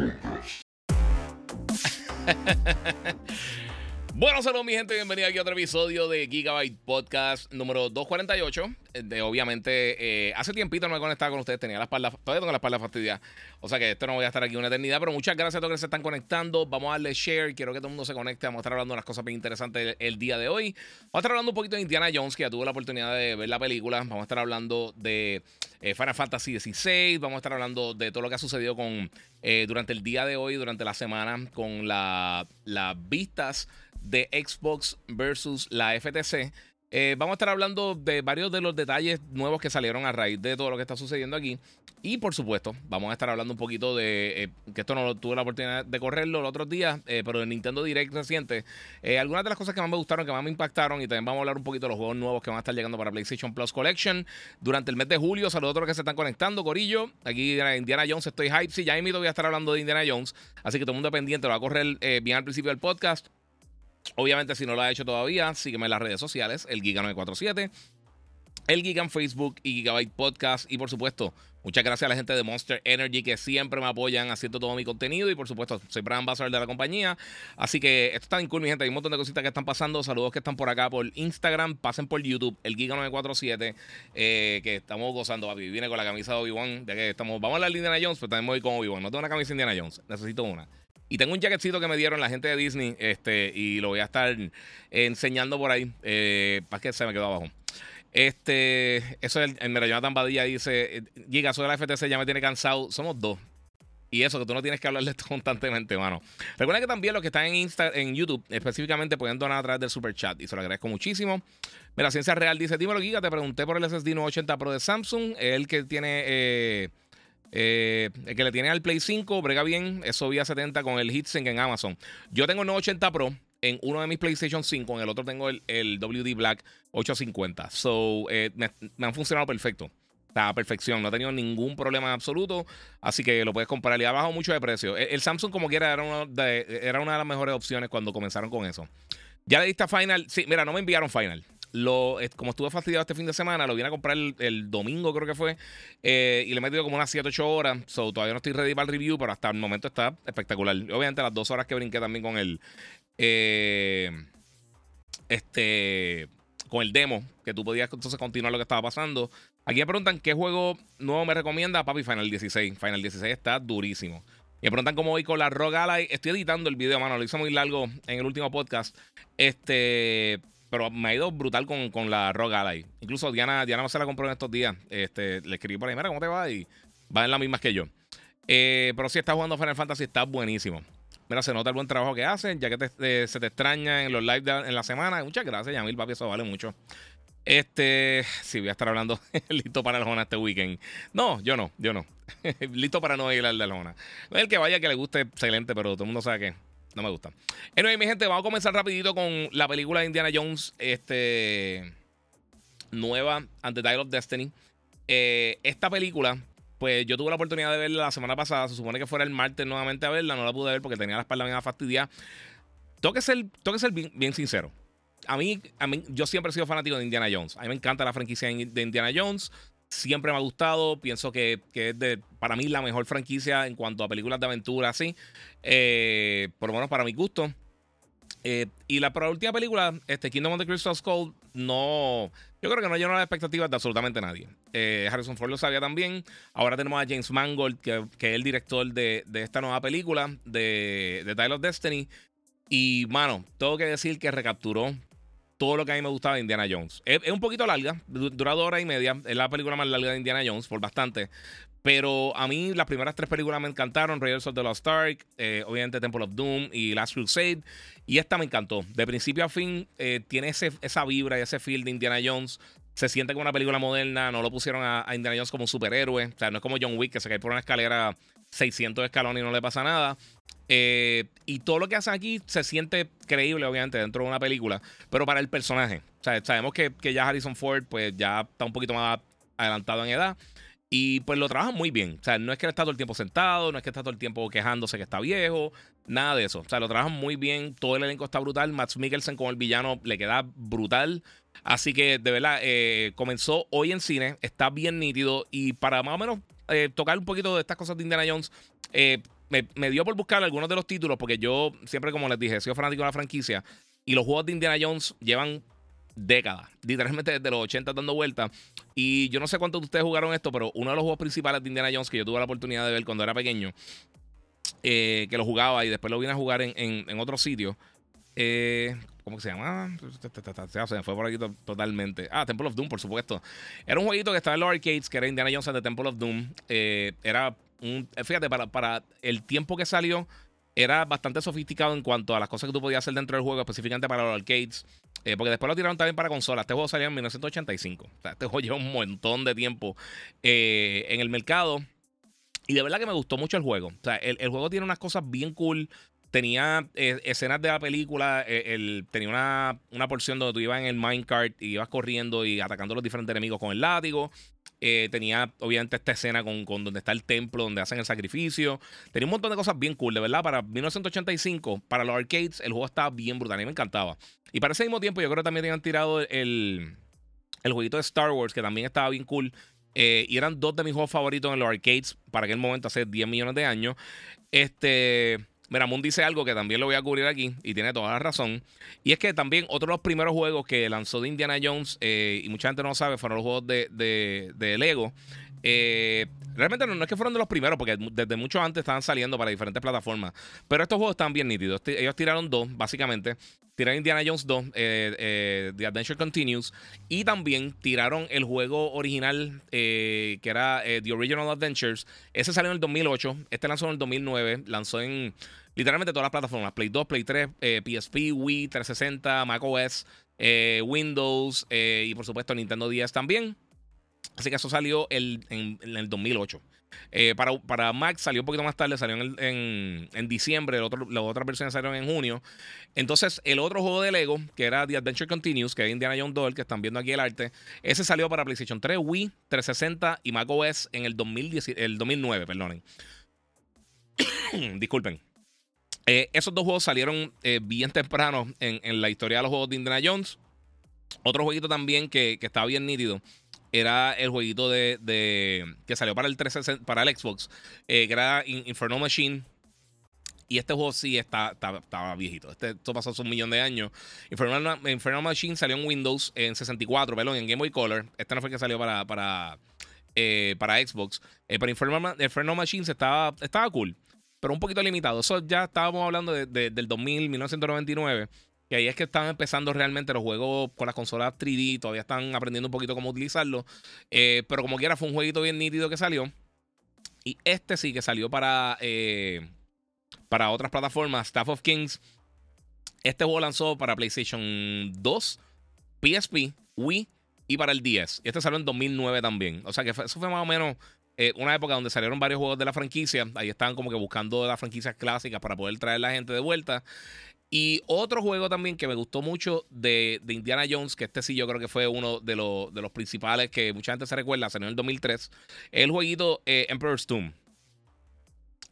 Bueno, saludos mi gente, bienvenido aquí a otro episodio de Gigabyte Podcast número 248. Eh, de, obviamente, eh, hace tiempito no me conectaba con ustedes, tenía la espalda, todavía tengo la espalda fastidiada. O sea que esto no voy a estar aquí una eternidad, pero muchas gracias a todos que se están conectando. Vamos a darle share, quiero que todo el mundo se conecte. Vamos a estar hablando de unas cosas bien interesantes el, día de hoy. Vamos a estar hablando un poquito de Indiana Jones, que ya tuve la oportunidad de ver la película. Vamos a estar hablando de eh, Final Fantasy XVI. Vamos a estar hablando de todo lo que ha sucedido con durante el día de hoy, durante la semana, con las vistas de Xbox versus la FTC. Eh, vamos a estar hablando de varios de los detalles nuevos que salieron a raíz de todo lo que está sucediendo aquí. Y por supuesto, vamos a estar hablando un poquito de. Eh, que esto no lo tuve la oportunidad de correrlo los otros días, eh, pero en Nintendo Direct reciente. algunas de las cosas que más me gustaron, que más me impactaron. Y también vamos a hablar un poquito de los juegos nuevos que van a estar llegando para PlayStation Plus Collection durante el mes de julio. Saludos a todos los que se están conectando, Corillo. Aquí en Indiana Jones estoy hype. Sí, ya mismo voy a estar hablando de Indiana Jones. Así que todo el mundo pendiente, lo va a correr bien al principio del podcast. Obviamente, si no lo ha hecho todavía, sígueme en las redes sociales, el Giga947, el Giga en Facebook y Gigabyte Podcast. Y por supuesto, muchas gracias a la gente de Monster Energy que siempre me apoyan haciendo todo mi contenido. Y por supuesto, soy Brian Bassar de la compañía. Así que esto está bien cool, mi gente. Hay un montón de cositas que están pasando. Saludos que están por acá por Instagram. Pasen por YouTube, el Giga947, eh, que estamos gozando, papi. Viene con la camisa de Obi-Wan. Ya que estamos, vamos a la de Jones, pero también voy con Obi-Wan. No tengo una camisa Indiana Jones, necesito una. Y tengo un jacketcito que me dieron la gente de Disney este, y lo voy a estar enseñando por ahí. Eh, para que se me quedó abajo. Este, eso es el, el Jonathan Badilla dice: Giga, soy de la FTC, ya me tiene cansado. Somos dos. Y eso, que tú no tienes que hablarle esto constantemente, mano. Recuerda que también los que están en Insta, en YouTube, específicamente, pueden donar a través del super chat. Y se lo agradezco muchísimo. Mira, Ciencia Real dice: Dímelo, Giga, te pregunté por el SSD 980 Pro de Samsung. El que tiene. Eh, eh, el que le tiene al Play 5, brega bien, eso vía 70 con el HeatSink en Amazon. Yo tengo el 980 Pro en uno de mis PlayStation 5, en el otro tengo el, WD Black 850. So, eh, me, han funcionado perfecto. Está a perfección, no he tenido ningún problema en absoluto. Así que lo puedes comprar y ha bajado mucho de precio. El, Samsung, como quiera, era, una de, era una de las mejores opciones cuando comenzaron con eso. Ya le diste a Final. Sí, mira, no me enviaron Final. Lo, como estuve fastidiado este fin de semana, lo vine a comprar el, domingo, creo que fue. Eh, y le he metido como unas 7, 8 horas. So, todavía no estoy ready para el review, pero hasta el momento está espectacular. Obviamente, las dos horas que brinqué también con el. Eh, este. Con el demo, que tú podías entonces continuar lo que estaba pasando. Aquí me preguntan qué juego nuevo me recomienda. Papi, Final 16. Final 16 está durísimo. Y me preguntan cómo voy con la Rogue Ally. Estoy editando el video, mano. Lo hice muy largo en el último podcast. Este. Pero me ha ido brutal con, con la Rogue Ally. Incluso Diana, Diana se la compró en estos días. Este, le escribí por ahí, mira, ¿cómo te va? Y va en las mismas que yo. Eh, pero si estás jugando Final Fantasy, está buenísimo. Mira, se nota el buen trabajo que hacen, ya que eh, se te extraña en los live en la semana. Muchas gracias, Yamil, papi, eso vale mucho. Este, sí, voy a estar hablando listo para el Jona este weekend. No, yo no, yo no. listo para no ir al de es el que vaya que le guste, excelente, pero todo el mundo sabe que no me gusta. Anyway, mi gente, vamos a comenzar rapidito con la película de Indiana Jones. Este. Nueva, ante Dial of Destiny. Eh, esta película, pues yo tuve la oportunidad de verla la semana pasada. Se supone que fuera el martes nuevamente a verla. No la pude ver porque tenía la espalda bien fastidiada. Tengo que ser, tengo ser bien, sincero. A mí, a mí, yo siempre he sido fanático de Indiana Jones. A mí me encanta la franquicia de Indiana Jones siempre me ha gustado. Pienso que, es de, para mí la mejor franquicia en cuanto a películas de aventura, así. Eh, por lo menos para mi gusto. Eh, y la, la última película, este Kingdom of the Crystal Skull, no. Yo creo que no llenó las expectativas de absolutamente nadie. Eh, Harrison Ford lo sabía también. Ahora tenemos a James Mangold, que, es el director de, esta nueva película, de, de Tile of Destiny. Y, mano, tengo que decir que recapturó todo lo que a mí me gustaba de Indiana Jones. Es, un poquito larga, dura dos horas y media. Es la película más larga de Indiana Jones, por bastante. Pero a mí las primeras tres películas me encantaron: Raiders of the Lost Ark, eh, obviamente Temple of Doom y Last Crusade. Y esta me encantó. De principio a fin, eh, tiene esa vibra y ese feel de Indiana Jones. se siente como una película moderna, no lo pusieron a, Indiana Jones como un superhéroe, o sea, no es como John Wick que se cae por una escalera 600 escalones y no le pasa nada. Eh, y todo lo que hacen aquí se siente creíble, obviamente, dentro de una película, pero para el personaje. O sea, sabemos que, que ya Harrison Ford, pues ya está un poquito más adelantado en edad. Y pues lo trabajan muy bien. O sea, no es que está todo el tiempo sentado, no es que está todo el tiempo quejándose que está viejo, nada de eso. O sea, lo trabajan muy bien. Todo el elenco está brutal. Max Mikkelsen como el villano le queda brutal. Así que de verdad, eh, comenzó hoy en cine, está bien nítido. Y para más o menos eh, tocar un poquito de estas cosas de Indiana Jones, eh, me, dio por buscar algunos de los títulos, porque yo siempre, como les dije, sido fanático de la franquicia. Y los juegos de Indiana Jones llevan décadas, literalmente desde los 80 dando vueltas. Y yo no sé cuántos de ustedes jugaron esto, pero uno de los juegos principales de Indiana Jones que yo tuve la oportunidad de ver cuando era pequeño, eh, que lo jugaba y después lo vine a jugar en, en, otro sitio. Eh, ¿Cómo se llama? Se me fue por aquí totalmente. Ah, Temple of Doom, por supuesto. Era un jueguito que estaba en los arcades, que era Indiana Jones de Temple of Doom. Eh, era un. Fíjate, para, para el tiempo que salió, era bastante sofisticado en cuanto a las cosas que tú podías hacer dentro del juego, específicamente para los arcades. Eh, porque después lo tiraron también para consolas. Este juego salió en 1985. O sea, este juego lleva un montón de tiempo eh, en el mercado. Y de verdad que me gustó mucho el juego. O sea, el, juego tiene unas cosas bien cool. Tenía eh, escenas de la película. el, tenía una, una porción donde tú ibas en el minecart y ibas corriendo y atacando a los diferentes enemigos con el látigo. Eh, tenía, obviamente, esta escena con, con, donde está el templo, donde hacen el sacrificio. Tenía un montón de cosas bien cool, de verdad. Para 1985, para los arcades, el juego estaba bien brutal. A mí me encantaba. Y para ese mismo tiempo, yo creo que también tenían tirado el, el jueguito de Star Wars, que también estaba bien cool. Eh, y eran dos de mis juegos favoritos en los arcades para aquel momento, hace 10 millones de años. Este. Mira, dice algo que también lo voy a cubrir aquí y tiene toda la razón. Y es que también otro de los primeros juegos que lanzó de Indiana Jones, eh, y mucha gente no sabe, fueron los juegos de, de, Lego. Eh, realmente no, es que fueron de los primeros, porque desde mucho antes estaban saliendo para diferentes plataformas. Pero estos juegos están bien nítidos. Ellos tiraron dos, básicamente. Tiraron Indiana Jones 2, eh, eh, The Adventure Continues. Y también tiraron el juego original, que era The Original Adventures. Ese salió en el 2008. Este lanzó en el 2009. Lanzó en literalmente todas las plataformas: Play 2, Play 3, PSP, Wii, 360, macOS, Windows y por supuesto Nintendo 10 también. Así que eso salió en, el 2008. Eh, para, para, Mac salió un poquito más tarde, salió en, en, diciembre, el otro, las otras versiones salieron en junio. Entonces, el otro juego de Lego, que era The Adventure Continues, que es Indiana Jones 2, que están viendo aquí el arte, ese salió para PlayStation 3, Wii, 360 y Mac OS en el, 2010, el 2009, perdonen. Disculpen. Eh, esos dos juegos salieron eh, bien temprano en, la historia de los juegos de Indiana Jones. Otro jueguito también que, estaba bien nítido era el jueguito de, que salió para el 360, para el Xbox, eh, que era Inferno Machine. Y este juego sí está, estaba viejito. Este, esto pasó hace un millón de años. Inferno, Machine salió en Windows en 64, perdón, en Game Boy Color. Este no fue el que salió para, para, Xbox. Pero Inferno, Machine estaba, estaba cool, pero un poquito limitado. Eso ya estábamos hablando de, del 2000, 1999. Que ahí es que están empezando realmente los juegos con las consolas 3D. Todavía están aprendiendo un poquito cómo utilizarlo. Eh, pero como quiera, fue un jueguito bien nítido que salió. Y este sí que salió para, eh, para otras plataformas. Staff of Kings. Este juego lanzó para PlayStation 2, PSP, Wii y para el 10. Y este salió en 2009 también. O sea que eso fue más o menos eh, una época donde salieron varios juegos de la franquicia. Ahí estaban como que buscando las franquicias clásicas para poder traer la gente de vuelta. Y otro juego también que me gustó mucho de, Indiana Jones, que este sí yo creo que fue uno de, los, de los principales que mucha gente se recuerda, salió en el 2003, es el jueguito eh, Emperor's Tomb.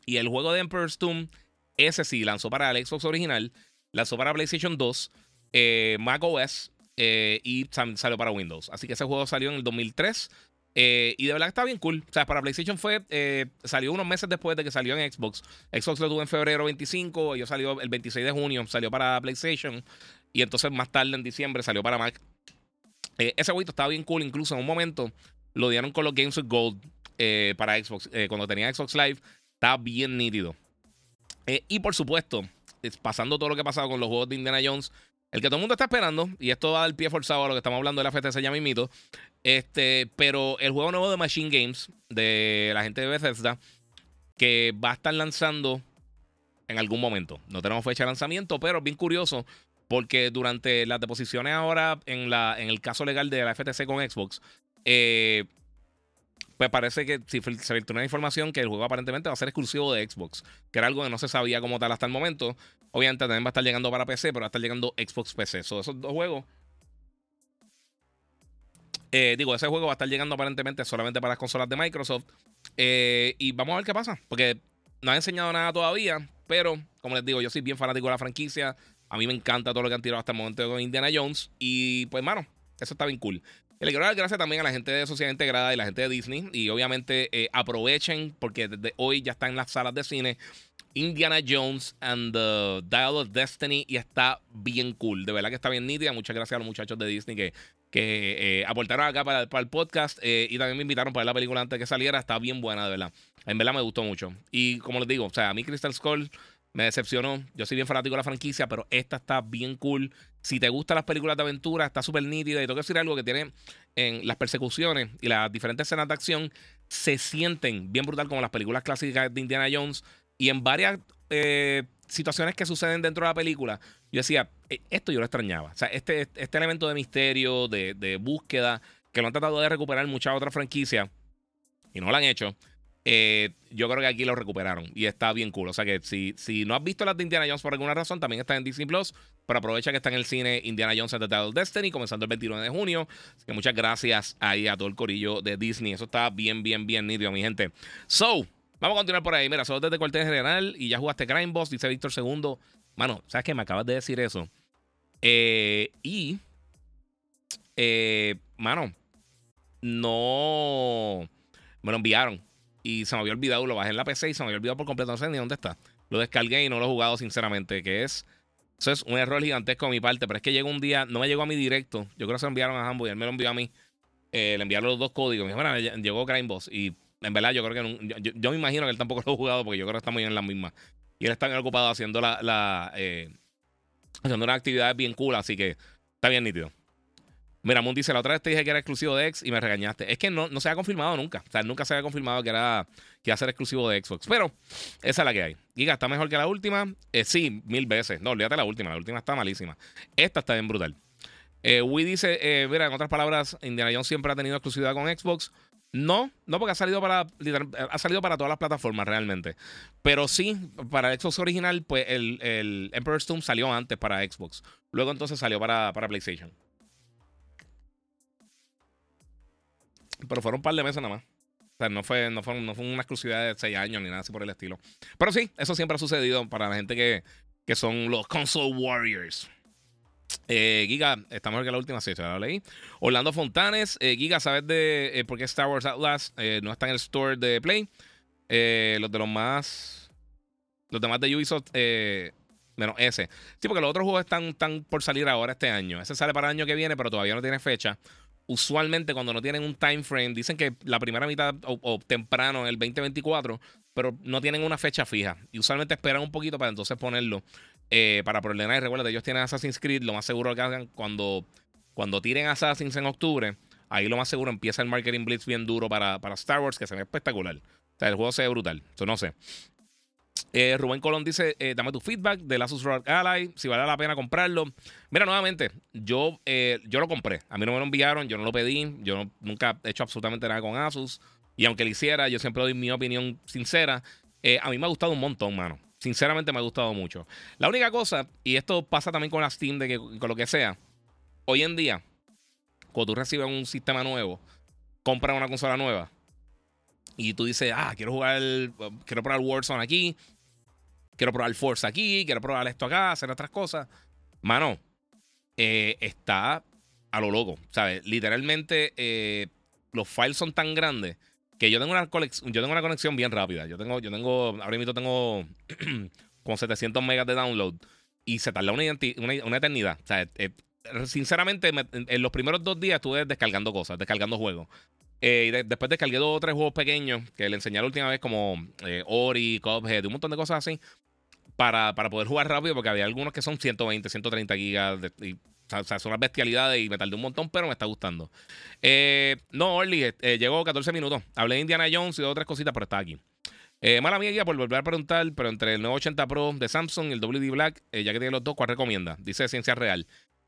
Y el juego de Emperor's Tomb, ese sí, lanzó para el Xbox original, lanzó para PlayStation 2, eh, Mac OS y salió para Windows. Así que ese juego salió en el 2003. Eh, y de verdad está bien cool. O sea, para PlayStation fue. Eh, salió unos meses después de que salió en Xbox. Xbox lo tuvo en febrero 25. Yo salió el 26 de junio. Salió para PlayStation. Y entonces más tarde en diciembre salió para Mac. Eh, ese jueguito estaba bien cool. Incluso en un momento lo dieron con los Games with Gold para Xbox. cuando tenía Xbox Live. Estaba bien nítido. y por supuesto, pasando todo lo que ha pasado con los juegos de Indiana Jones. El que todo el mundo está esperando, y esto va del pie forzado a lo que estamos hablando de la FTC ya mito este, pero el juego nuevo de Machine Games, de la gente de Bethesda, que va a estar lanzando en algún momento. No tenemos fecha de lanzamiento, pero bien curioso, porque durante las deposiciones ahora en, la, en el caso legal de la FTC con Xbox, eh, pues parece que si se filtró una información que el juego aparentemente va a ser exclusivo de Xbox, que era algo que no se sabía como tal hasta el momento. Obviamente también va a estar llegando para PC, pero va a estar llegando Xbox PC. esos dos juegos. Eh, digo, ese juego va a estar llegando aparentemente solamente para las consolas de Microsoft. Eh, y vamos a ver qué pasa, porque no ha enseñado nada todavía, pero como les digo, yo soy bien fanático de la franquicia. A mí me encanta todo lo que han tirado hasta el momento con Indiana Jones. Y pues, mano, eso está bien cool. Le quiero dar gracias también a la gente de Sociedad Integrada y la gente de Disney. Y obviamente eh, aprovechen, porque desde hoy ya está en las salas de cine Indiana Jones and the Dial of Destiny. Y está bien cool. De verdad que está bien nítida. Muchas gracias a los muchachos de Disney que, que eh, aportaron acá para, el podcast. Eh, y también me invitaron para ver la película antes de que saliera. Está bien buena, de verdad. En verdad me gustó mucho. Y como les digo, o sea, a mí Crystal Skull me decepcionó. Yo soy bien fanático de la franquicia, pero esta está bien cool. Si te gustan las películas de aventura, está súper nítida. Y tengo que decir algo que tiene en las persecuciones y las diferentes escenas de acción se sienten bien brutal como las películas clásicas de Indiana Jones. Y en varias eh, situaciones que suceden dentro de la película, yo decía, e, esto yo lo extrañaba. O sea, este, este elemento de misterio, de, de búsqueda, que lo han tratado de recuperar muchas otras franquicias y no lo han hecho. Eh, yo creo que aquí lo recuperaron y está bien cool. O sea que si, si no has visto las de Indiana Jones por alguna razón, también está en Disney Plus. Pero aprovecha que está en el cine Indiana Jones and the Devil Destiny, comenzando el 29 de junio. Así que muchas gracias ahí a todo el corillo de Disney. Eso está bien, bien, bien nítido, mi gente. So, vamos a continuar por ahí. Mira, solo desde cuartel general y ya jugaste Crime Boss, dice Víctor Segundo. Mano, ¿sabes qué? Me acabas de decir eso. Eh, y, eh, mano, no me lo enviaron y se me había olvidado, lo bajé en la PC y se me había olvidado por completo, no sé ni dónde está. Lo descargué y no lo he jugado sinceramente, que es... Eso es un error gigantesco de mi parte, pero es que llegó un día, no me llegó a mi directo, yo creo que se lo enviaron a Hambo y él me lo envió a mí. Eh, le enviaron los dos códigos. Me dijo, bueno, llegó Crime Boss. Y en verdad, yo creo que yo, me imagino que él tampoco lo ha jugado porque yo creo que está muy en la misma. Y él está bien ocupado haciendo la, eh, haciendo una actividad bien cool, así que está bien nítido. Mira, Moon dice, la otra vez te dije que era exclusivo de X y me regañaste. Es que no, no se ha confirmado nunca. O sea, nunca se había confirmado que era que iba a ser exclusivo de Xbox. Pero esa es la que hay. Giga, ¿está mejor que la última? Eh, sí, mil veces. No, olvídate la última. La última está malísima. Esta está bien brutal. Eh, Wii dice, eh, mira, en otras palabras, Indiana Jones siempre ha tenido exclusividad con Xbox. No, no porque ha salido para ha salido para todas las plataformas realmente. Pero sí, para el Xbox original, pues el, el Emperor's Tomb salió antes para Xbox. Luego entonces salió para, para PlayStation. Pero fueron un par de meses nada más. O sea, no fue, no fue, no fue una exclusividad de 6 años ni nada así por el estilo. Pero sí, eso siempre ha sucedido para la gente que, que son los console warriors. Eh, Giga, está mejor que la última, sí, se la leí. Orlando Fontanes, eh, Giga, ¿sabes de eh, por qué Star Wars Atlas no está en el store de Play? los de los más. Los demás de Ubisoft, menos ese. Sí, porque los otros juegos están, están por salir ahora este año. Ese sale para el año que viene, pero todavía no tiene fecha usualmente cuando no tienen un time frame, dicen que la primera mitad o, temprano en el 2024, pero no tienen una fecha fija. Y usualmente esperan un poquito para entonces ponerlo eh, para problemas. Y recuerda, ellos tienen Assassin's Creed, lo más seguro que hagan cuando, cuando tiren Assassin's en octubre, ahí lo más seguro empieza el marketing blitz bien duro para, para Star Wars, que se ve espectacular. O sea, el juego se ve brutal. Eso no sé. Eh, Rubén Colón dice: eh, Dame tu feedback de Asus Rock Ally, si vale la pena comprarlo. Mira, nuevamente, yo, eh, yo lo compré. A mí no me lo enviaron, yo no lo pedí. Yo nunca he hecho absolutamente nada con Asus. Y aunque lo hiciera, yo siempre doy mi opinión sincera. a mí me ha gustado un montón, mano. Sinceramente me ha gustado mucho. La única cosa, y esto pasa también con la Steam, de que con lo que sea, hoy en día, cuando tú recibes un sistema nuevo, compras una consola nueva y tú dices, ah, quiero jugar, quiero probar Warzone aquí, quiero probar Force aquí, quiero probar esto acá, hacer otras cosas. Mano, eh, está a lo loco, ¿sabes? Literalmente, eh, los files son tan grandes que yo tengo una conexión, yo tengo una conexión bien rápida. Yo tengo, yo tengo, ahora mismo tengo como 700 megas de download y se tarda una, una, eternidad. O sea, eh, sinceramente, en los primeros dos días estuve descargando cosas, descargando juegos. Eh, y después descargué dos o tres juegos pequeños que le enseñé la última vez, como eh, Ori, Cuphead, un montón de cosas así, para, para, poder jugar rápido, porque había algunos que son 120, 130 gigas. y, o sea, son unas bestialidades y me tardé un montón, pero me está gustando. Eh, no, Orly, llegó 14 minutos. Hablé de Indiana Jones y de otras cositas, pero está aquí. Eh, mala mía, por volver a preguntar, pero entre el 980 Pro de Samsung y el WD Black, eh, ya que tiene los dos, ¿cuál recomienda? Dice Ciencia Real.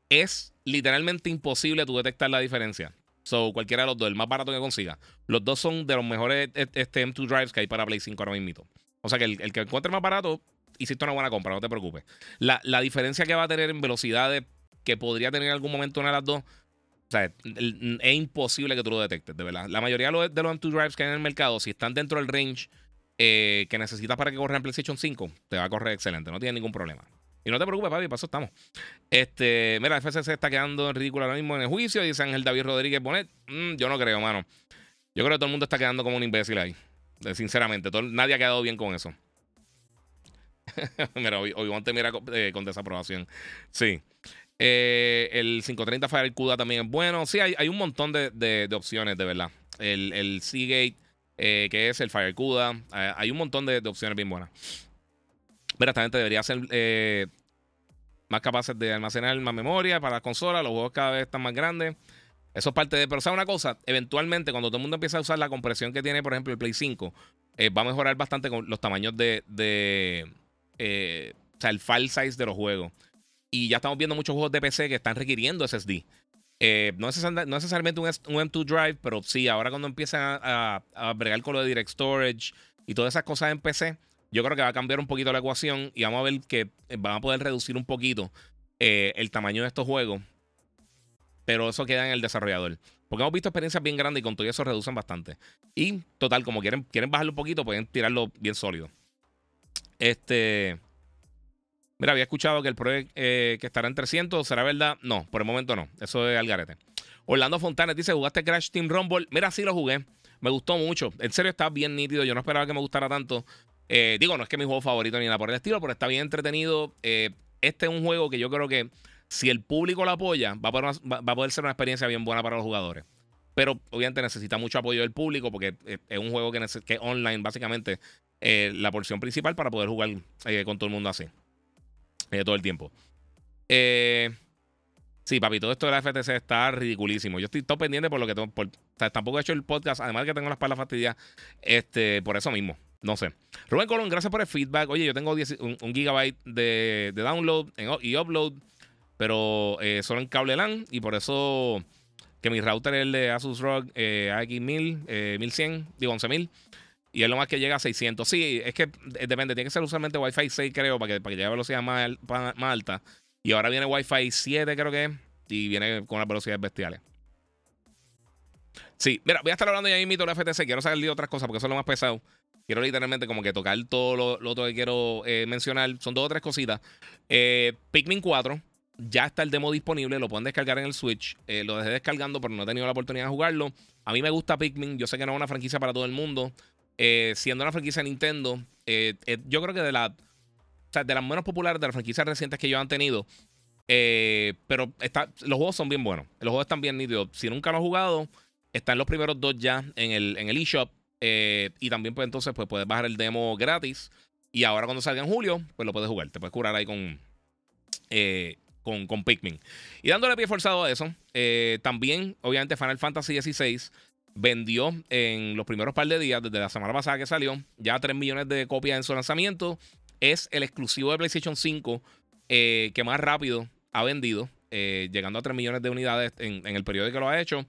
Es literalmente imposible tú detectar la diferencia. So, cualquiera de los dos, el más barato que consiga. Los dos son de los mejores este, M2 drives que hay para Play 5 ahora mismo. O sea que el, que encuentre más barato, hiciste una buena compra, no te preocupes. La, la diferencia que va a tener en velocidades que podría tener en algún momento una de las dos, o sea, es imposible que tú lo detectes, de verdad. La mayoría de los, de los M2 drives que hay en el mercado, si están dentro del range eh, que necesitas para que corra en PlayStation 5, te va a correr excelente, no tiene ningún problema. Y no te preocupes, papi, para eso estamos. Este, mira, FCC está quedando en ridículo ahora mismo en el juicio, dice Ángel David Rodríguez Bonet. Mm, yo no creo, mano. Yo creo que todo el mundo está quedando como un imbécil ahí. Sinceramente, nadie ha quedado bien con eso. mira, hoy, hoy mira eh, con desaprobación. Sí. Eh, el 530 Fire CUDA también es bueno. Sí, hay, un montón de, opciones, de verdad. El, el Seagate, eh, que es el Fire CUDA. hay un montón de, opciones bien buenas. Mira, esta debería ser más capaces de almacenar más memoria para las consolas. Los juegos cada vez están más grandes. Eso es parte de. Pero, ¿sabes una cosa? Eventualmente, cuando todo el mundo empieza a usar la compresión que tiene, por ejemplo, el Play 5, va a mejorar bastante con los tamaños de. o sea, el file size de los juegos. Y ya estamos viendo muchos juegos de PC que están requiriendo SSD. Eh, no, es necesariamente un, M2 Drive, pero sí, ahora cuando empiezan a, bregar con lo de Direct Storage y todas esas cosas en PC, yo creo que va a cambiar un poquito la ecuación y vamos a ver que van a poder reducir un poquito eh, el tamaño de estos juegos. Pero eso queda en el desarrollador. Porque hemos visto experiencias bien grandes y con todo eso reducen bastante. Y total, como quieren, quieren bajarlo un poquito, pueden tirarlo bien sólido. Este. Mira, había escuchado que el Pro eh, que estará en 300, ¿será verdad? No, por el momento no. Eso es Algarete. Orlando Fontanes dice, ¿jugaste Crash Team Rumble? Mira, sí lo jugué. Me gustó mucho. En serio, está bien nítido. Yo no esperaba que me gustara tanto. Eh, digo, no es que mi juego favorito ni nada por el estilo, pero está bien entretenido. Eh, este es un juego que yo creo que si el público lo apoya, va a, poder, ser una experiencia bien buena para los jugadores. Pero obviamente necesita mucho apoyo del público porque es un juego que, es online, básicamente, la porción principal para poder jugar con todo el mundo así. Eh, todo el tiempo. Eh, sí, papi, todo esto de la FTC está ridiculísimo. Yo estoy todo pendiente por lo que por, tampoco he hecho el podcast, además de que tengo las palas fastidias, este, por eso mismo. No sé. Rubén Colón, gracias por el feedback. Oye, yo tengo un, gigabyte de, download y upload, pero eh, solo en cable LAN y por eso que mi router es el de Asus ROG eh, AX1000, 1100, digo 11000. Y es lo más que llega a 600. Sí, es que eh, depende. Tiene que ser usualmente Wi-Fi 6, creo, para que, para que llegue a velocidad más, más, alta. Y ahora viene Wi-Fi 7, creo que es. Y viene con las velocidades bestiales. Sí, mira, voy a estar hablando ya mismo de la FTC. Quiero saber de otras cosas porque eso es lo más pesado. Quiero literalmente como que tocar todo lo, otro que quiero eh, mencionar. Son dos o tres cositas. Eh, Pikmin 4. Ya está el demo disponible. Lo pueden descargar en el Switch. lo dejé descargando, pero no he tenido la oportunidad de jugarlo. A mí me gusta Pikmin. Yo sé que no es una franquicia para todo el mundo. Eh, siendo una franquicia de Nintendo, eh, eh, yo creo que de, la, de las menos populares de las franquicias recientes que ellos han tenido. pero está, los juegos son bien buenos. Los juegos están bien nítidos. Si nunca lo has jugado, están los primeros dos ya en el, en el eShop. Y también, pues entonces, pues puedes bajar el demo gratis. Y ahora cuando salga en julio, pues lo puedes jugar. Te puedes curar ahí con, con, con, Pikmin. Y dándole pie forzado a eso, también, obviamente, Final Fantasy XVI vendió en los primeros par de días, desde la semana pasada que salió, ya 3 millones de copias en su lanzamiento. Es el exclusivo de PlayStation 5 eh, que más rápido ha vendido, eh, llegando a 3 millones de unidades en, el periodo que lo ha hecho.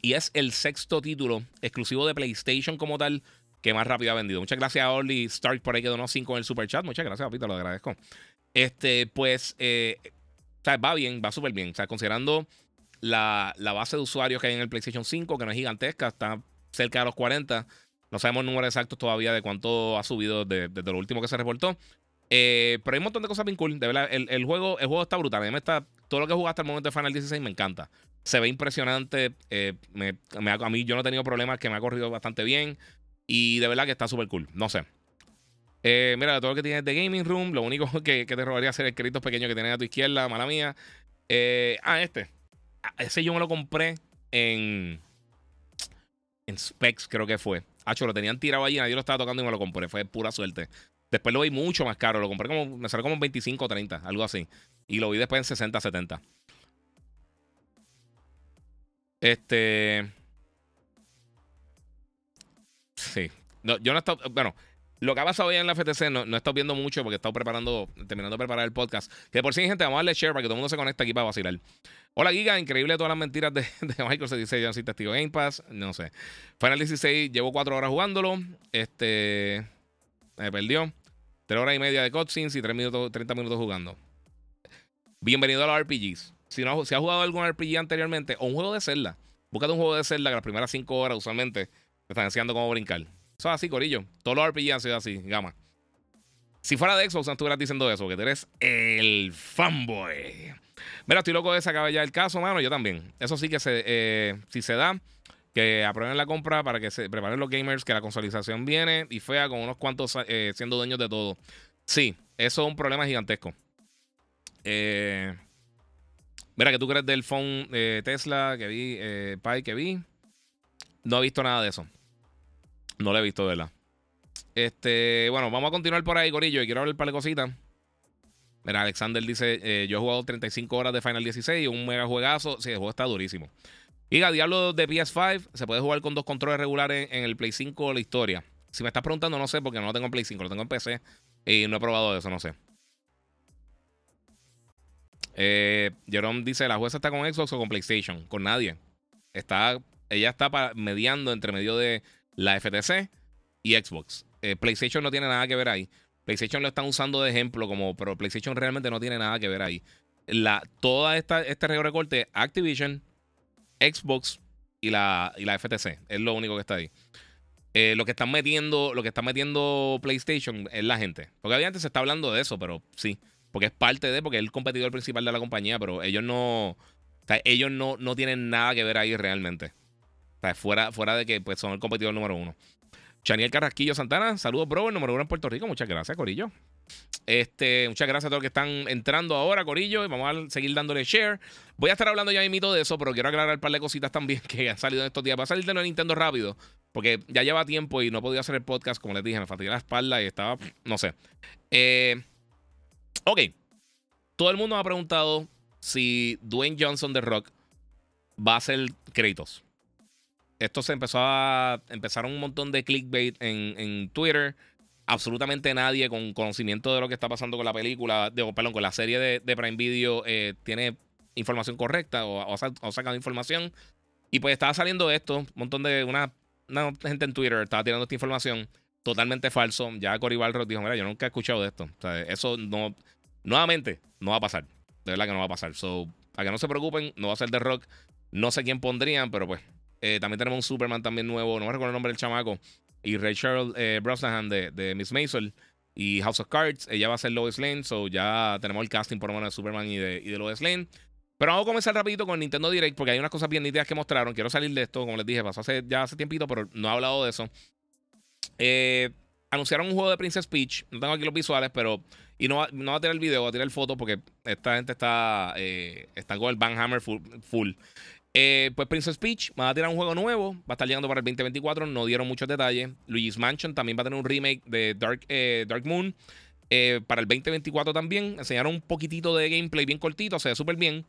Y es el sexto título exclusivo de PlayStation como tal que más rápido ha vendido. Muchas gracias a Orly Stark por ahí que donó 5 en el super chat. Muchas gracias, papito, lo agradezco. Este, pues, eh, va bien, va súper bien. O considerando la, base de usuarios que hay en el PlayStation 5, que no es gigantesca, está cerca de los 40. No sabemos números exactos todavía de cuánto ha subido desde lo último que se reportó. Eh, pero hay un montón de cosas bien cool. De verdad, el, juego, el juego está brutal. A mí, está, todo lo que jugado hasta el momento de Final 16 me encanta. Se ve impresionante. Eh, a mí yo no he tenido problemas, que me ha corrido bastante bien. Y de verdad que está súper cool. No sé. Eh, mira, todo lo que tienes de Gaming Room, lo único que, te robaría ser el crédito pequeño que tienes a tu izquierda, mala mía. ah, este. Ese yo me lo compré en. En Specs, creo que fue. Hacho, lo tenían tirado allí, nadie lo estaba tocando y me lo compré. Fue pura suerte. Después lo vi mucho más caro. Lo compré como. Me salió como en 25 o 30, algo así. Y lo vi después en 60, 70. Este. Sí. No, yo no he estado. Bueno, lo que ha pasado hoy en la FTC no, no he estado viendo mucho porque he estado preparando, terminando de preparar el podcast. Que por si, gente, vamos a darle share para que todo el mundo se conecte aquí para vacilar. Hola, Giga. Increíble todas las mentiras de, de Michael. Se dice yo soy testigo Game Pass. No sé. Final 16, llevo cuatro horas jugándolo. Este. Me perdió. Tres horas y media de cutscenes y tres minutos, 30 minutos jugando. Bienvenido a los RPGs. Si, no, si has jugado algún RPG anteriormente o un juego de Zelda, búscate un juego de Zelda que las primeras cinco horas usualmente te están enseñando cómo brincar. Eso es así, Corillo. Todos los RPG han sido así, gama. Si fuera de Xbox, no estuvieras diciendo eso, que tú eres el fanboy. Mira, estoy loco de sacar ya el caso, mano. Yo también. Eso sí que se, eh, si se da, que aprueben la compra para que se preparen los gamers, que la consolidación viene y fea con unos cuantos eh, siendo dueños de todo. Sí, eso es un problema gigantesco. Eh, mira, que tú crees del phone Tesla que vi, eh, Pi que vi. No he visto nada de eso. No lo he visto, ¿verdad? Este, bueno, vamos a continuar por ahí, Corillo. Y quiero hablar un par de cositas. Mira, Alexander dice: eh, Yo he jugado 35 horas de Final 16, un mega juegazo. Sí, el juego está durísimo. Y Diablo de PS5 se puede jugar con dos controles regulares en el Play 5 la historia. Si me estás preguntando, no sé, porque no lo tengo en Play 5, lo tengo en PC y no he probado eso, no sé. Eh, Jerome dice: La jueza está con Xbox o con PlayStation. Con nadie. Está, ella está mediando entre medio de la FTC y Xbox. Eh, PlayStation no tiene nada que ver ahí. PlayStation lo están usando de ejemplo, como, pero PlayStation realmente no tiene nada que ver ahí. La, toda esta, este recorte, Activision, Xbox y la, y la FTC. Es lo único que está ahí. Eh, lo que están metiendo, lo que está metiendo PlayStation es la gente. Porque obviamente se está hablando de eso, pero sí. Porque es parte de, porque es el competidor principal de la compañía, pero ellos no. O ellos no, no tienen nada que ver ahí realmente fuera, fuera de que pues, son el competidor número uno. Chaniel Carrasquillo Santana, saludos, bro, el número uno en Puerto Rico. Muchas gracias, Corillo. Este, muchas gracias a todos los que están entrando ahora, Corillo. Y vamos a seguir dándole share. Voy a estar hablando ya mito de eso, pero quiero aclarar un par de cositas también que han salido en estos días. Va a salir de Nintendo rápido, porque ya lleva tiempo y no podido hacer el podcast, como les dije, me fatigué la espalda y estaba, no sé. Eh, ok. Todo el mundo me ha preguntado si Dwayne Johnson de Rock va a ser créditos esto se empezó a. Empezaron un montón de clickbait en, Twitter. Absolutamente nadie con conocimiento de lo que está pasando con la película, de, perdón, con la serie de, Prime Video eh, tiene información correcta o, ha sacado información. Y pues estaba saliendo esto, un montón de. Una, gente en Twitter estaba tirando esta información totalmente falso. Ya Cory Balrog dijo: Mira, yo nunca he escuchado de esto. O sea, eso no. Nuevamente, no va a pasar. De verdad que no va a pasar. So, para que no se preocupen, no va a ser de rock. No sé quién pondrían, pero pues eh, también tenemos un Superman también nuevo. No me recuerdo el nombre del chamaco. Y Ray Cheryl eh, Brosnahan de, Miss Maisel. Y House of Cards. Ella va a ser Lois Lane. So ya tenemos el casting por lo menos de Superman y de, y de Lois Lane. Pero vamos a comenzar rapidito con Nintendo Direct porque hay unas cosas bien nítidas que mostraron. Quiero salir de esto, como les dije, pasó hace, ya hace tiempito, pero no he hablado de eso. Eh, anunciaron un juego de Princess Peach. No tengo aquí los visuales, pero. Y no va, no va a tirar el video, va a tirar el foto porque esta gente está, está con el Van Hammer full. Eh, pues Princess Peach va a tirar un juego nuevo, va a estar llegando para el 2024, no dieron muchos detalles. Luigi's Mansion también va a tener un remake de Dark, eh, Dark Moon eh, para el 2024 también. Enseñaron un poquitito de gameplay bien cortito, se ve súper bien.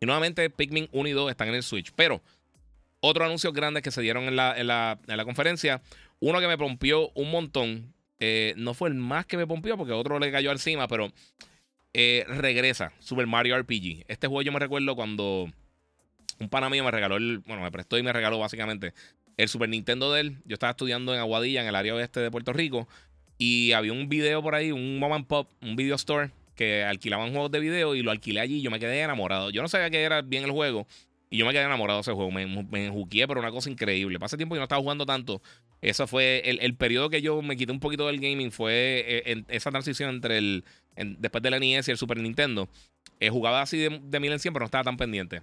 Y nuevamente Pikmin 1 y 2 están en el Switch. Pero otros anuncios grandes que se dieron en la, en la, en la conferencia, uno que me pompió un montón, no fue el más que me pompió porque otro le cayó encima, pero regresa Super Mario RPG. Este juego yo me recuerdo cuando un pana mío me regaló el, bueno, me prestó y me regaló básicamente el Super Nintendo de él. Yo estaba estudiando en Aguadilla, en el área oeste de Puerto Rico, y había un video por ahí, un mom and pop, un video store que alquilaban juegos de video y lo alquilé allí yo me quedé enamorado. Yo no sabía que era bien el juego y yo me quedé enamorado de ese juego. Me, me pero una cosa increíble. Pasé tiempo y no estaba jugando tanto. Eso fue el, periodo que yo me quité un poquito del gaming. Fue eh, esa transición entre el. después de la NES y el Super Nintendo. Eh, jugaba así de, de mil en cien, pero no estaba tan pendiente.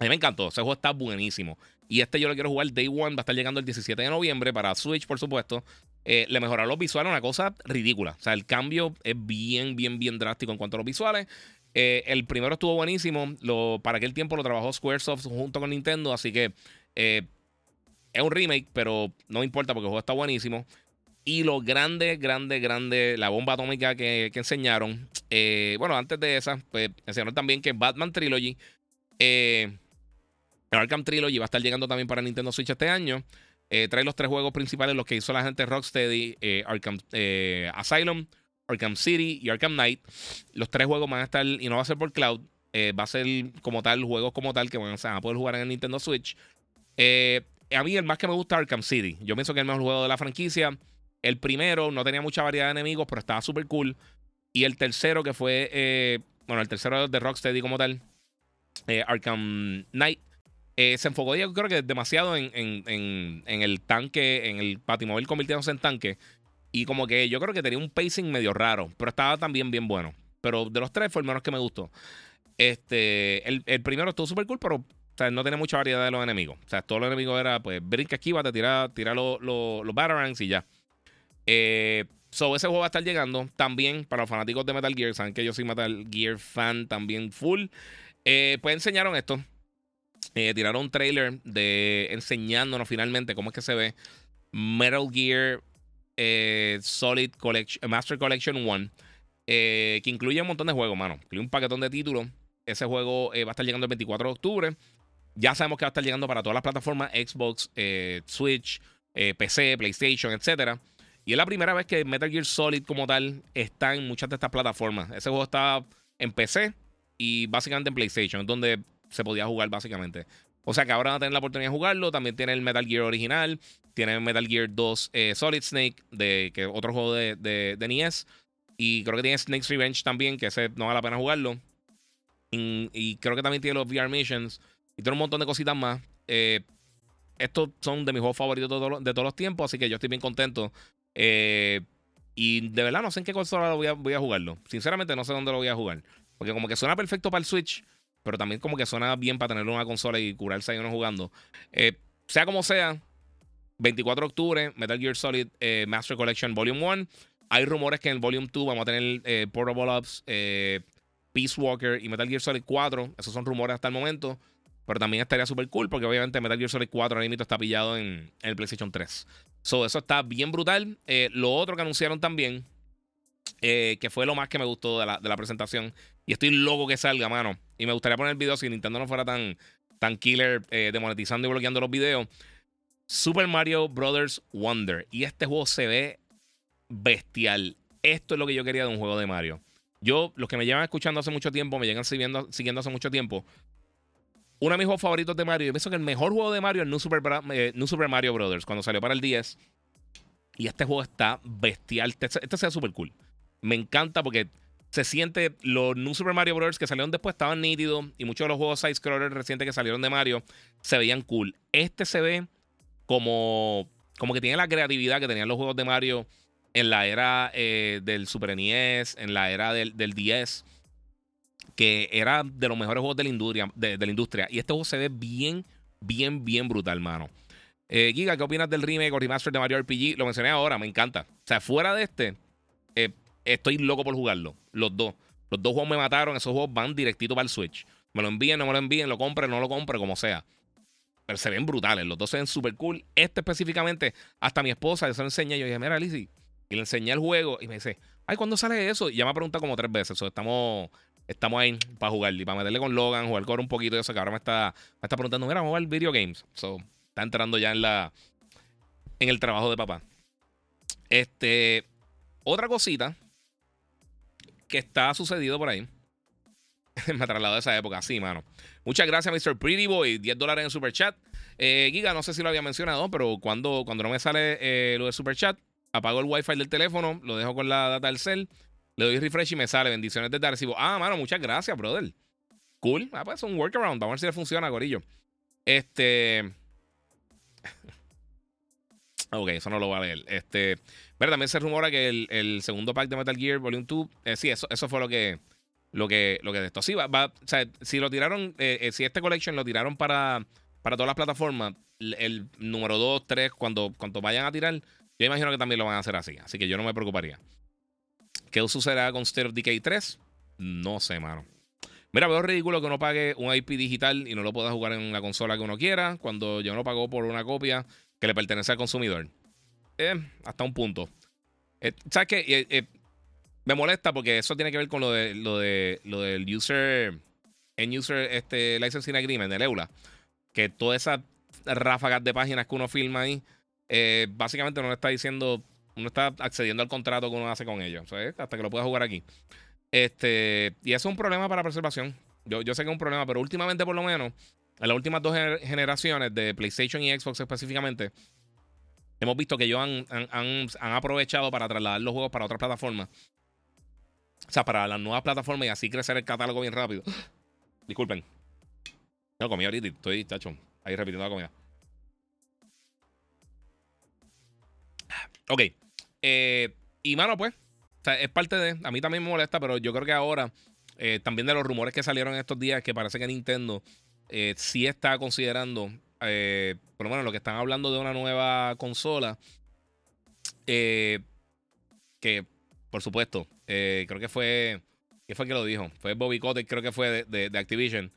A mí me encantó. Ese juego está buenísimo. Y este yo lo quiero jugar Day One. Va a estar llegando el 17 de noviembre para Switch, por supuesto. Eh, le mejoraron los visuales, una cosa ridícula. O sea, el cambio es bien, bien, bien drástico en cuanto a los visuales. Eh, el primero estuvo buenísimo. Lo, para aquel tiempo lo trabajó Squaresoft junto con Nintendo. Así que eh, es un remake, pero no importa porque el juego está buenísimo. Y lo grande, grande, grande, la bomba atómica que, que enseñaron. bueno, antes de esa, pues enseñaron también que Batman Trilogy. Eh, Arkham Trilogy va a estar llegando también para Nintendo Switch este año. trae los tres juegos principales, los que hizo la gente Rocksteady, Arkham Asylum, Arkham City y Arkham Knight. Los tres juegos van a estar, y no va a ser por cloud, va a ser como tal, juegos como tal que van a poder jugar en el Nintendo Switch. a mí el más que me gusta Arkham City. Yo pienso que es el mejor juego de la franquicia. El primero no tenía mucha variedad de enemigos, pero estaba súper cool. Y el tercero, que fue, eh, bueno, el tercero de Rocksteady como tal, eh, Arkham Knight, eh, se enfocó, yo creo que demasiado en, en, en, el tanque, en el patimóvil convirtiéndose en tanque. Y como que yo creo que tenía un pacing medio raro, pero estaba también bien bueno. Pero de los tres fue el menos que me gustó. Este, el, primero estuvo súper cool, pero no tenía mucha variedad de los enemigos. O sea, todos los enemigos era, pues, brinca, te tira, tira los, los, los Batarangs y ya. Eh, So, ese juego va a estar llegando también para los fanáticos de Metal Gear. Saben que yo soy Metal Gear fan también full. Eh, pues enseñaron esto. Eh, tiraron un trailer de enseñándonos finalmente cómo es que se ve Metal Gear eh, Solid Collection, Master Collection 1. que incluye un montón de juegos, mano. Incluye un paquetón de títulos. Ese juego va a estar llegando el 24 de octubre. Ya sabemos que va a estar llegando para todas las plataformas: Xbox, Switch, PC, PlayStation, etcétera. Y es la primera vez que Metal Gear Solid como tal está en muchas de estas plataformas. Ese juego está en PC y básicamente en PlayStation, donde se podía jugar básicamente. O sea que ahora van a tener la oportunidad de jugarlo. También tiene el Metal Gear original. Tiene Metal Gear 2 eh, Solid Snake, de, que otro juego de, de, NES. Y creo que tiene Snake's Revenge también, que ese no vale la pena jugarlo. Y, creo que también tiene los VR Missions. Y tiene un montón de cositas más. Eh, estos son de mis juegos favoritos de, todos los tiempos, así que yo estoy bien contento eh, y de verdad no sé en qué consola voy a, voy a jugarlo. Sinceramente no sé dónde lo voy a jugar. Porque como que suena perfecto para el Switch, pero también como que suena bien para tener una consola y curarse ahí uno jugando. Eh, sea como sea, 24 de octubre, Metal Gear Solid eh, Master Collection Volume 1. Hay rumores que en el Volume 2 vamos a tener Portable Ops, Peace Walker y Metal Gear Solid 4. Esos son rumores hasta el momento. Pero también estaría súper cool porque obviamente Metal Gear Solid 4 ahora mismo está pillado en, el PlayStation 3. So, eso está bien brutal. Eh, lo otro que anunciaron también, eh, que fue lo más que me gustó de la, presentación, y estoy loco que salga, mano. Y me gustaría poner el video si Nintendo no fuera tan, tan killer eh, demonetizando y bloqueando los videos. Super Mario Brothers Wonder. Y este juego se ve bestial. Esto es lo que yo quería de un juego de Mario. Yo, los que me llevan escuchando hace mucho tiempo, me llegan siguiendo, siguiendo hace mucho tiempo, uno de mis juegos favoritos de Mario. Yo pienso que el mejor juego de Mario es New Super, eh, Super Mario Brothers, cuando salió para el 10. Y este juego está bestial. Este, este sea súper cool. Me encanta porque se siente. Los New Super Mario Brothers que salieron después estaban nítidos. Y muchos de los juegos side-scrollers recientes que salieron de Mario se veían cool. Este se ve como, como que tiene la creatividad que tenían los juegos de Mario en la era eh, del Super NES, en la era del, del 10 que era de los mejores juegos de la industria. De, la industria. Y este juego se ve bien, bien, bien brutal, mano. Eh, Giga, ¿qué opinas del remake o remaster de Mario RPG? Lo mencioné ahora, me encanta. O sea, fuera de este, eh, estoy loco por jugarlo. Los dos. Los dos juegos me mataron. Esos juegos van directito para el Switch. Me lo envíen, no me lo envíen, lo compre, no lo compre, como sea. Pero se ven brutales. Los dos se ven súper cool. Este específicamente, hasta mi esposa, yo se lo enseñé. Yo dije, mira, Lizzie. Y le enseñé el juego y me dice, ay, ¿cuándo sale eso? Y ya me ha preguntado como tres veces. estamos estamos ahí para jugar y para meterle con Logan, jugar con un poquito de eso, que ahora me está, me está preguntando, mira, vamos a jugar video games. So, está entrando ya en la en el trabajo de papá. Este, otra cosita que está sucedido por ahí. me ha trasladado a esa época, sí, mano. Muchas gracias, Mr. Pretty Boy. 10 dólares en Super Chat. Eh, Giga, no sé si lo había mencionado, pero cuando, cuando no me sale eh, lo de Super Chat, apago el wifi del teléfono, lo dejo con la data del cel le doy refresh y me sale. Bendiciones de Recibo. Ah, mano, muchas gracias, brother. Cool. Ah, pues es un workaround. Vamos a ver si le funciona, gorillo. Este. ok, eso no lo va a leer. Este. Pero también se rumora que el, segundo pack de Metal Gear Volume 2. Eh, sí, eso, eso fue lo que. Lo que, lo que de esto. Sí, va, o sea, si lo tiraron, eh, eh, si este collection lo tiraron para, para todas las plataformas, el, número 2, 3, cuando, cuando vayan a tirar, yo imagino que también lo van a hacer así. Así que yo no me preocuparía. ¿Qué sucederá con State of Decay 3? No sé, mano. Mira, veo ridículo que uno pague un IP digital y no lo pueda jugar en la consola que uno quiera cuando yo no pago por una copia que le pertenece al consumidor. Eh, hasta un punto. Eh, ¿Sabes qué? Eh, eh, me molesta porque eso tiene que ver con lo de lo de lo del user en user este licensing agreement del EULA, que todas esas ráfagas de páginas que uno filma ahí eh, básicamente no le está diciendo, uno está accediendo al contrato que uno hace con ellos, hasta que lo pueda jugar aquí. Este, y eso es un problema para preservación. Yo, yo sé que es un problema, pero últimamente, por lo menos, en las últimas dos generaciones de PlayStation y Xbox específicamente, hemos visto que ellos han, han, aprovechado para trasladar los juegos para otras plataformas. O sea, para las nuevas plataformas y así crecer el catálogo bien rápido. Disculpen. No, comí ahorita estoy, tacho, ahí repitiendo la comida. Ok. Eh, y mano, pues, es parte de. A mí también me molesta, pero yo creo que ahora, eh, también de los rumores que salieron estos días, que parece que Nintendo eh, sí está considerando, eh, por lo menos que están hablando de una nueva consola, que por supuesto, creo que fue, ¿qué fue que lo dijo? Fue Bobby Kotick, creo que fue de, Activision.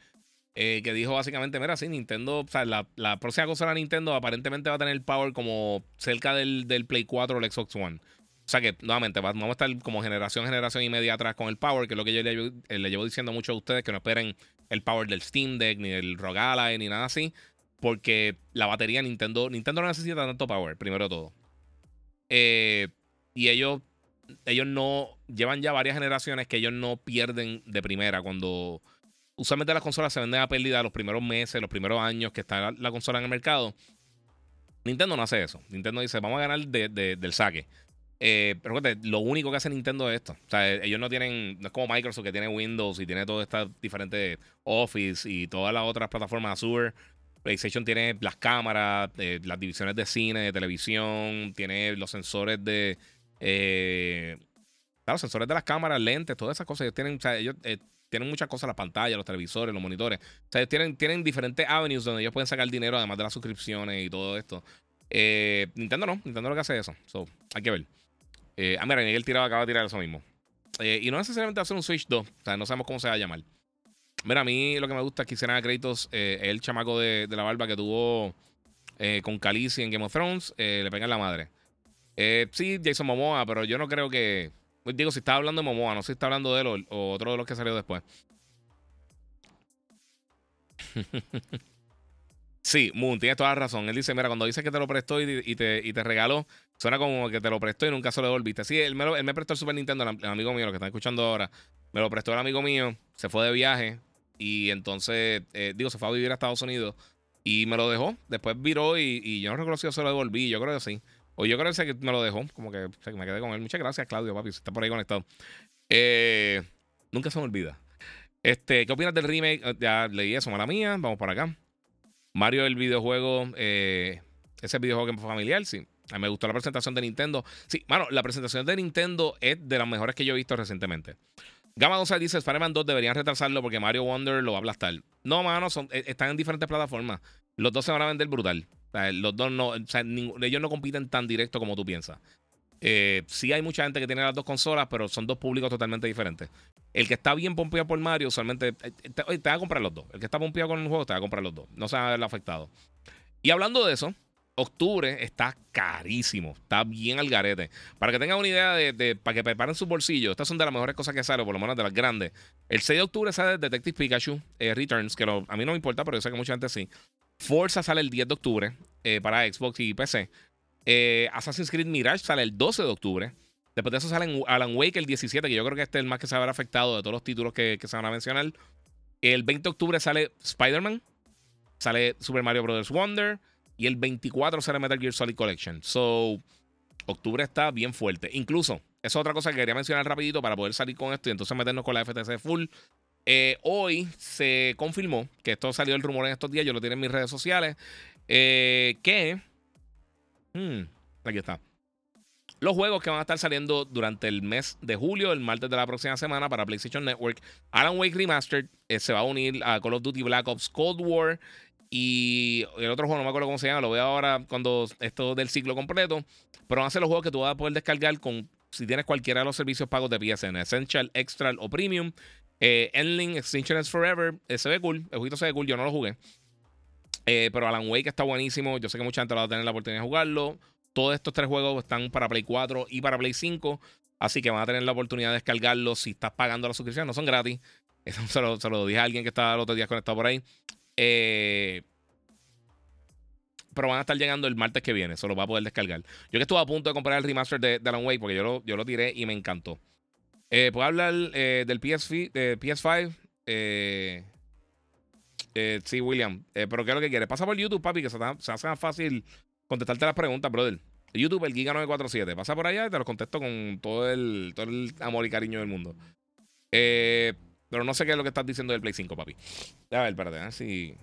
que dijo básicamente, mira, sí, Nintendo, o sea, la, próxima consola Nintendo aparentemente va a tener power como cerca del, del Play 4 o el Xbox One. O sea que, nuevamente, vamos a estar como generación, generación y media atrás con el Power, que es lo que yo le, eh, llevo diciendo a muchos de ustedes, que no esperen el Power del Steam Deck, ni del ROG Ally, ni nada así, porque la batería Nintendo, Nintendo no necesita tanto Power, primero todo. Eh, y ellos, ellos no, llevan ya varias generaciones que ellos no pierden de primera cuando... Usualmente las consolas se venden a pérdida los primeros meses, los primeros años que está la, consola en el mercado. Nintendo no hace eso. Nintendo dice, vamos a ganar del saque. Eh, pero lo único que hace Nintendo es esto. O sea, ellos no tienen, no es como Microsoft que tiene Windows y tiene todas estas diferentes Office y todas las otras plataformas Azure. PlayStation tiene las cámaras, eh, las divisiones de cine, de televisión, tiene los sensores de. Eh, claro, sensores de las cámaras, lentes, todas esas cosas. Ellos tienen, o sea, ellos eh, tienen muchas cosas, las pantallas, los televisores, los monitores. O sea, ellos tienen, tienen diferentes avenues donde ellos pueden sacar dinero, además de las suscripciones y todo esto. Nintendo no, Nintendo lo que hace eso. So, hay que ver. Eh, ah, mira, Miguel tiraba, acaba de tirar eso mismo. Eh, y no necesariamente hacer un Switch 2. O sea, no sabemos cómo se va a llamar. Mira, a mí lo que me gusta es que hicieran a créditos eh, el chamaco de, la barba que tuvo eh, con Khaleesi en Game of Thrones. le pegan la madre. sí, Jason Momoa, pero yo no creo que. Pues, digo, si está hablando de Momoa, no sé si está hablando de él o otro de los que salió después. Sí, Moon, tienes toda la razón. Él dice, mira, cuando dice que te lo prestó y, te, y te regaló, suena como que te lo prestó y nunca se lo devolviste. Sí, él me, él me prestó el Super Nintendo, el, amigo mío, lo que están escuchando ahora. Me lo prestó el amigo mío, se fue de viaje y entonces, eh, digo, se fue a vivir a Estados Unidos y me lo dejó. Después viró y, yo no recuerdo se lo devolví, yo creo que sí. O yo creo que me lo dejó, como que me quedé con él. Muchas gracias, Claudio, papi, si está por ahí conectado. Eh, nunca se me olvida. Este, ¿Qué opinas del remake? Ya leí eso, mala mía. Vamos por acá. Mario, el videojuego, eh, ese videojuego que es familiar, sí. Me gustó la presentación de Nintendo. Sí, mano, la presentación de Nintendo es de las mejores que yo he visto recientemente. Gama 12 dice: Spider-Man 2 deberían retrasarlo porque Mario Wonder lo va a aplastar. No, mano, son, eh, están en diferentes plataformas. Los dos se van a vender brutal. los dos no, o sea, ellos no compiten tan directo como tú piensas. Eh, sí hay mucha gente que tiene las dos consolas, pero son dos públicos totalmente diferentes. El que está bien pompeado por Mario, usualmente eh, te, va a comprar los dos. El que está pompeado con el juego, te va a comprar los dos. No se va a ver afectado. Y hablando de eso, octubre está carísimo. Está bien al garete. Para que tengan una idea de, para que preparen sus bolsillos, estas son de las mejores cosas que salen, por lo menos de las grandes. El 6 de octubre sale Detective Pikachu eh, Returns, que a mí no me importa, pero yo sé que mucha gente sí. Forza sale el 10 de octubre para Xbox y PC. Eh, Assassin's Creed Mirage sale el 12 de octubre. Después de eso sale Alan Wake el 17, que yo creo que este es el más que se habrá afectado de todos los títulos que, se van a mencionar. El 20 de octubre sale Spider-Man. Sale Super Mario Bros. Wonder. Y el 24 sale Metal Gear Solid Collection. So, octubre está bien fuerte. Incluso, esa es otra cosa que quería mencionar rapidito para poder salir con esto y entonces meternos con la FTC full. Eh, hoy se confirmó que esto salió el rumor en estos días, yo lo tengo en mis redes sociales, eh, que Hmm, aquí está. Los juegos que van a estar saliendo durante el mes de julio, el martes de la próxima semana para PlayStation Network. Alan Wake Remastered eh, se va a unir a Call of Duty Black Ops Cold War. Y el otro juego, no me acuerdo cómo se llama, lo veo ahora cuando esto del ciclo completo. Pero van a ser los juegos que tú vas a poder descargar con si tienes cualquiera de los servicios pagos de PSN, Essential, Extra o Premium. Eh, Endling, Extinction Forever, eh, se cool, el jueguito se ve cool, yo no lo jugué. Eh, pero Alan Wake está buenísimo. Yo sé que mucha gente va a tener la oportunidad de jugarlo. Todos estos tres juegos están para Play 4 y para Play 5. Así que van a tener la oportunidad de descargarlos si estás pagando la suscripción. No son gratis. Eso se lo, dije a alguien que estaba el otro día conectado por ahí. Eh, pero van a estar llegando el martes que viene. Solo va a poder descargar. Yo que estuve a punto de comprar el remaster de, de Alan Wake porque yo lo, yo lo tiré y me encantó. Eh, ¿Puedo hablar eh, del PS5? Eh, sí, William. pero ¿qué es lo que quieres? Pasa por YouTube, papi, que se, se hace más fácil contestarte las preguntas, brother. YouTube, el Giga947. Pasa por allá y te lo contesto con todo el, todo el amor y cariño del mundo. Pero no sé qué es lo que estás diciendo del Play 5, papi. A ver, espérate, a ver si.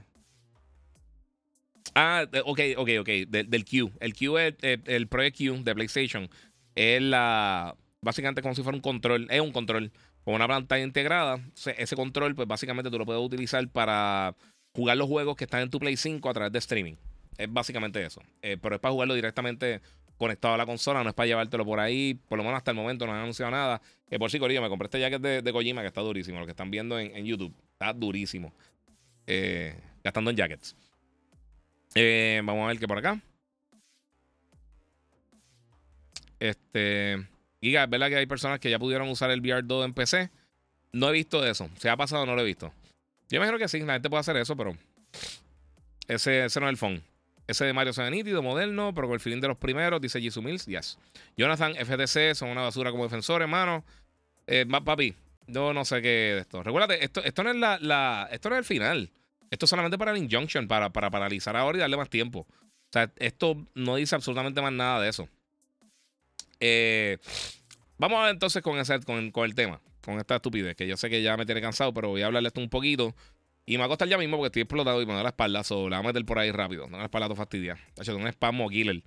Ah, ok, ok, ok. del Q. El Q es el, el Project Q de PlayStation. Es la. Básicamente como si fuera un control. Es un control con una pantalla integrada. ese control, pues básicamente tú lo puedes utilizar para jugar los juegos que están en tu Play 5 a través de streaming. Es básicamente eso. Eh, pero es para jugarlo directamente conectado a la consola, no es para llevártelo por ahí. Por lo menos hasta el momento no han anunciado nada. Que por sí, Corillo, me compré este jacket de, de Kojima que está durísimo. Lo que están viendo en, YouTube. Está durísimo. Eh, gastando en jackets. Eh, vamos a ver qué por acá. Este. Giga, es verdad que hay personas que ya pudieron usar el VR2 en PC. No he visto eso. ¿Se ha pasado? No lo he visto. Yo me imagino que sí, la gente puede hacer eso, pero. Ese, ese no es el phone. Ese de Mario se ve moderno, pero con el feeling de los primeros, dice Jisoo Mills. Yes. Jonathan, FTC, son una basura como defensor, hermano. Eh, papi, yo no sé qué de esto. Recuérdate, esto, esto no es la, esto no es el final. Esto es solamente para el injunction, para, para paralizar ahora y darle más tiempo. O sea, esto no dice absolutamente más nada de eso. Eh, vamos a ver entonces con, ese, con, el tema, con esta estupidez, que yo sé que ya me tiene cansado, pero voy a hablarle esto un poquito. Y me va a costar ya mismo porque estoy explotado y me da la espalda, so la voy a meter por ahí rápido. No la espalda tu fastidia. Hecho, un spam killer.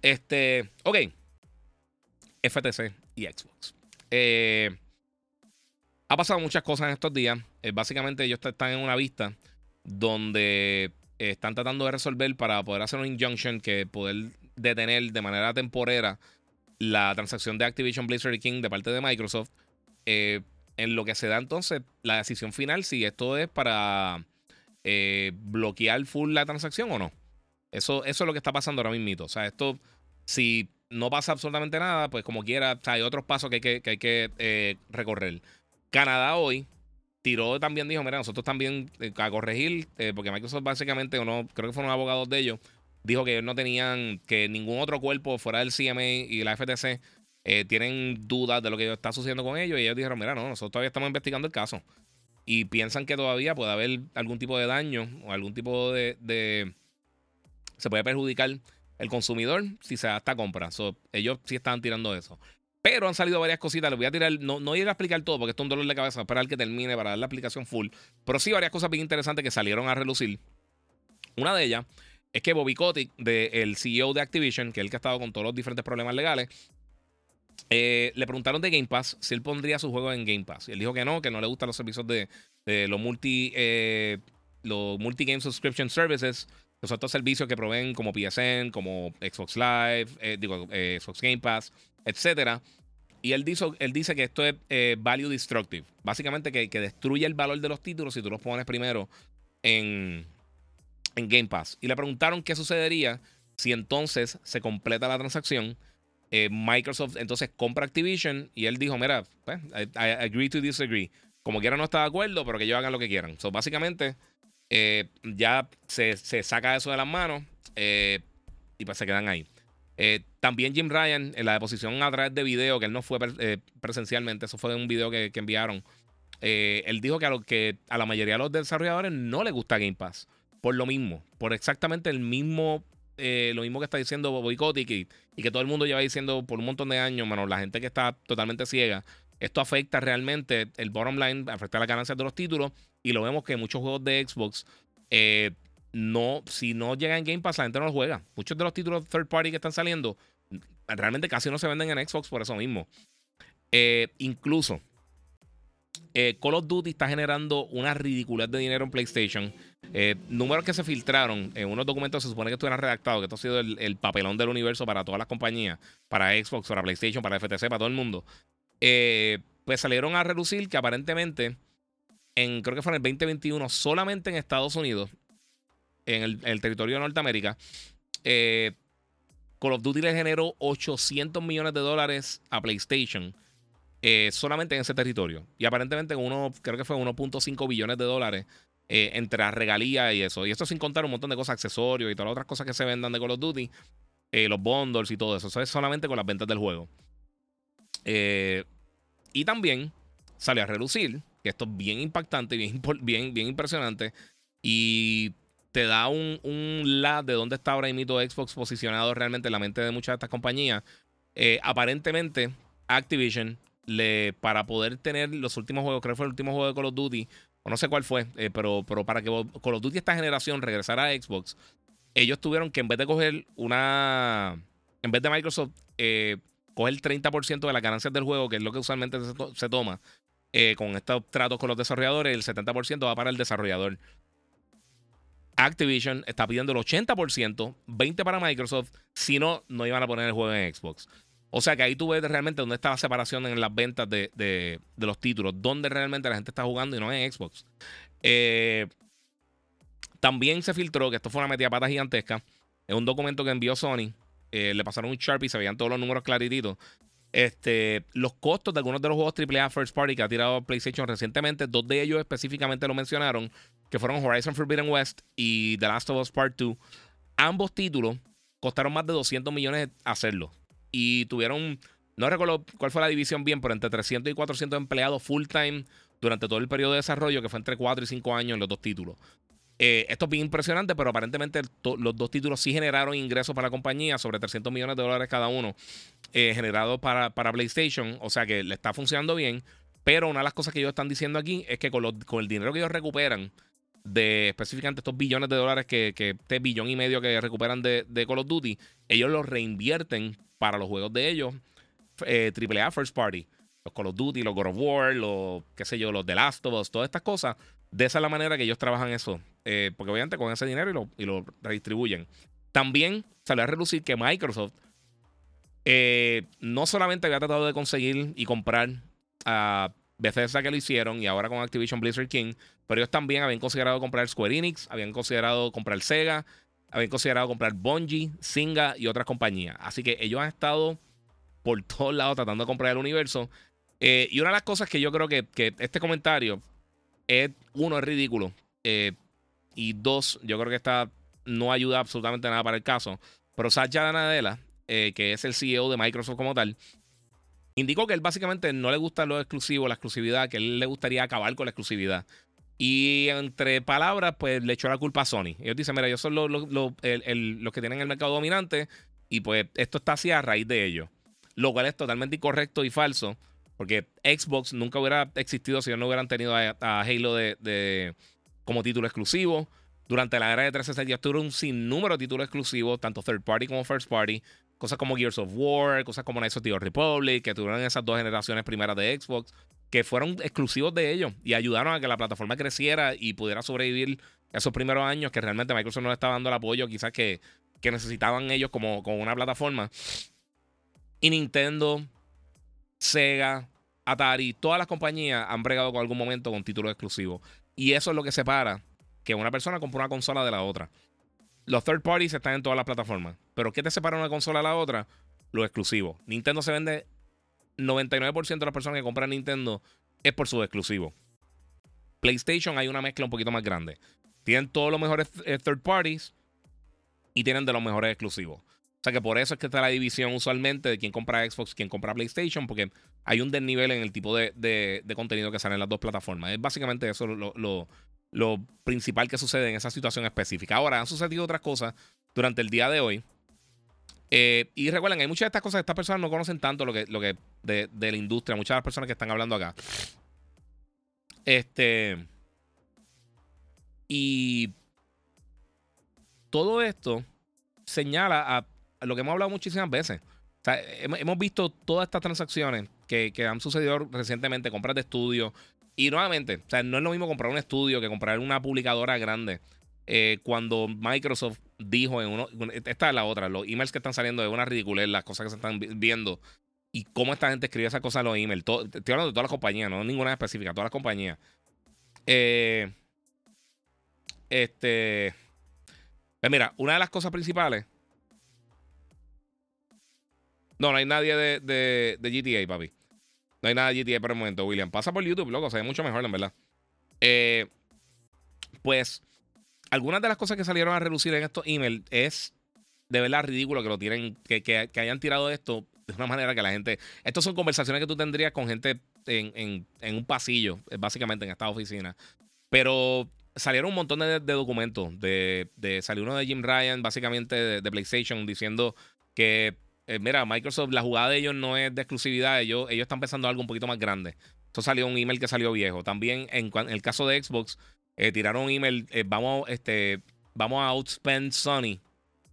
Este, ok. FTC y Xbox. Eh, ha pasado muchas cosas en estos días. Eh, básicamente ellos están en una vista donde están tratando de resolver para poder hacer un injunction que poder detener de manera temporera la transacción de Activision Blizzard King de parte de Microsoft. Eh, en lo que se da entonces la decisión final si esto es para eh, bloquear full la transacción o no. Eso, eso es lo que está pasando ahora mismo. O sea, esto, si no pasa absolutamente nada, pues como quiera, hay otros pasos que hay que, que, hay que eh, recorrer. Canadá hoy tiró también, dijo, mira, nosotros también eh, a corregir, eh, porque Microsoft básicamente, o no, creo que fueron abogados de ellos, dijo que ellos no tenían, que ningún otro cuerpo fuera del CMA y la FTC eh, tienen dudas de lo que está sucediendo con ellos y ellos dijeron, mira, no, nosotros todavía estamos investigando el caso y piensan que todavía puede haber algún tipo de daño o algún tipo de... de se puede perjudicar el consumidor si se da esta compra. ellos sí están tirando eso. Pero han salido varias cositas. Les voy a tirar. No, no llego a explicar todo porque esto es un dolor de cabeza. Esperar que termine para dar la aplicación full. Pero sí, varias cosas bien interesantes que salieron a relucir. Una de ellas es que Bobby Kotick, el CEO de Activision, que es el que ha estado con todos los diferentes problemas legales, eh, le preguntaron de Game Pass si él pondría su juego en Game Pass. Y él dijo que no, que no le gustan los servicios de, los multi. Eh, los multi-game subscription services, los otros servicios que proveen como PSN, como Xbox Live, eh, digo, Xbox Game Pass, etcétera. Y él, dice, él dice que esto es value destructive. Básicamente que, que, destruye el valor de los títulos si tú los pones primero en, en Game Pass. Y le preguntaron qué sucedería si entonces se completa la transacción. Eh, Microsoft entonces compra Activision y él dijo, mira, pues, I, agree to disagree. Como quiera no está de acuerdo, pero que ellos hagan lo que quieran. So, básicamente, eh, ya se, saca eso de las manos y pues se quedan ahí. Eh, también Jim Ryan, en la deposición a través de video, que él no fue eh, presencialmente, eso fue un video que, enviaron. Eh, él dijo que a, lo que a la mayoría de los desarrolladores no les gusta Game Pass. Por lo mismo, por exactamente el mismo, lo mismo que está diciendo Boycott y y que todo el mundo lleva diciendo por un montón de años, menos la gente que está totalmente ciega. Esto afecta realmente el bottom line, afecta las ganancias de los títulos. Y lo vemos que muchos juegos de Xbox no, si no llega en Game Pass, la gente no lo juega. Muchos de los títulos third party que están saliendo realmente casi no se venden en Xbox por eso mismo. Eh, incluso eh, Call of Duty está generando una ridiculez de dinero en PlayStation. Eh, números que se filtraron en unos documentos se supone que estuvieran redactados, que esto ha sido el, papelón del universo para todas las compañías, para Xbox, para PlayStation, para FTC, para todo el mundo. pues salieron a relucir que aparentemente, en, creo que fue en el 2021, solamente en Estados Unidos, en el, territorio de Norteamérica, eh, Call of Duty le generó 800 millones de dólares a PlayStation eh, solamente en ese territorio. Y aparentemente uno, creo que fue 1.5 billones de dólares eh, entre la regalía y eso. Y esto sin contar un montón de cosas, accesorios y todas las otras cosas que se vendan de Call of Duty, eh, los bundles y todo eso. Eso es solamente con las ventas del juego. y también salió a relucir, que esto es bien impactante, bien, bien, bien impresionante. Y te da un, un de dónde está ahora mismo Xbox posicionado realmente en la mente de muchas de estas compañías. Eh, aparentemente, Activision, le, para poder tener los últimos juegos, creo que fue el último juego de Call of Duty, o no sé cuál fue, eh, pero, pero para que Call of Duty esta generación regresara a Xbox, ellos tuvieron que en vez de coger una, en vez de Microsoft, eh, coger el 30% de las ganancias del juego, que es lo que usualmente se, toma, con estos tratos con los desarrolladores, el 70% va para el desarrollador. Activision está pidiendo el 80%, 20% para Microsoft, si no, no iban a poner el juego en Xbox. O sea que ahí tú ves realmente dónde está la separación en las ventas de, los títulos, dónde realmente la gente está jugando y no en Xbox. Eh, también se filtró que esto fue una metida pata gigantesca. Es un documento que envió Sony. Eh, le pasaron un Sharpie y se veían todos los números clarititos. Este, los costos de algunos de los juegos AAA First Party que ha tirado PlayStation recientemente, dos de ellos específicamente lo mencionaron, que fueron Horizon Forbidden West y The Last of Us Part 2. Ambos títulos costaron más de 200 millones hacerlo. Y tuvieron, no recuerdo cuál fue la división bien, pero entre 300 y 400 empleados full time durante todo el periodo de desarrollo, que fue entre 4 y 5 años en los dos títulos. Eh, esto es bien impresionante, pero aparentemente los dos títulos sí generaron ingresos para la compañía, sobre 300 millones de dólares cada uno, eh, generados para, para PlayStation. O sea que le está funcionando bien. Pero una de las cosas que ellos están diciendo aquí es que con, con el dinero que ellos recuperan de específicamente estos billones de dólares que, que este billón y medio que recuperan de, de, Call of Duty, ellos los reinvierten para los juegos de ellos, eh, AAA First Party. Los Call of Duty, los God of War, los, qué sé yo, los The Last of Us, todas estas cosas. De esa es la manera que ellos trabajan eso. Eh, porque obviamente con ese dinero y lo, y lo redistribuyen. También salió a relucir que Microsoft eh, no solamente había tratado de conseguir y comprar a Bethesda que lo hicieron y ahora con Activision Blizzard King, pero ellos también habían considerado comprar Square Enix, habían considerado comprar Sega, habían considerado comprar Bungie, Singa y otras compañías. Así que ellos han estado por todos lados tratando de comprar el universo. Eh, y una de las cosas que yo creo que, este comentario es, uno, es ridículo. Eh, y dos, yo creo que esta no ayuda absolutamente nada para el caso. Pero Satya Nadella, eh, que es el CEO de Microsoft como tal, indicó que él básicamente no le gusta lo exclusivo, la exclusividad, que él le gustaría acabar con la exclusividad. Y entre palabras, pues le echó la culpa a Sony. Ellos dicen, mira, ellos son los, los, que tienen el mercado dominante y pues esto está así a raíz de ellos. Lo cual es totalmente incorrecto y falso, porque Xbox nunca hubiera existido si ellos no hubieran tenido a, Halo de, como título exclusivo. Durante la era de 360 ya tuvieron un sinnúmero de títulos exclusivos, tanto third party como first party. Cosas como Gears of War, cosas como Knights of the Republic, que tuvieron esas dos generaciones primeras de Xbox, que fueron exclusivos de ellos y ayudaron a que la plataforma creciera y pudiera sobrevivir esos primeros años que realmente Microsoft no le estaba dando el apoyo quizás que, que necesitaban ellos como, como una plataforma. Y Nintendo, Sega, Atari, todas las compañías han bregado con algún momento con títulos exclusivos. Y eso es lo que separa que una persona compre una consola de la otra. Los third parties están en todas las plataformas. Pero ¿qué te separa una consola de la otra? Lo exclusivo. Nintendo se vende 99% de las personas que compran Nintendo es por su exclusivo. PlayStation hay una mezcla un poquito más grande. Tienen todos los mejores eh, third parties y tienen de los mejores exclusivos. O sea que por eso es que está la división usualmente de quién compra Xbox, quién compra PlayStation, porque hay un desnivel en el tipo de, contenido que sale en las dos plataformas. Es básicamente eso lo, lo principal que sucede en esa situación específica. Ahora, han sucedido otras cosas durante el día de hoy. Eh, y recuerden, hay muchas de estas cosas que estas personas no conocen tanto lo que, lo que de, la industria, muchas de las personas que están hablando acá. Este. Y todo esto señala a, lo que hemos hablado muchísimas veces. O sea, hemos, visto todas estas transacciones que, que, han sucedido recientemente, compras de estudio, y nuevamente, o sea, no es lo mismo comprar un estudio que comprar una publicadora grande. Eh, cuando Microsoft dijo en uno, esta es la otra, los emails que están saliendo de una ridiculez, las cosas que se están viendo y cómo esta gente escribe esas cosas en los emails. estoy hablando de todas las compañías, no ninguna específica, todas las compañías. Eh, este. Pues mira, una de las cosas principales. No, no hay nadie de, de, de GTA, papi. No hay nada de GTA por el momento, William. Pasa por YouTube, loco. Se ve mucho mejor, en verdad. Eh, Pues algunas de las cosas que salieron a relucir en estos emails es de verdad ridículo que lo tienen, que, hayan tirado esto de una manera que la gente. Estas son conversaciones que tú tendrías con gente en, un pasillo, básicamente en esta oficina. Pero salieron un montón de, documentos. De, salió uno de Jim Ryan, básicamente de, PlayStation, diciendo que, eh, mira, Microsoft, la jugada de ellos no es de exclusividad, ellos, ellos están pensando algo un poquito más grande. Esto salió un email que salió viejo. También en, el caso de Xbox, eh, tiraron un email, eh, vamos, este, vamos a outspend Sony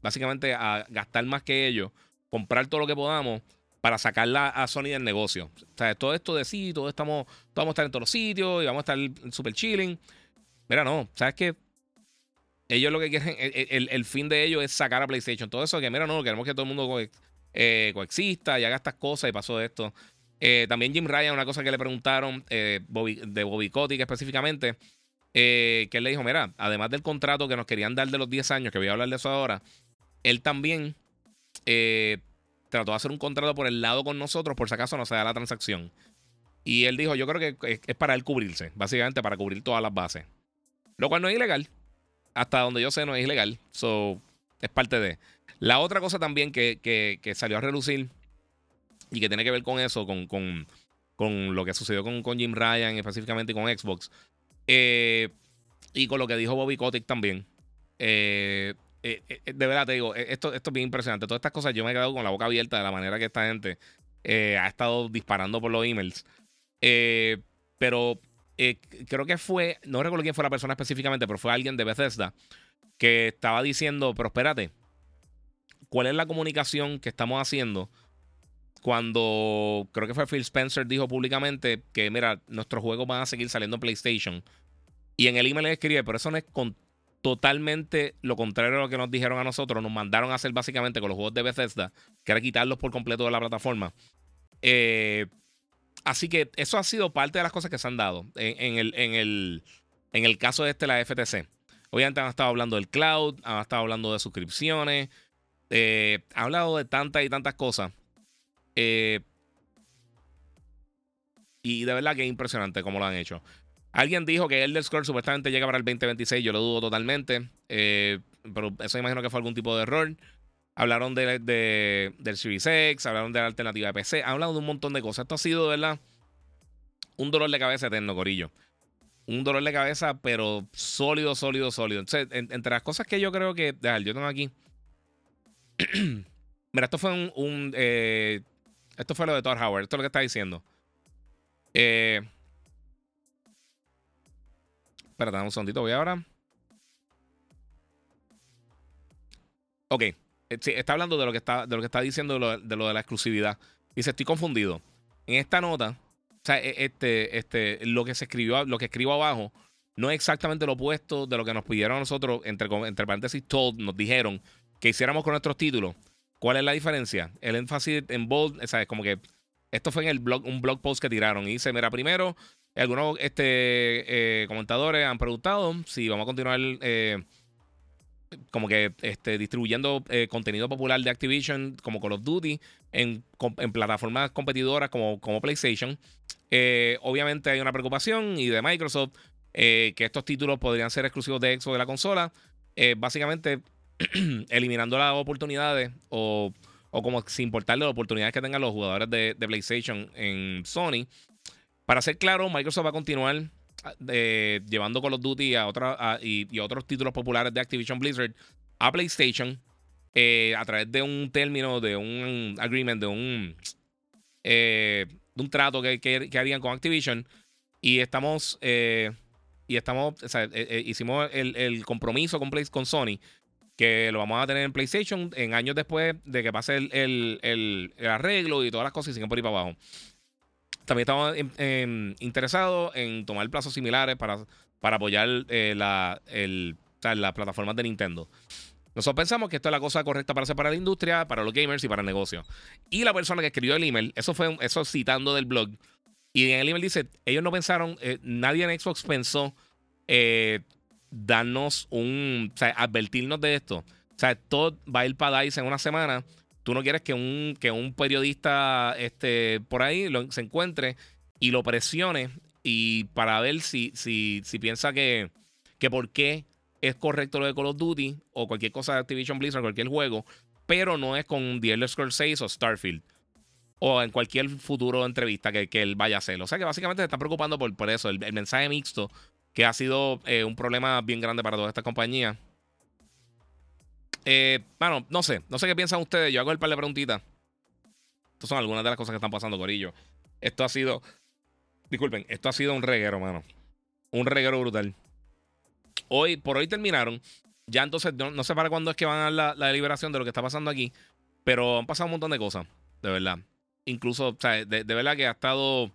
básicamente a gastar más que ellos, comprar todo lo que podamos para sacarla a Sony del negocio. O sea, todo esto de sí, todo estamos, vamos a estar en todos los sitios y vamos a estar super chilling. Mira, no, ¿sabes qué? Ellos lo que quieren, el, fin de ellos es sacar a PlayStation. Todo eso que, mira, no, queremos que todo el mundo eh, coexista y haga estas cosas y pasó esto. También Jim Ryan, una cosa que le preguntaron de Bobby Kotick específicamente, que él le dijo, mira, además del contrato que nos querían dar de los 10 años, que voy a hablar de eso ahora, él también eh, trató de hacer un contrato por el lado con nosotros por si acaso no se da la transacción. Y él dijo, yo creo que es para él cubrirse, básicamente para cubrir todas las bases. Lo cual no es ilegal. Hasta donde yo sé no es ilegal. So, es parte de... La otra cosa también que, salió a relucir y que tiene que ver con eso, con, con, lo que sucedió con, con, Jim Ryan específicamente con Xbox. Eh, y con lo que dijo Bobby Kotick también. Eh, eh, de verdad te digo, esto, esto es bien impresionante. Todas estas cosas yo me he quedado con la boca abierta de la manera que esta gente ha estado disparando por los emails. pero creo que fue, no recuerdo quién fue la persona específicamente, pero fue alguien de Bethesda que estaba diciendo, pero espérate, ¿cuál es la comunicación que estamos haciendo? Cuando creo que fue Phil Spencer dijo públicamente que, mira, nuestros juegos van a seguir saliendo en PlayStation. Y en el email le escribí, pero eso no es con totalmente lo contrario a lo que nos dijeron a nosotros. Nos mandaron a hacer básicamente con los juegos de Bethesda, que era quitarlos por completo de la plataforma. Eh, así que eso ha sido parte de las cosas que se han dado en, el, en, el, en el caso de este, la FTC. Obviamente han estado hablando del cloud, han estado hablando de suscripciones, eh, han hablado de tantas y tantas cosas. Eh, y de verdad que es impresionante cómo lo han hecho. Alguien dijo que Elder Scrolls supuestamente llega para el 2026. Yo lo dudo totalmente. Eh, pero eso imagino que fue algún tipo de error. Hablaron de, del Series X, hablaron de la alternativa de PC, han hablado de un montón de cosas. Esto ha sido, de verdad, un dolor de cabeza eterno, Corillo. Un dolor de cabeza, pero sólido, sólido, sólido. Entonces, entre las cosas que yo creo que. Dejar, yo tengo aquí. Mira, esto fue un. Eh, esto fue lo de Thor Howard. Esto es lo que está diciendo. Eh. Espera, dame un segundito, voy ahora. Ok. Eh, está hablando de lo que está, de lo que está diciendo de lo, de la exclusividad. Dice, estoy confundido. En esta nota, o sea, e, este, este, lo que se escribió, lo que escribo abajo, no es exactamente lo opuesto de lo que nos pidieron a nosotros, entre, entre paréntesis, todos nos dijeron que hiciéramos con nuestros títulos. ¿Cuál es la diferencia? El énfasis en bold, ¿sabes? Como que esto fue en el blog, un blog post que tiraron. Y dice, mira, primero, algunos este, eh, comentadores han preguntado si vamos a continuar eh, como que este, distribuyendo eh, contenido popular de Activision como Call of Duty en, plataformas competidoras como, como PlayStation. obviamente hay una preocupación y de Microsoft que estos títulos podrían ser exclusivos de Xbox de la consola. básicamente eliminando las oportunidades o, como sin importarle las oportunidades que tengan los jugadores de, PlayStation en Sony para ser claro, Microsoft va a continuar eh, llevando Call of Duty a otra, y, otros títulos populares de Activision Blizzard a PlayStation eh, a través de un término, de un agreement, de un, eh, un trato que, harían con Activision. Y estamos, y estamos, hicimos el, compromiso con, con Sony que lo vamos a tener en PlayStation en años después de que pase el, el arreglo y todas las cosas y siguen por ahí para abajo. También estamos interesados en tomar plazos similares para, para apoyar eh, la, las plataformas de Nintendo. Nosotros pensamos que esto es la cosa correcta para hacer para la industria, para los gamers y para el negocio. Y la persona que escribió el email, eso fue eso citando del blog, y en el email dice, ellos no pensaron, eh, nadie en Xbox pensó eh, darnos un, o sea, advertirnos de esto. O sea, todo va a ir para DICE en una semana Tú no quieres que un, que un periodista este, por ahí se encuentre y lo presione y para ver si, si, si piensa que, que por qué es correcto lo de Call of Duty o cualquier cosa de Activision Blizzard, cualquier juego, pero no es con The Elder Scrolls 6 o Starfield. O en cualquier futuro entrevista que, que él vaya a hacer. O sea que básicamente se está preocupando por, por eso, el, mensaje mixto, que ha sido eh, un problema bien grande para toda esta compañía. Eh, bueno, no sé, no sé qué piensan ustedes. Yo hago el par de preguntitas. Estas son algunas de las cosas que están pasando, Corillo. Esto ha sido. Disculpen, esto ha sido un reguero, mano. Un reguero brutal. Hoy, por hoy terminaron. Ya entonces, no, sé para cuándo es que van a la, la, deliberación de lo que está pasando aquí. Pero han pasado un montón de cosas, de verdad. Incluso, o sea, de, verdad que ha estado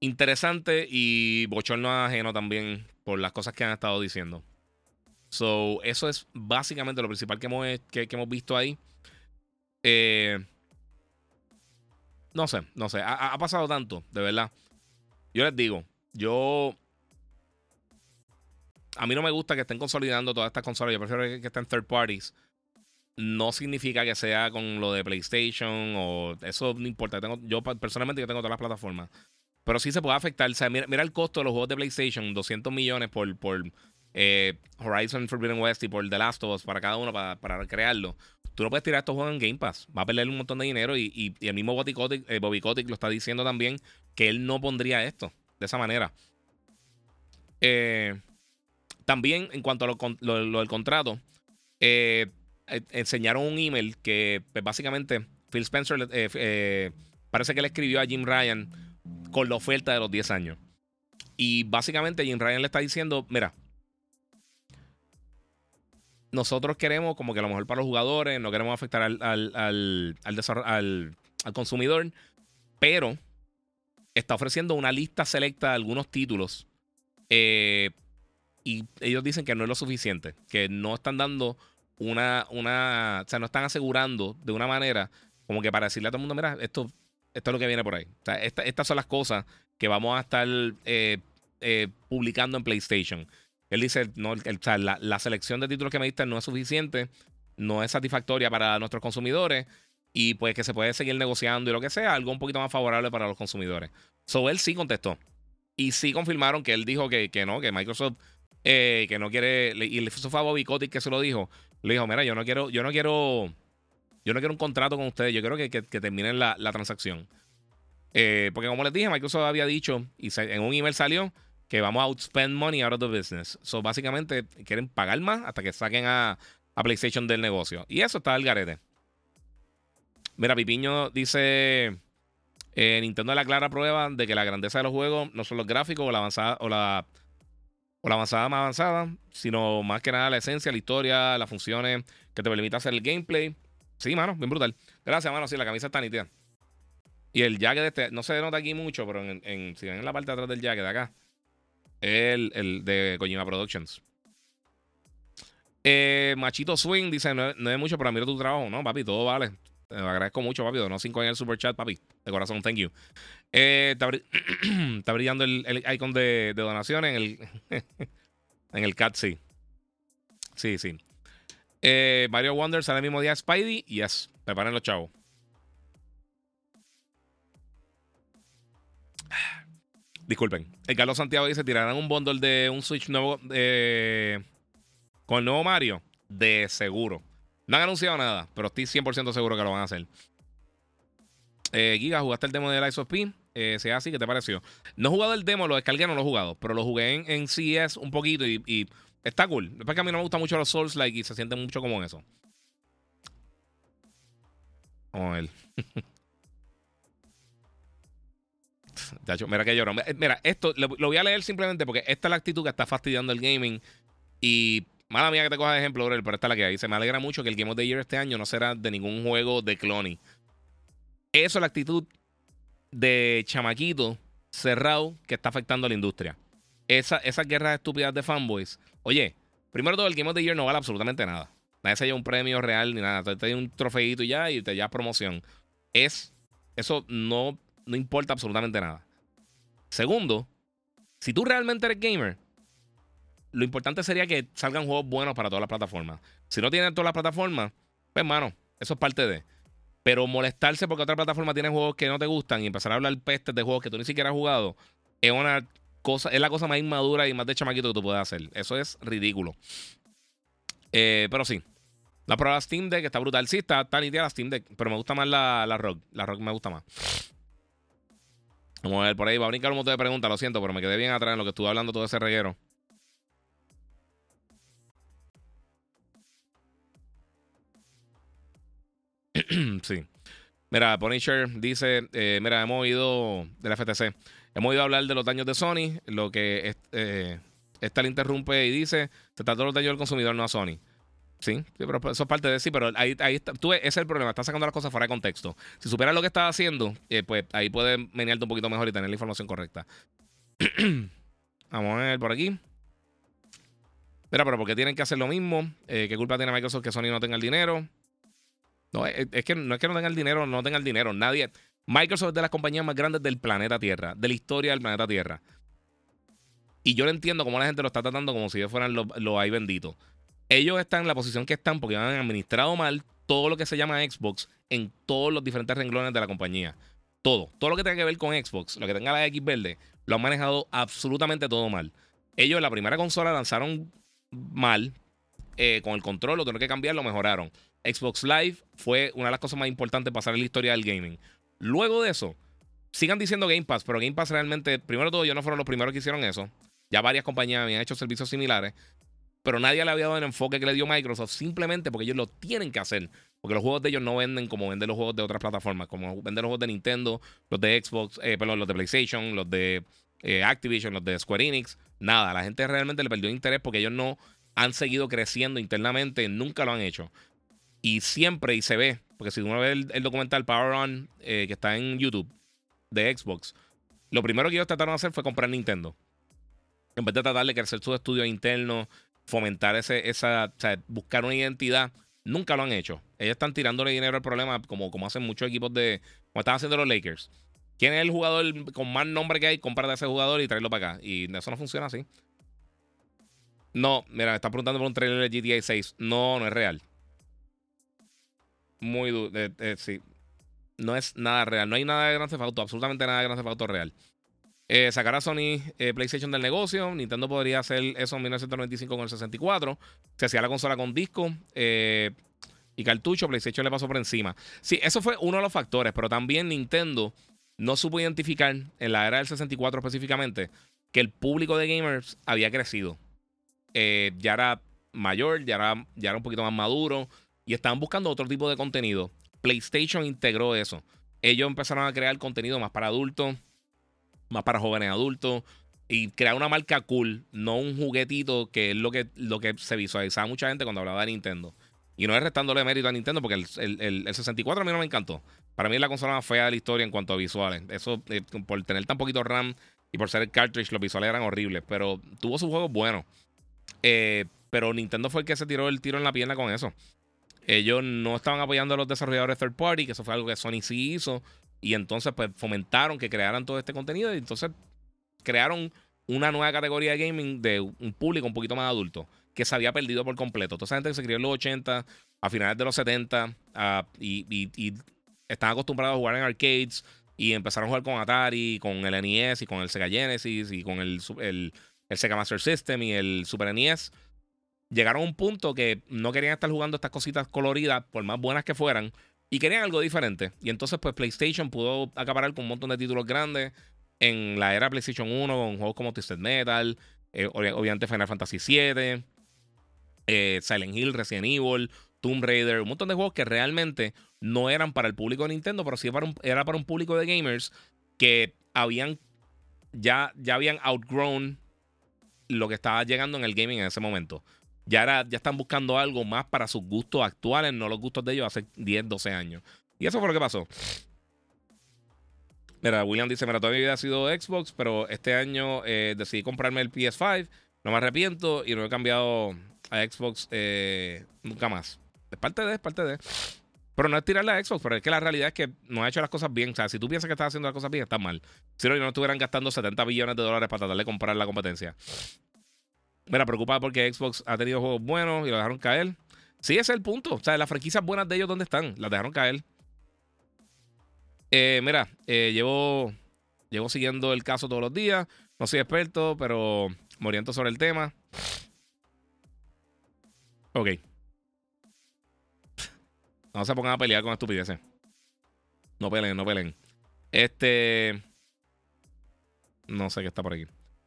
interesante y bochorno ajeno también por las cosas que han estado diciendo. So, eso es básicamente lo principal que hemos, que, hemos visto ahí. Eh, no sé, no sé. Ha, pasado tanto, de verdad. Yo les digo, yo a mí no me gusta que estén consolidando todas estas consolas. Yo prefiero que, estén third parties. No significa que sea con lo de PlayStation o eso no importa. Yo personalmente tengo todas las plataformas. Pero sí se puede afectar. O sea, mira, el costo de los juegos de PlayStation, 200 millones por, eh, Horizon Forbidden West y por The Last of Us para cada uno para, crearlo. Tú no puedes tirar estos juegos en Game Pass. Va a perder un montón de dinero y, el mismo eh, Bobby Kotick lo está diciendo también que él no pondría esto de esa manera. Eh, también, en cuanto a lo, del contrato, enseñaron un email que pues, básicamente Phil Spencer parece que le escribió a Jim Ryan con la oferta de los 10 años. Y básicamente Jim Ryan le está diciendo, mira, nosotros queremos como que a lo mejor para los jugadores, no queremos afectar al, al, al, al consumidor, pero está ofreciendo una lista selecta de algunos títulos eh, y ellos dicen que no es lo suficiente, que no están dando una, una, o sea, no están asegurando de una manera como que para decirle a todo el mundo, mira, esto, esto es lo que viene por ahí. O sea, estas son las cosas que vamos a estar eh, eh, publicando en PlayStation. Él dice, no, la, la, selección de títulos que me diste no es suficiente, no es satisfactoria para nuestros consumidores y pues que se puede seguir negociando y lo que sea, algo un poquito más favorable para los consumidores. So él sí contestó. Y sí confirmaron que él dijo que, que no, que Microsoft eh, que no quiere, y eso fue a Bobby Kotick que se lo dijo, le dijo, mira, yo no quiero, yo no quiero, yo no quiero un contrato con ustedes, yo quiero que, terminen la, transacción. Eh, porque como les dije, Microsoft había dicho, y en un email salió, que vamos a outspend money out of the business. So, básicamente, quieren pagar más hasta que saquen a, PlayStation del negocio. Y eso está al garete. Mira, Pipiño dice... Eh, Nintendo es la clara prueba de que la grandeza de los juegos no son los gráficos o la avanzada o la o la avanzada más avanzada, sino más que nada la esencia, la historia, las funciones que te permite hacer el gameplay. Sí, mano, bien brutal. Gracias, mano. Sí, la camisa está nítida. Y el jacket de este, no se denota aquí mucho, pero en, si ven en la parte de atrás del jacket de acá, el, el de Kojima Productions. Eh, Machito Swing dice: no, no es mucho, pero mira tu trabajo. No, papi, todo vale. Te agradezco mucho, papi. No 5 en el super chat, papi. De corazón, thank you. Eh, está, brillando el, el icon de, de, donación en el, en el cat, sí. Sí, sí. Eh, Mario Wonder sale el mismo día Spidey. Yes. Preparen los chavos. Disculpen. El Carlos Santiago dice: ¿Tirarán un bundle de un Switch nuevo eh, con el nuevo Mario? De seguro. No han anunciado nada, pero estoy 100% seguro que lo van a hacer. Eh, Giga, ¿jugaste el demo de Lies of P? Eh, sea así, ¿qué te pareció? No he jugado el demo, lo descargué, no lo he jugado, pero lo jugué en, en CS un poquito y, está cool. Después que a mí no me gustan mucho los Souls like y se siente mucho como eso. Vamos a ver. mira que lloro. Mira, esto lo, voy a leer simplemente porque esta es la actitud que está fastidiando el gaming. Y Mala mía que te coja de ejemplo, pero esta es la que. Se me alegra mucho que el Game of the Year este año no será de ningún juego de cloning. Eso es la actitud de chamaquito cerrado que está afectando a la industria. Esa, esas guerras estúpidas de fanboys. Oye, primero todo, el Game of the Year no vale absolutamente nada. Nadie se lleva un premio real ni nada. Te, te un trofeito y ya y te llevas promoción. Es, eso no, no importa absolutamente nada. Segundo, si tú realmente eres gamer, lo importante sería que salgan juegos buenos para todas las plataformas. Si no tienen todas las plataformas, pues, hermano, eso es parte de. Pero molestarse porque otra plataforma tiene juegos que no te gustan y empezar a hablar pestes de juegos que tú ni siquiera has jugado es una es la cosa más inmadura y más de chamaquito que tú puedes hacer. Eso es ridículo. Eh, pero sí. La prueba Steam Deck está brutal. Sí, está tan idea la Steam Deck, pero me gusta más la, la Rock. La Rock me gusta más. Vamos a ver por ahí. Va a brincar un montón de preguntas, lo siento, pero me quedé bien atrás en lo que estuve hablando todo ese reguero. sí. Mira, Punisher dice, eh, mira, hemos oído de la FTC, hemos oído hablar de los daños de Sony, lo que eh, esta le interrumpe y dice, se trata de los daños del consumidor, no a Sony. Sí, pero eso es parte de sí, pero ahí, ahí está, ese es el problema, estás sacando las cosas fuera de contexto. Si supieras lo que estás haciendo, eh, pues ahí puedes menearte un poquito mejor y tener la información correcta. Vamos a ver por aquí. Mira, pero ¿por qué tienen que hacer lo mismo? ¿Qué culpa tiene Microsoft que Sony no tenga el dinero? No, es, que no es que no tenga el dinero, no tenga el dinero. Nadie. Microsoft es de las compañías más grandes del planeta Tierra, de la historia del planeta Tierra. Y yo lo entiendo como la gente lo está tratando como si ellos fueran los, los hay benditos. Ellos están en la posición que están porque han administrado mal todo lo que se llama Xbox en todos los diferentes renglones de la compañía. Todo. Todo lo que tenga que ver con Xbox, lo que tenga la X verde, lo han manejado absolutamente todo mal. Ellos la primera consola lanzaron mal, eh, con el control, lo tuvieron que cambiar, lo mejoraron. Xbox Live fue una de las cosas más importantes para pasar en la historia del gaming. Luego de eso, sigan diciendo Game Pass, pero Game Pass realmente, primero todo, ellos no fueron los primeros que hicieron eso. Ya varias compañías habían hecho servicios similares, pero nadie le había dado el enfoque que le dio Microsoft simplemente porque ellos lo tienen que hacer. Porque los juegos de ellos no venden como venden los juegos de otras plataformas, como venden los juegos de Nintendo, los de Xbox, eh, perdón, los de PlayStation, los de eh, Activision, los de Square Enix. Nada, la gente realmente le perdió interés porque ellos no han seguido creciendo internamente, nunca lo han hecho. Y siempre, y se ve, porque si uno ve el, documental Power On, eh, que está en YouTube, de Xbox, lo primero que ellos trataron de hacer fue comprar Nintendo. En vez de tratar de crecer su estudio interno, fomentar ese, esa, o sea, buscar una identidad, nunca lo han hecho. Ellos están tirándole dinero al problema, como, como hacen muchos equipos de. como están haciendo los Lakers. ¿Quién es el jugador con más nombre que hay? Comprar a ese jugador y traerlo para acá. Y eso no funciona así. No, mira, me están preguntando por un trailer de GTA 6. No, no es real. Muy duro. Eh, sí. No es nada real. No hay nada de Grand Theft. Absolutamente nada de Grand Theft real. Eh, sacar a Sony eh, PlayStation del negocio. Nintendo podría hacer eso en 1995 con el 64. Se hacía la consola con disco y cartucho. PlayStation le pasó por encima. Sí, eso fue uno de los factores. Pero también Nintendo no supo identificar en la era del 64 específicamente que el público de gamers había crecido. ya era mayor, ya era, ya era un poquito más maduro y estaban buscando otro tipo de contenido. PlayStation integró eso. Ellos empezaron a crear contenido más para adultos, más para jóvenes adultos y crear una marca cool, no un juguetito que es lo que, lo que se visualizaba mucha gente cuando hablaba de Nintendo. Y no es restándole mérito a Nintendo porque el, el, 64 a mí no me encantó. Para mí es la consola más fea de la historia en cuanto a visuales. Eso, eh, por tener tan poquito RAM y por ser el cartridge, los visuales eran horribles. Pero tuvo sus juegos buenos. Eh, pero Nintendo fue el que se tiró el tiro en la pierna con eso. Ellos no estaban apoyando a los desarrolladores third party, que eso fue algo que Sony sí hizo. Y entonces, pues, fomentaron que crearan todo este contenido. Y entonces crearon una nueva categoría de gaming de un público un poquito más adulto, que se había perdido por completo. Toda esa gente que se crió en los 80, a finales de los 70, y, y, están acostumbrados a jugar en arcades. Y empezaron a jugar con Atari, con el NES y con el Sega Genesis y con el, el, el Sega Master System y el Super NES llegaron a un punto que no querían estar jugando estas cositas coloridas, por más buenas que fueran, y querían algo diferente. Y entonces, pues PlayStation pudo acaparar con un montón de títulos grandes en la era PlayStation 1, con juegos como Twisted Metal, eh, obviamente Final Fantasy VII, eh, Silent Hill, Resident Evil, Tomb Raider, un montón de juegos que realmente no eran para el público de Nintendo, pero sí era para un público de gamers que habían ya, ya habían outgrown lo que estaba llegando en el gaming en ese momento. Ya, ya están buscando algo más para sus gustos actuales, no los gustos de ellos hace 10, 12 años. Y eso fue lo que pasó. Mira, William dice, mira, toda mi vida ha sido Xbox, pero este año eh, decidí comprarme el PS5, no me arrepiento y no he cambiado a Xbox eh, nunca más. Es parte de, es parte de. Pero no es tirarle a Xbox, pero es que la realidad es que no ha hecho las cosas bien. O sea, si tú piensas que estás haciendo las cosas bien, está mal. Si no, no estuvieran gastando 70 billones de dólares para tratar de comprar la competencia. Mira, preocupada porque Xbox ha tenido juegos buenos y lo dejaron caer. Sí, ese es el punto. O sea, las franquicias buenas de ellos, ¿dónde están? Las dejaron caer. Eh, mira, eh, llevo, llevo siguiendo el caso todos los días. No soy experto, pero me oriento sobre el tema. Ok. No se pongan a pelear con estupideces. No peleen, no peleen. Este. No sé qué está por aquí.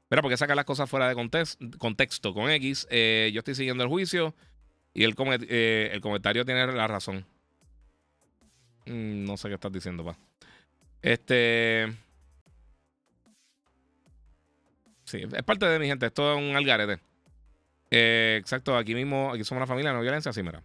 Mira, porque sacar las cosas fuera de contexto con X. Eh, yo estoy siguiendo el juicio y el, eh, el comentario tiene la razón. Mm, no sé qué estás diciendo, pa. Este. Sí, es parte de mi gente. Esto es un algarete. Eh, exacto, aquí mismo, aquí somos una familia, no violencia. Sí, mira.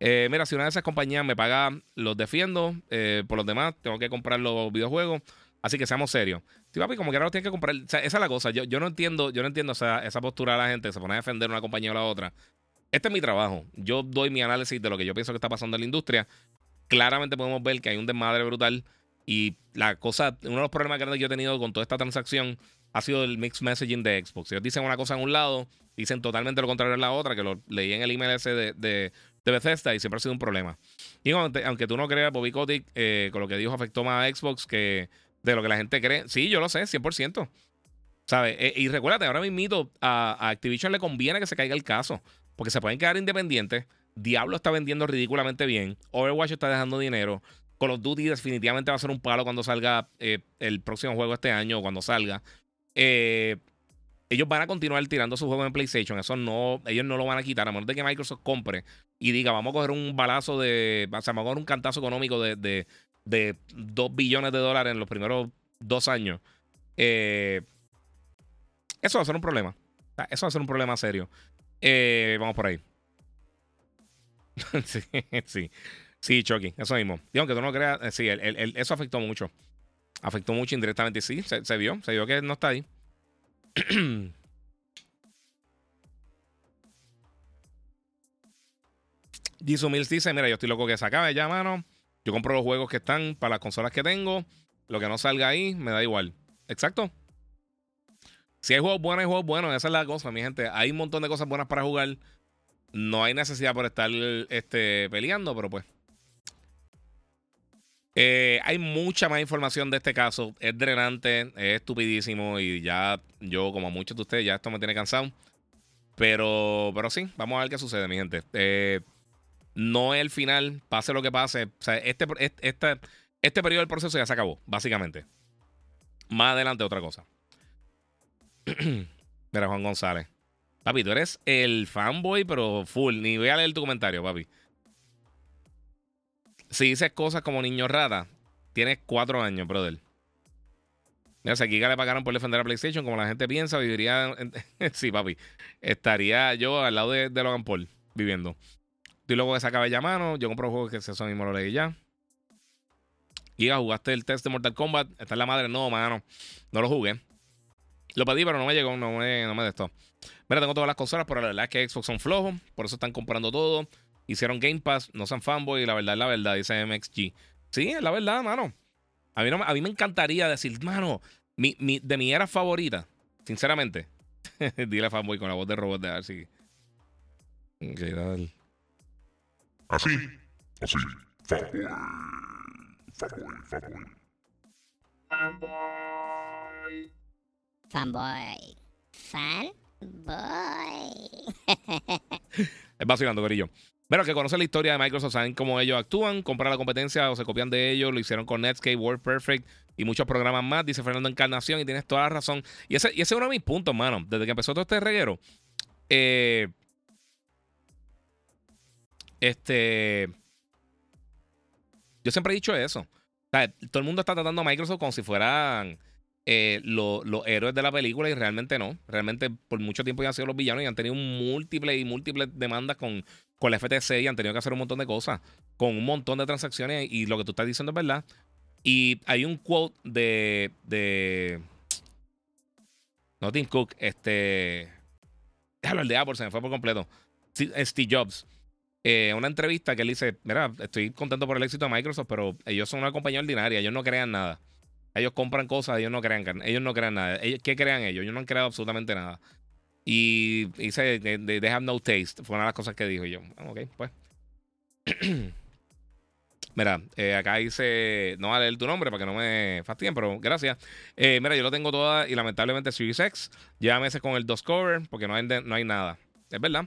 Eh, mira, si una de esas compañías me paga, los defiendo. Eh, por los demás, tengo que comprar los videojuegos. Así que seamos serios. Sí, papi, como que ahora los tienes que comprar. esa es la cosa. Yo, yo no entiendo, yo no entiendo esa postura de la gente se pone a defender una compañía o la otra. Este es mi trabajo. Yo doy mi análisis de lo que yo pienso que está pasando en la industria. Claramente podemos ver que hay un desmadre brutal. Y la cosa, uno de los problemas grandes que yo he tenido con toda esta transacción ha sido el mixed messaging de Xbox. Ellos dicen una cosa en un lado, dicen totalmente lo contrario en la otra, que lo leí en el email ese de, de, Bethesda y siempre ha sido un problema. Y aunque, tú no creas, Bobby Kotick, eh, con lo que dijo afectó más a Xbox que de lo que la gente cree. Sí, yo lo sé, 100%. ¿Sabes? Eh, y recuérdate, ahora mismo a, a Activision le conviene que se caiga el caso, porque se pueden quedar independientes. Diablo está vendiendo ridículamente bien. Overwatch está dejando dinero. Call of Duty definitivamente va a ser un palo cuando salga eh, el próximo juego este año o cuando salga. Eh, ellos van a continuar tirando sus juegos en PlayStation. Eso no, ellos no lo van a quitar, a menos de que Microsoft compre y diga, vamos a coger un balazo de, o sea, vamos a coger un cantazo económico de, de, de 2 billones de dólares en los primeros dos años. Eh, eso va a ser un problema. Eso va a ser un problema serio. vamos por ahí. sí, sí. Chucky, eso mismo. Y aunque tú no creas, eh, sí, eso afectó mucho. Afectó mucho indirectamente. Sí, se, vio, se vio que no está ahí. Jisoo Mills dice: Mira, yo estoy loco que se acabe ya, mano. Yo compro los juegos que están para las consolas que tengo. Lo que no salga ahí, me da igual. Exacto. Si hay juegos buenos, hay juegos buenos. Esa es la cosa, mi gente. Hay un montón de cosas buenas para jugar. No hay necesidad por estar este, peleando, pero pues eh, hay mucha más información de este caso. Es drenante, es estupidísimo y ya yo, como muchos de ustedes, ya esto me tiene cansado. Pero, pero sí, vamos a ver qué sucede, mi gente. Eh, no es el final, pase lo que pase. O sea, este, este, este periodo del proceso ya se acabó, básicamente. Más adelante otra cosa. Mira, Juan González. Papi, tú eres el fanboy, pero full. Ni voy a leer tu comentario, papi si dices cosas como niño rata, tienes cuatro años, brother. Mira, si aquí le pagaron por defender a PlayStation, como la gente piensa, viviría. sí, papi. Estaría yo al lado de, Logan Paul viviendo. Y luego que se acabe ya mano, yo compro juegos que eso mismo lo leí ya. Y jugaste el test de Mortal Kombat. Está en la madre. No, mano. No lo jugué. Lo pedí, pero no me llegó. No me, no me de esto. Mira, tengo todas las consolas, pero la verdad es que Xbox son flojos. Por eso están comprando todo. Hicieron Game Pass, no son fanboy, la verdad es la verdad, dice MXG. Sí, es la verdad, mano. A mí, a mí me encantaría decir, mano, mi, mi, de mi era favorita, sinceramente. Dile fanboy con la voz de robot de ver si. Así, así. Fanboy. Fanboy, fanboy. Fanboy. Fanboy. es vacilando, Corillo. Pero que conocen la historia de Microsoft, saben cómo ellos actúan, compran la competencia o se copian de ellos, lo hicieron con Netscape, WordPerfect y muchos programas más, dice Fernando Encarnación, y tienes toda la razón. Y ese, y ese es uno de mis puntos, mano. Desde que empezó todo este reguero, eh, este. Yo siempre he dicho eso. todo el mundo está tratando a Microsoft como si fueran eh, los héroes de la película y realmente no. Realmente por mucho tiempo ya han sido los villanos y han tenido múltiples y múltiples demandas con, con la FTC y han tenido que hacer un montón de cosas, con un montón de transacciones y lo que tú estás diciendo es verdad. Y hay un quote de, de no Tim Cook, este, déjalo el de Apple, se me fue por completo. Steve Jobs. Eh, una entrevista que él dice, mira, estoy contento por el éxito de Microsoft, pero ellos son una compañía ordinaria, ellos no crean nada. Ellos compran cosas, ellos no crean, ellos no crean nada. ¿Qué crean ellos? Ellos no han creado absolutamente nada. Y dice, they, have no taste. Fue una de las cosas que dijo yo. Ok, pues. Mira, eh, acá dice, no voy a leer tu nombre para que no me fastidien, pero gracias. Eh, mira, yo lo tengo toda y lamentablemente Series X lleva meses con el Discover porque no hay, no hay nada. Es verdad.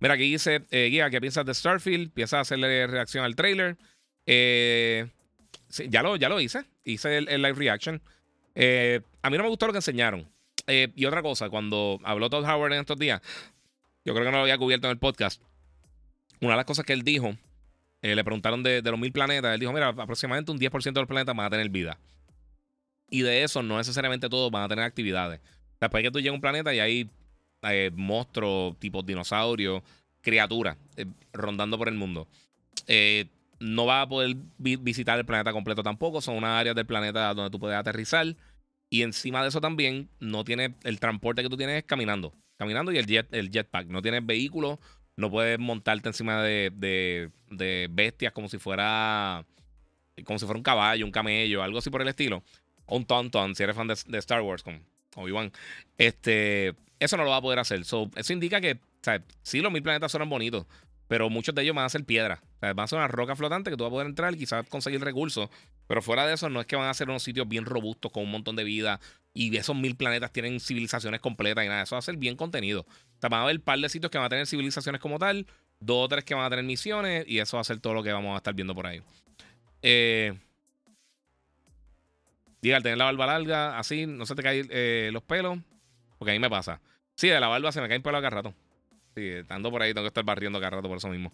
Mira, aquí dice, eh, Guía, ¿qué piensas de Starfield? Piensa a hacerle reacción al trailer. Eh, ya, lo, ya lo hice. Hice el, live reaction. Eh, a mí no me gustó lo que enseñaron. Eh, y otra cosa, cuando habló Todd Howard en estos días, yo creo que no lo había cubierto en el podcast. Una de las cosas que él dijo, le preguntaron de, los mil planetas. Él dijo: Mira, aproximadamente un 10% de los planetas van a tener vida. Y de eso, no necesariamente todos van a tener actividades. Después que tú llegas a un planeta y hay eh, monstruos, tipos dinosaurios, criaturas eh, rondando por el mundo. Eh, no vas a poder vi- visitar el planeta completo tampoco. Son unas áreas del planeta donde tú puedes aterrizar. Y encima de eso también, no tiene el transporte que tú tienes es caminando. Caminando y el, jet, el jetpack. No tienes vehículos, no puedes montarte encima de, de- bestias como si fuera como si fuera un caballo, un camello, algo así por el estilo. Un tonton, si eres fan de, de Star Wars, con Obi-Wan. Este, eso no lo va a poder hacer. So, eso indica que, o sí, los mil planetas son bonitos, pero muchos de ellos van a ser piedra. Van a ser una roca flotante que tú vas a poder entrar y quizás conseguir recursos. Pero fuera de eso, no es que van a ser unos sitios bien robustos con un montón de vida y esos mil planetas tienen civilizaciones completas y nada. Eso va a ser bien contenido. O sea, van a haber un par de sitios que van a tener civilizaciones como tal, dos o tres que van a tener misiones y eso va a ser todo lo que vamos a estar viendo por ahí. Eh, diga, al tener la barba larga, así, no se te caen eh, los pelos, porque a mí me pasa. Sí, de la barba se me caen pelos cada rato. Sí, estando por ahí tengo que estar barriendo cada rato por eso mismo.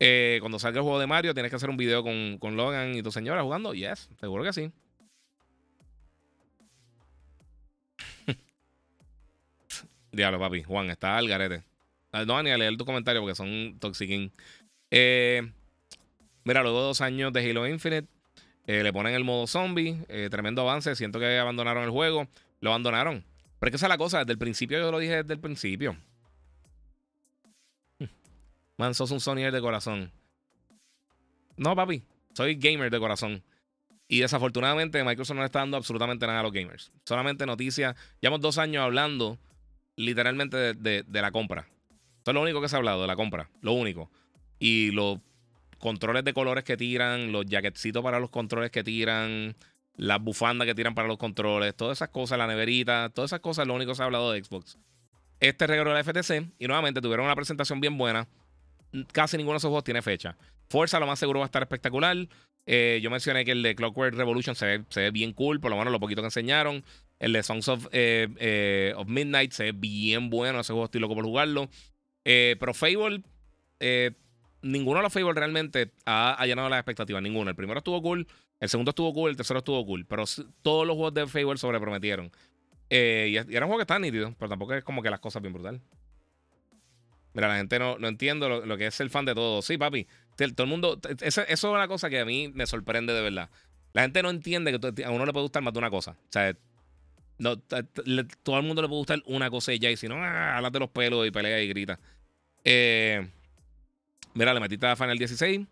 Eh, cuando salga el juego de Mario, tienes que hacer un video con, con Logan y tu señora jugando. Yes, seguro que sí. Diablo, papi. Juan, está al garete. Ah, No ni a leer tu comentario porque son toxiquín. Eh, mira, luego de dos años de Halo Infinite, eh, le ponen el modo zombie. tremendo avance. Siento que abandonaron el juego. Lo abandonaron. Pero es que esa es la cosa. Desde el principio, yo lo dije desde el principio. Man, sos un sonyer de corazón. No, papi. Soy gamer de corazón. Y desafortunadamente Microsoft no está dando absolutamente nada a los gamers. Solamente noticias. Llevamos dos años hablando literalmente de, la compra. Esto es lo único que se ha hablado, de la compra. Lo único. Y los controles de colores que tiran, los jacketcitos para los controles que tiran, las bufandas que tiran para los controles, todas esas cosas, la neverita, todas esas cosas lo único que se ha hablado de Xbox. Este regalo de la FTC y nuevamente tuvieron una presentación bien buena. Casi ninguno de esos juegos tiene fecha. Forza lo más seguro va a estar espectacular. Eh, yo mencioné que el de Clockwork Revolution se ve, bien cool, por lo menos lo poquito que enseñaron. El de Songs of, eh, eh, Midnight se ve bien bueno. Ese juego estoy loco por jugarlo. Pero Fable, ninguno de los Fable realmente ha llenado las expectativas. Ninguno. El primero estuvo cool, el segundo estuvo cool, el tercero estuvo cool. Pero todos los juegos de Fable sobreprometieron. Eh, y, y era un juego que está nítido, pero tampoco es como que las cosas bien brutal. Mira, la gente no, no entiende lo, lo que es ser fan de todo. Sí, papi. Todo el mundo. Eso, es una cosa que a mí me sorprende de verdad. La gente no entiende que a uno le puede gustar más de una cosa. O sea, no, todo el mundo le puede gustar una cosa y ya. Y si no, ah, de los pelos y pelea y grita. Eh, mira, le metiste a Final 16.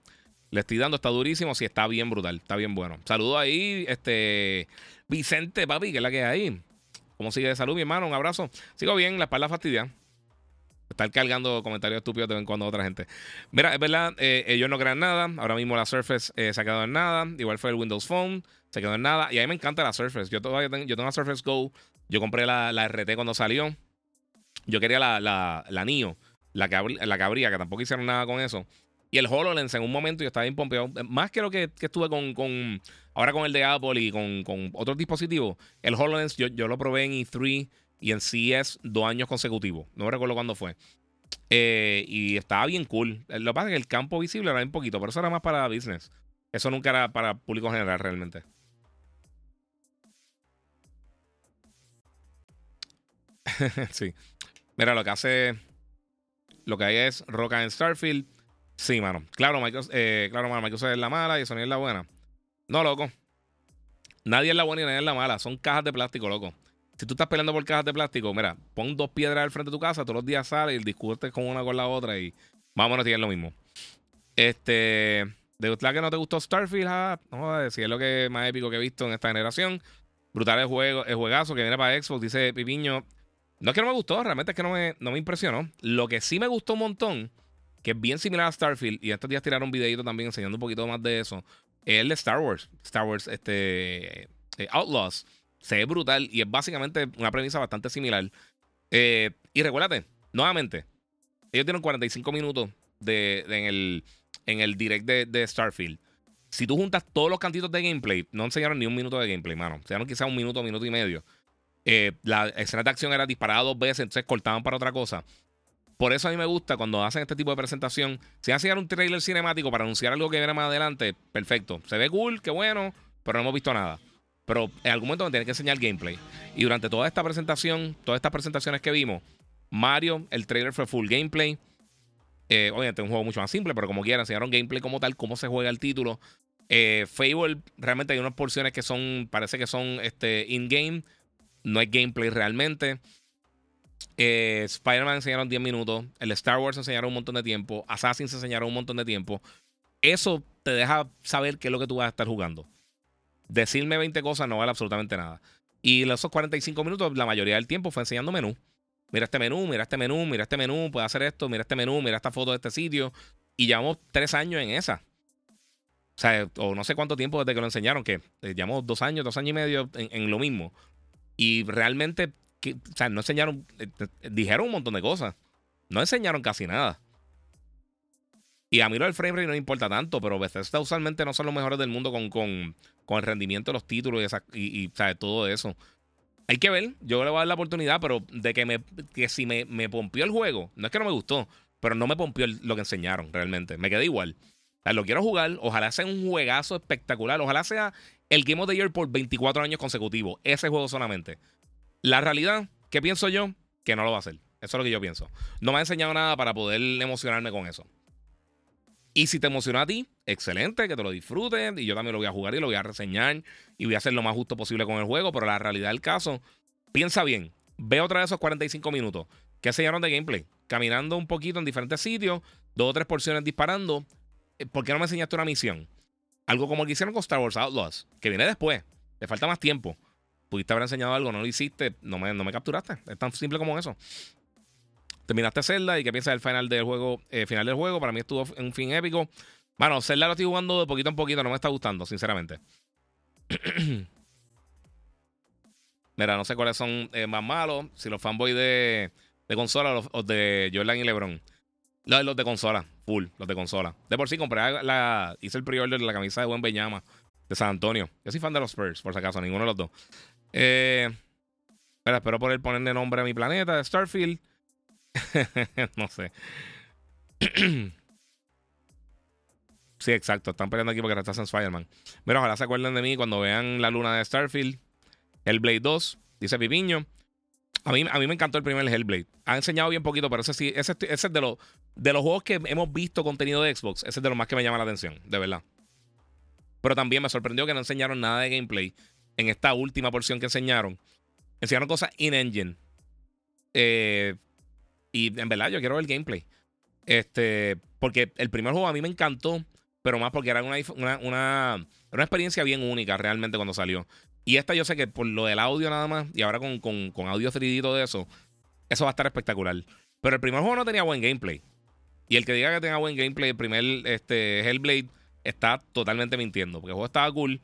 Le estoy dando, está durísimo. Sí, está bien brutal. Está bien bueno. Saludos ahí, este. Vicente, papi, que es la que hay ahí. ¿Cómo sigue de salud, mi hermano? Un abrazo. Sigo bien, la espalda fastidia. Estar cargando comentarios estúpidos de vez en cuando a otra gente. Mira, es verdad, eh, ellos no crean nada. Ahora mismo la Surface eh, se ha quedado en nada. Igual fue el Windows Phone, se quedó en nada. Y a mí me encanta la Surface. Yo tengo, yo tengo la Surface Go. Yo compré la, la RT cuando salió. Yo quería la, la, la Neo, la que, la que abría, que tampoco hicieron nada con eso. Y el HoloLens en un momento yo estaba bien pompeado. Más que lo que, estuve con, con. Ahora con el de Apple y con, con otros dispositivos. El HoloLens yo, yo lo probé en E3 y en CES dos años consecutivos. No me recuerdo cuándo fue. Eh, y estaba bien cool. Lo que pasa es que el campo visible era un poquito, pero eso era más para business. Eso nunca era para público general realmente. sí. Mira, lo que hace. Lo que hay es Roca en Starfield. Sí, mano. Claro, Microsoft, eh, claro, mano, Microsoft es la mala y Sony es la buena. No, loco. Nadie es la buena y nadie es la mala. Son cajas de plástico, loco. Si tú estás peleando por cajas de plástico, mira, pon dos piedras al frente de tu casa, todos los días sales y discutes con una con la otra y menos tienes lo mismo. Este. De usted que no te gustó Starfield, ah, no si es lo que más épico que he visto en esta generación. Brutal el juego, el juegazo que viene para Xbox, dice Pipiño. No es que no me gustó, realmente es que no me, no me impresionó. Lo que sí me gustó un montón que es bien similar a Starfield, y estos días tiraron un videito también enseñando un poquito más de eso, es el de Star Wars. Star Wars este, eh, Outlaws. Se ve brutal y es básicamente una premisa bastante similar. Eh, y recuérdate, nuevamente, ellos tienen 45 minutos de, en, el, en el direct de, Starfield. Si tú juntas todos los cantitos de gameplay, no enseñaron ni un minuto de gameplay, mano. Enseñaron quizás un minuto, minuto y medio. Eh, la escena de acción era disparada dos veces, entonces cortaban para otra cosa. Por eso a mí me gusta cuando hacen este tipo de presentación. Si hacen un trailer cinemático para anunciar algo que viene más adelante, perfecto. Se ve cool, qué bueno, pero no hemos visto nada. Pero en algún momento me tienen que enseñar gameplay. Y durante toda esta presentación, todas estas presentaciones que vimos, Mario, el trailer fue full gameplay. Eh, obviamente un juego mucho más simple, pero como quieran, enseñaron gameplay como tal, cómo se juega el título. Eh, Fable, realmente hay unas porciones que son, parece que son este, in-game. No es gameplay realmente. Eh, Spider-Man enseñaron 10 minutos. El Star Wars enseñaron un montón de tiempo. Assassin's enseñaron un montón de tiempo. Eso te deja saber qué es lo que tú vas a estar jugando. Decirme 20 cosas no vale absolutamente nada. Y esos 45 minutos, la mayoría del tiempo fue enseñando menú. Mira este menú, mira este menú, mira este menú, puede hacer esto, mira este menú, mira esta foto de este sitio. Y llevamos tres años en esa. O sea, o no sé cuánto tiempo desde que lo enseñaron, que eh, llevamos dos años, dos años y medio en, lo mismo. Y realmente, o sea, no enseñaron, eh, eh, dijeron un montón de cosas. No enseñaron casi nada. Y a mí lo del frame rate no importa tanto, pero Bethesda usualmente no son los mejores del mundo con, con, con el rendimiento de los títulos y, y, todo eso. Hay que ver, yo le voy a dar la oportunidad, pero de que, me, si me, me pompió el juego, no es que no me gustó, pero no me pompió lo que enseñaron realmente. Me quedé igual. O sea, lo quiero jugar, ojalá sea un juegazo espectacular, ojalá sea el Game of the Year por 24 años consecutivos, ese juego solamente. La realidad, ¿qué pienso yo? Que no lo va a hacer. Eso es lo que yo pienso. No me ha enseñado nada para poder emocionarme con eso. Y si te emociona a ti, excelente, que te lo disfrutes. Y yo también lo voy a jugar y lo voy a reseñar. Y voy a hacer lo más justo posible con el juego. Pero la realidad del caso, piensa bien. Ve otra vez esos 45 minutos. ¿Qué enseñaron de gameplay? Caminando un poquito en diferentes sitios, dos o tres porciones disparando. Eh, ¿Por qué no me enseñaste una misión? Algo como el que hicieron con Star Wars Outlaws, que viene después. Te falta más tiempo. Pudiste haber enseñado algo, no lo hiciste, no me, no me capturaste. Es tan simple como eso terminaste Zelda y qué piensas del final del juego. Eh, final del juego, para mí estuvo un fin épico. Bueno, Zelda lo estoy jugando de poquito en poquito, no me está gustando, sinceramente. Mira, no sé cuáles son eh, más malos, si los fanboys de, de consola o, de Jordan y LeBron. Los, los de consola, full, los de consola. De por sí compré la, hice el pre-order de la camisa de Buen Beñama de San Antonio. Yo soy fan de los Spurs, por si acaso, ninguno de los dos. Eh, espero poder ponerle nombre a mi planeta Starfield. no sé. sí, exacto. Están peleando aquí porque retrasan Spider-Man. Mira, ojalá se acuerden de mí cuando vean la luna de Starfield. Hellblade 2, dice Pipiño. A mí, a mí me encantó el primer Hellblade. Ha enseñado bien poquito, pero ese sí, ese, ese es de, los de los juegos que hemos visto contenido de Xbox. Ese es de los más que me llama la atención, de verdad. Pero también me sorprendió que no enseñaron nada de gameplay en esta última porción que enseñaron. Enseñaron cosas in-engine. Eh, y en verdad, yo quiero ver el gameplay. Este, porque el primer juego a mí me encantó, pero más porque era una, una, una, experiencia bien única realmente cuando salió. Y esta yo sé que por lo del audio nada más, y ahora con, con, con audio 3D y todo eso, eso va a estar espectacular. Pero el primer juego no tenía buen gameplay. Y el que diga que tenga buen gameplay, el primer este, Hellblade, está totalmente mintiendo. Porque el juego estaba cool,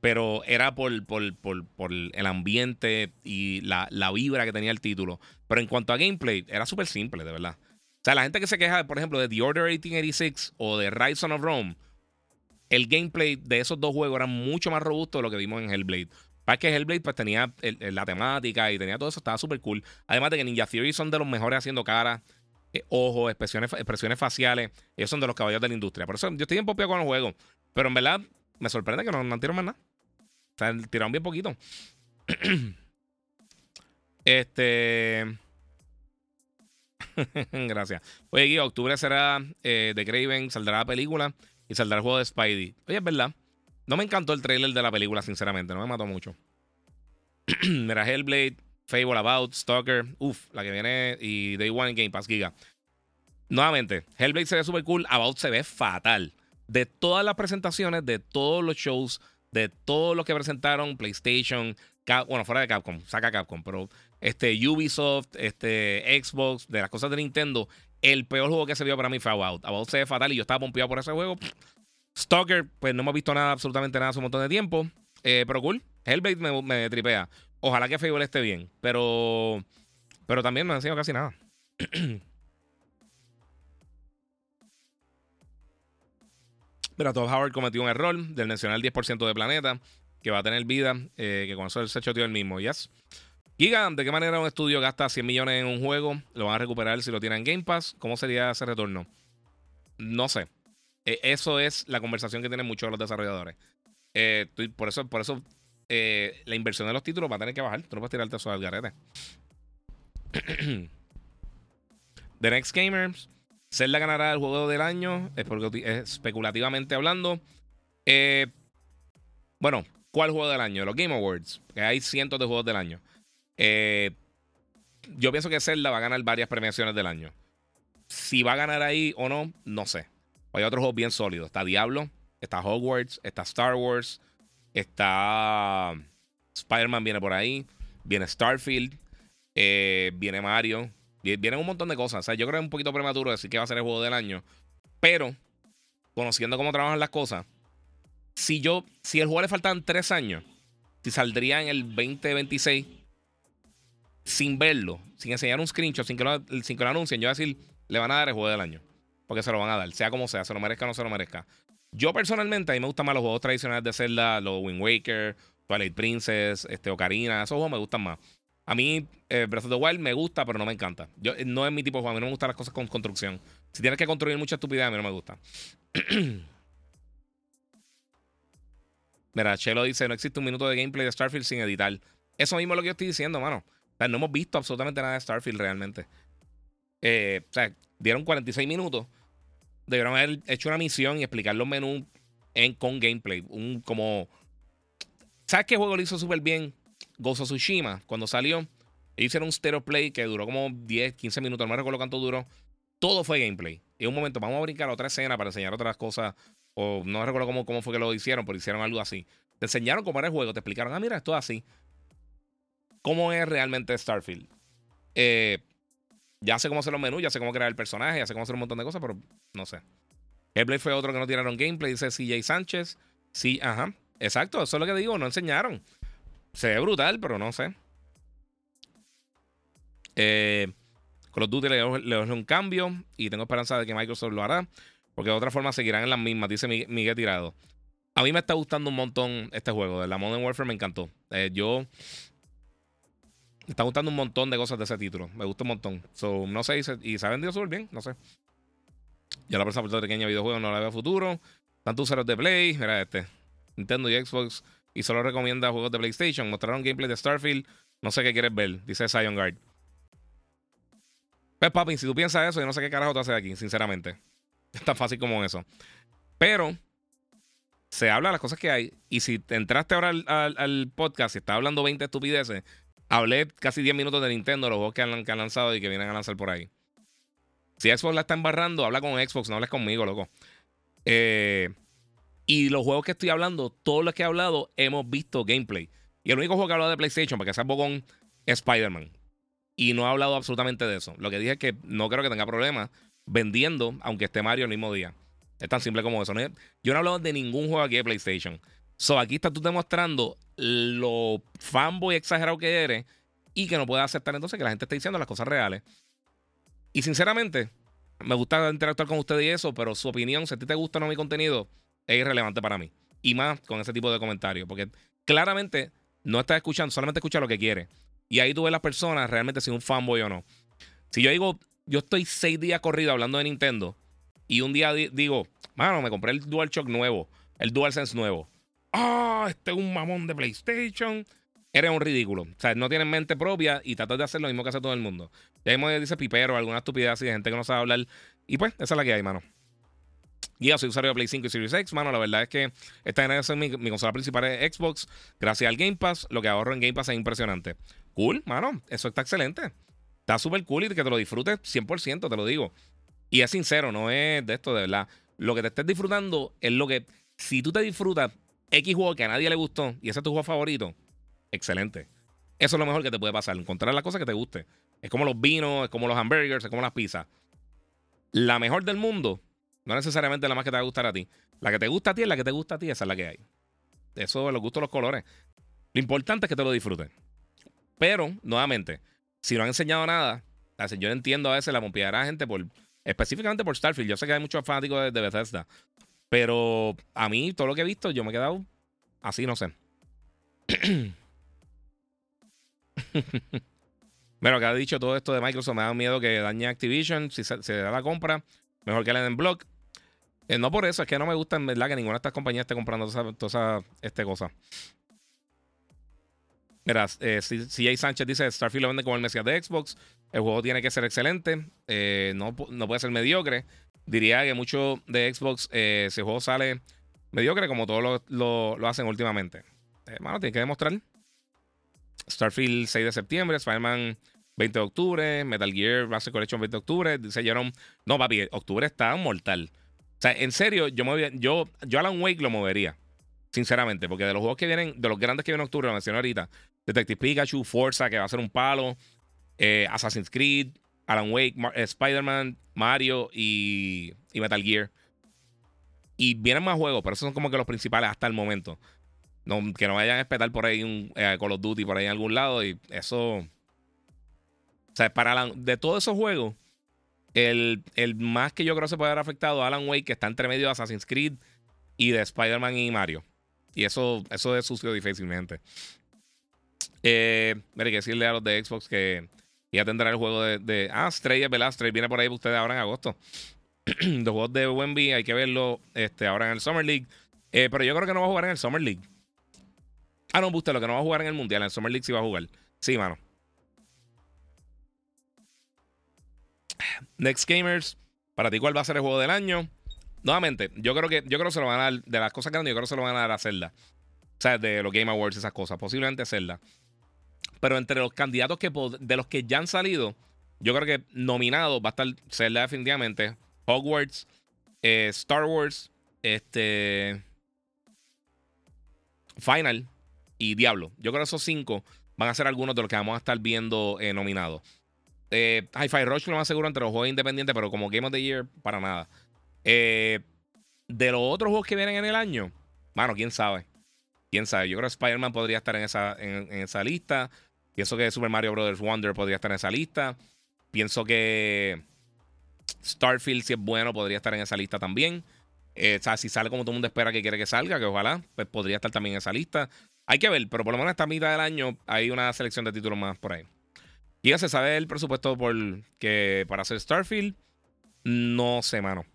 pero era por, por, por, el ambiente y la, la, vibra que tenía el título. Pero en cuanto a gameplay, era súper simple, de verdad. O sea, la gente que se queja, por ejemplo, de The Order 1886 o de Rise of Rome, el gameplay de esos dos juegos era mucho más robusto de lo que vimos en Hellblade. Para que Hellblade pues tenía la temática y tenía todo eso, estaba súper cool. Además de que Ninja Theory son de los mejores haciendo cara, eh, ojos, expresiones, expresiones faciales. Ellos son de los caballos de la industria. Por eso yo estoy en con el juego. Pero en verdad, me sorprende que no, no más nada. Sea, tiraron bien poquito. este. Gracias. Oye, Guido, octubre será eh, de Craven, saldrá la película y saldrá el juego de Spidey. Oye, es verdad. No me encantó el trailer de la película, sinceramente. No me mató mucho. Mira, Hellblade, Fable About, Stalker. Uf, la que viene. Y Day One Game Pass Giga. Nuevamente, Hellblade se ve súper cool. About se ve fatal. De todas las presentaciones, de todos los shows de todo lo que presentaron PlayStation, bueno, fuera de Capcom, saca Capcom, pero este Ubisoft, este Xbox, de las cosas de Nintendo, El peor juego que se vio para mí fue About. About se ve fatal y yo estaba pompeado por ese juego. Stalker, pues no hemos visto nada, absolutamente nada hace un montón de tiempo. Eh, pero cool. Hellblade me, me tripea. Ojalá que Fable esté bien. Pero. Pero también no han enseñado casi nada. Mira, Todd Howard cometió un error del mencionar el 10% de planeta que va a tener vida, eh, que con eso se choteó el mismo. Yes. Giga, ¿de qué manera un estudio gasta 100 millones en un juego? ¿Lo van a recuperar si lo tienen en Game Pass? ¿Cómo sería ese retorno? No sé. E, eso es la conversación que tienen muchos de los desarrolladores. Eh, por eso, por eso eh, la inversión de los títulos va a tener que bajar. Tú no puedes tirarte eso al garete. The Next Gamers. Zelda ganará el juego del año, especulativamente hablando. Eh, bueno, ¿cuál juego del año? Los Game Awards, que hay cientos de juegos del año. Eh, yo pienso que Zelda va a ganar varias premiaciones del año. Si va a ganar ahí o no, no sé. Hay otros juegos bien sólidos. Está Diablo, está Hogwarts, está Star Wars, está Spider-Man viene por ahí, viene Starfield, eh, viene Mario, Vienen un montón de cosas. O sea, yo creo que es un poquito prematuro decir que va a ser el juego del año. Pero, conociendo cómo trabajan las cosas, si yo, si el juego le faltan tres años, si saldría en el 2026 sin verlo, sin enseñar un screenshot, sin que lo, sin que anuncien, yo voy a decir, le van a dar el juego del año. Porque se lo van a dar, sea como sea, se lo merezca o no se lo merezca. Yo personalmente, a mí me gustan más los juegos tradicionales de Zelda, los Wind Waker, Twilight Princess, este, Ocarina, esos juegos me gustan más. A mí, eh, Breath of the Wild me gusta, pero no me encanta. Yo, eh, no es mi tipo de juego. A mí no me gustan las cosas con construcción. Si tienes que construir mucha estupidez, a mí no me gusta. Mira, Chelo dice: No existe un minuto de gameplay de Starfield sin editar. Eso mismo es lo que yo estoy diciendo, mano. O sea, no hemos visto absolutamente nada de Starfield realmente. Eh, o sea, dieron 46 minutos. Debieron haber hecho una misión y explicar los menús en, con gameplay. Un como. ¿Sabes qué juego lo hizo súper bien? Ghost of Tsushima, cuando salió, hicieron un stereo play que duró como 10, 15 minutos, no me recuerdo cuánto duró. Todo fue gameplay. En un momento, vamos a brincar otra escena para enseñar otras cosas. O no recuerdo cómo, cómo fue que lo hicieron, pero hicieron algo así. Te enseñaron cómo era el juego, te explicaron, ah, mira, esto es así. ¿Cómo es realmente Starfield? Eh, ya sé cómo hacer los menús, ya sé cómo crear el personaje, ya sé cómo hacer un montón de cosas, pero no sé. Hellblade fue otro que no tiraron gameplay, dice CJ Sánchez. Sí, ajá. Exacto, eso es lo que digo, no enseñaron. Se ve brutal, pero no sé. Eh, Call of Duty le, doy un cambio y tengo esperanza de que Microsoft lo hará, porque de otra forma seguirán en las mismas, dice Miguel Tirado. A mí me está gustando un montón este juego, de la Modern Warfare me encantó. Eh, yo me está gustando un montón de cosas de ese título, me gusta un montón. So, no sé, y se, y se ha vendido súper bien, no sé. Ya la persona puertorriqueña de videojuegos no la veo futuro. Tanto usuarios de Play, mira este. Nintendo y Xbox y solo recomienda juegos de PlayStation. Mostraron gameplay de Starfield. No sé qué quieres ver, dice Zion Guard. Pues, papi, si tú piensas eso, yo no sé qué carajo te haces aquí, sinceramente. Es tan fácil como eso. Pero se habla de las cosas que hay. Y si te entraste ahora al, podcast y estás hablando 20 estupideces, hablé casi 10 minutos de Nintendo, los juegos que han, que han lanzado y que vienen a lanzar por ahí. Si Xbox la está embarrando, habla con Xbox, no hables conmigo, loco. Eh. Y los juegos que estoy hablando, todos los que he hablado, hemos visto gameplay. Y el único juego que he hablado de PlayStation, porque se con es Spider-Man. Y no he hablado absolutamente de eso. Lo que dije es que no creo que tenga problemas vendiendo, aunque esté Mario el mismo día. Es tan simple como eso. yo no he hablado de ningún juego aquí de PlayStation. So, aquí estás tú demostrando lo fanboy exagerado que eres y que no puedes aceptar entonces que la gente esté diciendo las cosas reales. Y sinceramente, me gusta interactuar con ustedes y eso, pero su opinión, si a ti te gusta o no mi contenido, es irrelevante para mí. Y más con ese tipo de comentarios. Porque claramente no estás escuchando, solamente escucha lo que quiere. Y ahí tú ves las personas realmente si un fanboy o no. Si yo digo, yo estoy seis días corrido hablando de Nintendo y un día digo, mano, me compré el DualShock nuevo, el DualSense nuevo. Ah, este es un mamón de PlayStation. Eres un ridículo. O sea, no tienes mente propia y tratas de hacer lo mismo que hace todo el mundo. Ya mismo dice pipero, alguna estupidez así de gente que no sabe hablar. Y pues, esa es la que hay, mano. Guía, soy usuario de Play 5 y Series X, mano. La verdad es que esta generación mi, mi consola principal es Xbox. Gracias al Game Pass, lo que ahorro en Game Pass es impresionante. Cool, mano. Eso está excelente. Está súper cool y que te lo disfrutes 100%, te lo digo. Y es sincero, no es de esto, de verdad. Lo que te estés disfrutando es lo que. Si tú te disfrutas X juego que a nadie le gustó y ese es tu juego favorito, excelente. Eso es lo mejor que te puede pasar, encontrar las cosas que te guste. Es como los vinos, es como los hamburgers, es como las pizzas. la mejor del mundo no necesariamente la más que te va a gustar a ti. La que te gusta a ti es la que te gusta a ti, esa es la que hay. Eso, los gustos, los colores. Lo importante es que te lo disfrutes. Pero, nuevamente, si no han enseñado nada, yo entiendo a veces la pompear a la gente por, específicamente por Starfield. Yo sé que hay muchos fanáticos de, de Bethesda. Pero a mí, todo lo que he visto, yo me he quedado así, no sé. bueno, que ha dicho todo esto de Microsoft, me da miedo que dañe Activision si se, da la compra. Mejor que le den block. Eh, no por eso, es que no me gusta en verdad que ninguna de estas compañías esté comprando todas esas esa, este cosa. Mira, eh, CJ Sánchez dice: Starfield lo vende como el Mesías de Xbox. El juego tiene que ser excelente. Eh, no, no, puede ser mediocre. Diría que mucho de Xbox, eh, ese juego sale mediocre como todos lo, lo, hacen últimamente. Hermano, tiene que demostrar. Starfield 6 de septiembre, Spider-Man 20 de octubre, Metal Gear Basic Collection 20 de octubre. Dice Jerome, no papi, octubre está mortal. O sea, en serio, yo, yo, yo Alan Wake lo movería. Sinceramente, porque de los juegos que vienen, de los grandes que vienen en octubre, lo mencioné ahorita, Detective Pikachu, Forza, que va a ser un palo, eh, Assassin's Creed, Alan Wake, eh, Spider-Man, Mario y, y, Metal Gear. Y vienen más juegos, pero esos son como que los principales hasta el momento. No, que no vayan a esperar por ahí un eh, Call of Duty por ahí en algún lado. Y eso. O sea, para de todos esos juegos, el, el, más que yo creo se puede haber afectado Alan Wake, que está entre medio de Assassin's Creed y de Spider-Man y Mario. Y eso, eso es sucio difícilmente. Eh, mire, que decirle a los de Xbox que ya tendrá el juego de. ah, Stray es verdad. Viene por ahí ustedes ahora en agosto. los juegos de Wemby hay que verlo este, ahora en el Summer League. Eh, pero yo creo que no va a jugar en el Summer League. Ah, no, usted lo que no va a jugar en el Mundial. En el Summer League sí va a jugar. Sí, mano. Next Gamers. Para ti, ¿cuál va a ser el juego del año? Nuevamente, yo creo que yo creo que se lo van a dar. De las cosas grandes, yo creo que se lo van a dar a Zelda. O sea, de los Game Awards, esas cosas. Posiblemente Zelda. Pero entre los candidatos que de los que ya han salido, yo creo que nominado va a estar Zelda definitivamente, Hogwarts, eh, Star Wars, este, Final y Diablo. Yo creo que esos cinco van a ser algunos de los que vamos a estar viendo eh, nominados. Eh, Hi-Fi Rush lo más seguro entre los juegos independientes, pero como Game of the Year, para nada. de los otros juegos que vienen en el año, mano, quién sabe. Quién sabe. Yo creo que Spider-Man podría estar en esa, en esa lista. Pienso que Super Mario Bros. Wonder podría estar en esa lista. Pienso que Starfield, si es bueno, podría estar en esa lista también. Eh, o sea, si sale como todo el mundo espera que quiere que salga, que ojalá, pues podría estar también en esa lista. Hay que ver, pero por lo menos esta mitad del año hay una selección de títulos más por ahí. Y se sabe el presupuesto por que para hacer Starfield. No sé, mano.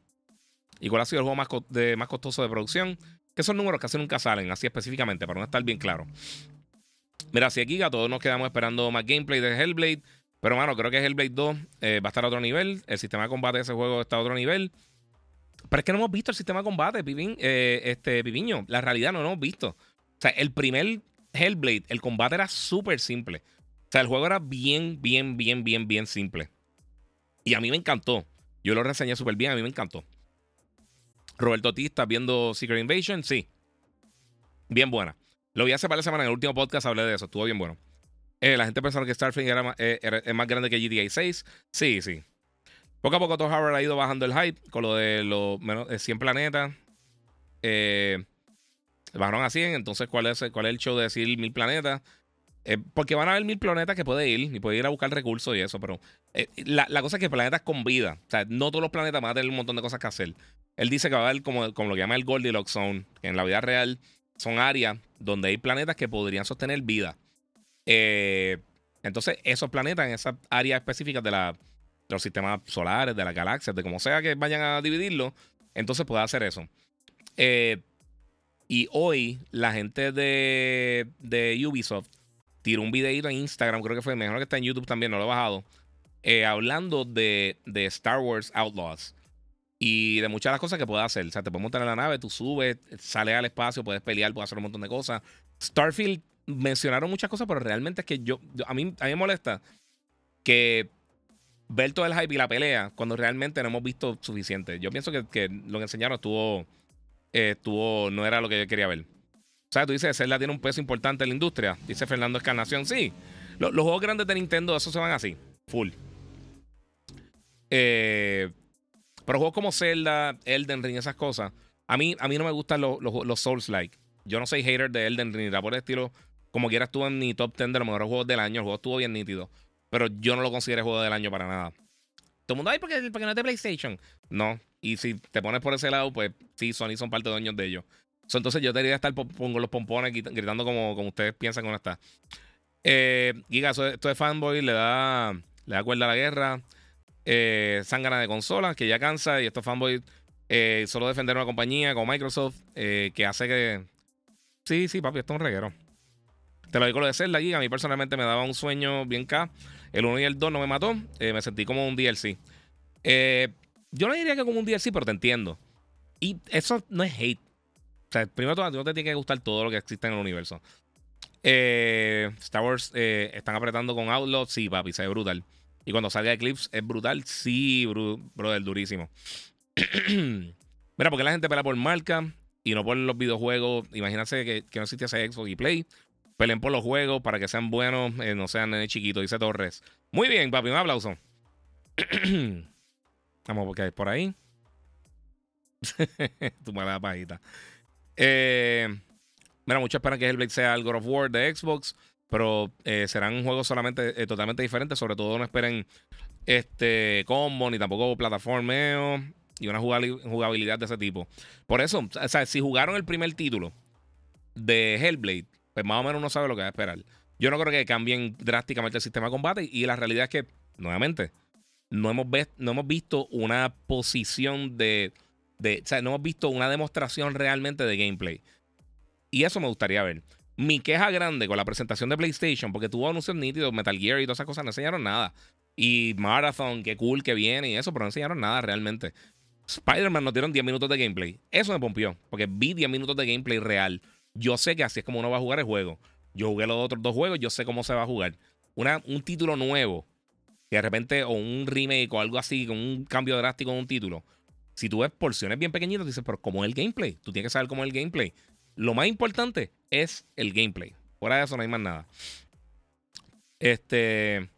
¿Y cuál ha sido el juego más, de, costoso de producción? Que son números que casi nunca salen, así específicamente, para no estar bien claro. Mira, si aquí todos nos quedamos esperando más gameplay de Hellblade. Pero, mano, creo que Hellblade 2 eh, va a estar a otro nivel. El sistema de combate de ese juego está a otro nivel. Pero es que no hemos visto el sistema de combate, eh, este, Pipiño. La realidad no lo hemos visto. O sea, el primer Hellblade, el combate era súper simple. Sea, el juego era bien, bien, bien, bien, bien simple. Y a mí me encantó. Yo lo reseñé súper bien, a mí me encantó. Roberto T, ¿estás viendo Secret Invasion? Sí. Bien buena. Lo vi hace de semanas en el último podcast, hablé de eso, estuvo bien bueno. Eh, la gente pensaba que Starfield era, eh, es más grande que GTA 6. Sí, sí. Poco a poco Todd Howard ha ido bajando el hype con lo de los menos 100 planetas. Eh, bajaron a 100, entonces ¿cuál es, cuál es el show de decir mil planetas? Eh, porque van a haber mil planetas que puede ir y puede ir a buscar recursos y eso, pero la, cosa es que planetas con vida, o sea, no todos los planetas van a tener un montón de cosas que hacer. Él dice que va a haber como, como lo que llama el Goldilocks Zone, que en la vida real son áreas donde hay planetas que podrían sostener vida. Eh, entonces, esos planetas en esas áreas específicas de, la, los sistemas solares, de las galaxias, de como sea que vayan a dividirlo, entonces puede hacer eso. Eh, y hoy, la gente de, de Ubisoft tiró un videito en Instagram, creo que fue mejor que está en YouTube también, no lo he bajado, eh, hablando de, de Star Wars Outlaws y de muchas de las cosas que puedes hacer. O sea, te puedes montar en la nave, tú subes, sales al espacio, puedes pelear, puedes hacer un montón de cosas. Starfield mencionaron muchas cosas, pero realmente es que yo, a, mí, a mí me molesta que ver todo el hype y la pelea cuando realmente no hemos visto suficiente. Yo pienso que, lo que enseñaron estuvo, eh, estuvo, no era lo que yo quería ver. O sea, tú dices, Zelda tiene un peso importante en la industria. Dice Fernando Escarnación. Sí, los, juegos grandes de Nintendo, esos se van así, full. Eh, Pero juegos como Zelda, Elden Ring, esas cosas, a mí, a mí no me gustan los, los, Souls-like. Yo no soy hater de Elden Ring, ni por el estilo. Como quiera estuvo en mi top 10 de los mejores juegos del año. El juego estuvo bien nítido. Pero yo no lo considero juego del año para nada. Todo el mundo, ay, porque, porque no es de PlayStation. No. Y si te pones por ese lado, pues sí, Sony son parte de dueños de ellos. Entonces yo debería estar con los pompones gritando como, como ustedes piensan que no está. Eh, Giga, esto de fanboy le da, le da cuerda a la guerra. Eh, sangana de consolas, que ya cansa. Y estos fanboys eh, solo defender una compañía como Microsoft, eh, que hace que. Sí, sí, papi, esto es un reguero. Te lo digo lo de Zelda, Giga. A mí personalmente me daba un sueño bien K. El 1 y el 2 no me mató. me sentí como un DLC. yo no diría que como un DLC, pero te entiendo. Y eso no es hate. Primero todo, no te tiene que gustar todo lo que existe en el universo. Eh, Star Wars eh, están apretando con Outlaw. Sí, papi, se ve brutal. Y cuando salga Eclipse es brutal. Sí, bro, brother, durísimo. Mira, porque la gente pelea por marca y no por los videojuegos. Imagínate que, que no existiese Xbox y Play. Peleen por los juegos para que sean buenos, eh, no sean nene chiquitos, dice Torres. Muy bien, papi, un aplauso. Vamos, porque hay por ahí. tu mala pajita. Eh. Mira, muchos esperan que Hellblade sea el God of War de Xbox, pero eh, serán juegos solamente eh, totalmente diferentes. Sobre todo no esperen este combo ni tampoco plataformeo y una jugabilidad de ese tipo. Por eso, o sea, si jugaron el primer título de Hellblade, pues más o menos uno sabe lo que va a esperar. Yo no creo que cambien drásticamente el sistema de combate y la realidad es que, nuevamente, no hemos, no hemos visto una posición de, no hemos visto una demostración realmente de gameplay. Y eso me gustaría ver. Mi queja grande con la presentación de PlayStation, porque tuvo anuncios nítidos, Metal Gear y todas esas cosas, no enseñaron nada. Y Marathon, qué cool que viene y eso, pero no enseñaron nada realmente. Spider-Man nos dieron 10 minutos de gameplay. Eso me pompió, porque vi 10 minutos de gameplay real. Yo sé que así es como uno va a jugar el juego. Yo jugué los otros dos juegos, yo sé cómo se va a jugar. Una, un título nuevo, de repente, o un remake o algo así, con un cambio drástico en un título. Si tú ves porciones bien pequeñitas, dices, pero ¿cómo es el gameplay? Tú tienes que saber cómo es el gameplay. Lo más importante es el gameplay. Fuera de eso no hay más nada. Este.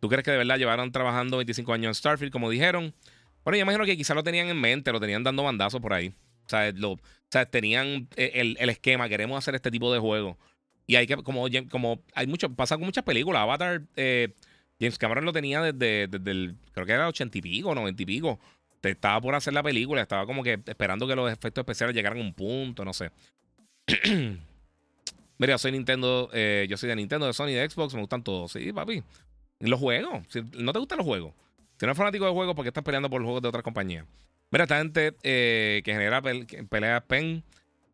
¿Tú crees que de verdad llevaron trabajando 25 años en Starfield, como dijeron? Bueno, yo imagino que quizá lo tenían en mente, lo tenían dando bandazos por ahí. O sea, lo, tenían eh, el, esquema, queremos hacer este tipo de juego. Y hay que, como, como hay mucho, pasa con muchas películas. Avatar, eh, James Cameron lo tenía desde, desde el, creo que era 80 y pico, 90 y pico. Estaba por hacer la película, estaba como que esperando que los efectos especiales llegaran a un punto, no sé. Mira, soy Nintendo, eh, yo soy de Nintendo, de Sony, de Xbox, me gustan todos. Sí, papi. Los juegos. Si no te gustan los juegos. Si no eres fanático de juegos, ¿por qué estás peleando por los juegos de otras compañías? Mira, esta gente eh, que genera peleas pen,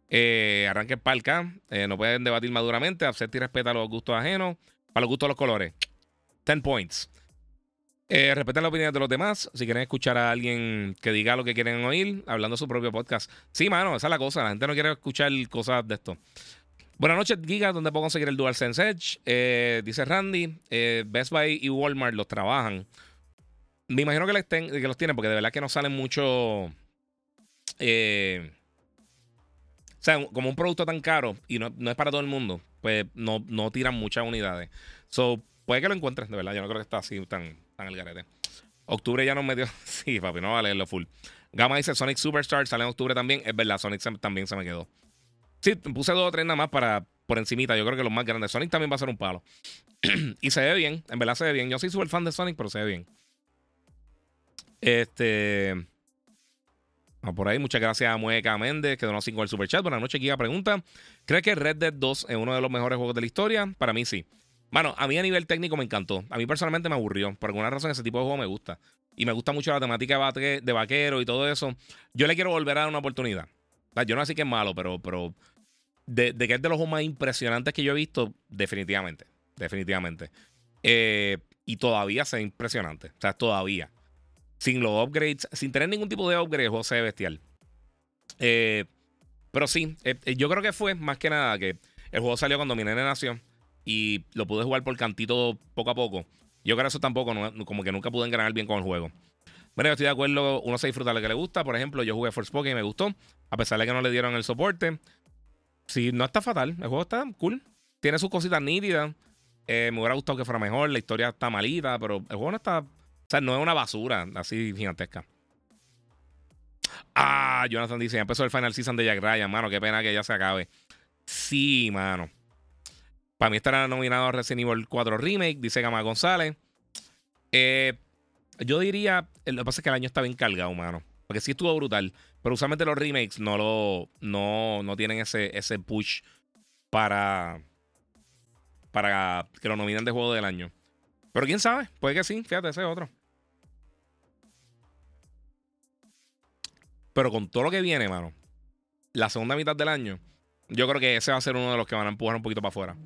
eh, arranque palca, eh, no pueden debatir maduramente, acepta y respeta los gustos ajenos, para los gustos de los colores. 10 points. Eh, respetan la opinión de los demás. Si quieren escuchar a alguien que diga lo que quieren oír, hablando de su propio podcast. Sí, mano, esa es la cosa. La gente no quiere escuchar cosas de esto. Buenas noches, Giga, ¿dónde puedo conseguir el DualSense Edge? Eh, dice Randy, eh, Best Buy y Walmart los trabajan. Me imagino que, que los tienen porque de verdad que no salen mucho... Eh, o sea, como un producto tan caro y no, es para todo el mundo, pues no, no tiran muchas unidades. So, puede que lo encuentres, de verdad. Yo no creo que está así tan, tan el garete. Octubre ya nos metió. sí, papi, no va a leerlo full. Gama dice Sonic Superstar, sale en octubre también. Es verdad, Sonic también se me quedó. Sí, puse dos o tres nada más para por encimita. Yo creo que los más grandes. Sonic también va a ser un palo. y se ve bien, en verdad se ve bien. Yo soy súper fan de Sonic, pero se ve bien. Este. por ahí, muchas gracias a Mueca Méndez, que donó 5 el super chat. Buenas noches, Giga pregunta. ¿Crees que Red Dead 2 es uno de los mejores juegos de la historia? Para mí sí. Bueno, a mí a nivel técnico me encantó. A mí personalmente me aburrió. Por alguna razón ese tipo de juego me gusta. Y me gusta mucho la temática de vaquero y todo eso. Yo le quiero volver a dar una oportunidad. Yo no sé que es malo, pero, pero de, que es de los juegos más impresionantes que yo he visto, definitivamente. Definitivamente. Eh, y todavía se impresionante. O sea, todavía. Sin los upgrades, sin tener ningún tipo de upgrade, el juego se ve bestial. Eh, pero sí, eh, yo creo que fue más que nada que el juego salió cuando mi nene nació y lo pude jugar por cantito poco a poco. Yo creo que eso tampoco, como que nunca pude engranar bien con el juego. Bueno, yo estoy de acuerdo, uno se disfruta lo que le gusta. Por ejemplo, yo jugué Force Pokémon y me gustó, a pesar de que no le dieron el soporte. Sí, no está fatal, el juego está cool. Tiene sus cositas nítidas. Eh, me hubiera gustado que fuera mejor, la historia está malita, pero el juego no está. O sea, no es una basura así gigantesca. Ah, Jonathan dice, ya empezó el final season de Jack Ryan, mano. Qué pena que ya se acabe. Sí, mano. Para mí estará nominado a Resident Evil 4 Remake, dice Gama González. Eh, yo diría, lo que pasa es que el año está bien cargado, mano. Porque sí estuvo brutal. Pero usualmente los remakes no lo no, no tienen ese, ese push para, para que lo nominen de juego del año. Pero quién sabe, puede que sí, fíjate, ese es otro. Pero con todo lo que viene, mano, la segunda mitad del año, yo creo que ese va a ser uno de los que van a empujar un poquito para afuera.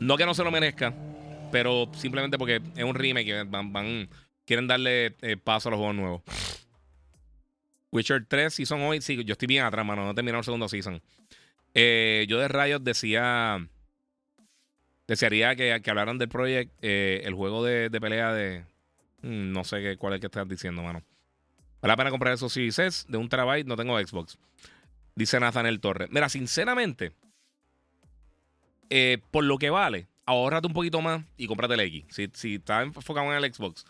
No que no se lo merezca, pero simplemente porque es un remake y van, quieren darle eh, paso a los juegos nuevos. Witcher 3 Season hoy, sí, yo estoy bien atrás, mano, no he terminado el segundo season. Eh, yo de Riot decía, desearía que, que hablaran del proyecto, eh, el juego de, de pelea de, mm, no sé qué, cuál es el que estás diciendo, mano. Vale la pena comprar esos Series S de un terabyte, no tengo Xbox. Dice Nathaniel Torres. Mira, sinceramente, eh, por lo que vale, ahórrate un poquito más y cómprate el X. Si, si estás enfocado en el Xbox,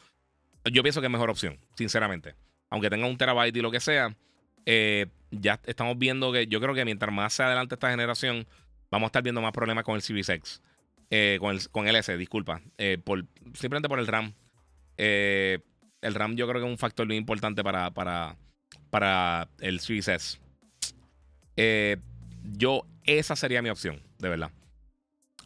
yo pienso que es mejor opción, sinceramente. Aunque tenga un terabyte y lo que sea, eh, ya estamos viendo que yo creo que mientras más se adelante esta generación, vamos a estar viendo más problemas con el Series. Eh, con, el, con el S, disculpa. por, simplemente por el RAM. el RAM yo creo que es un factor muy importante para, para, para el Series S. yo, esa sería mi opción, de verdad.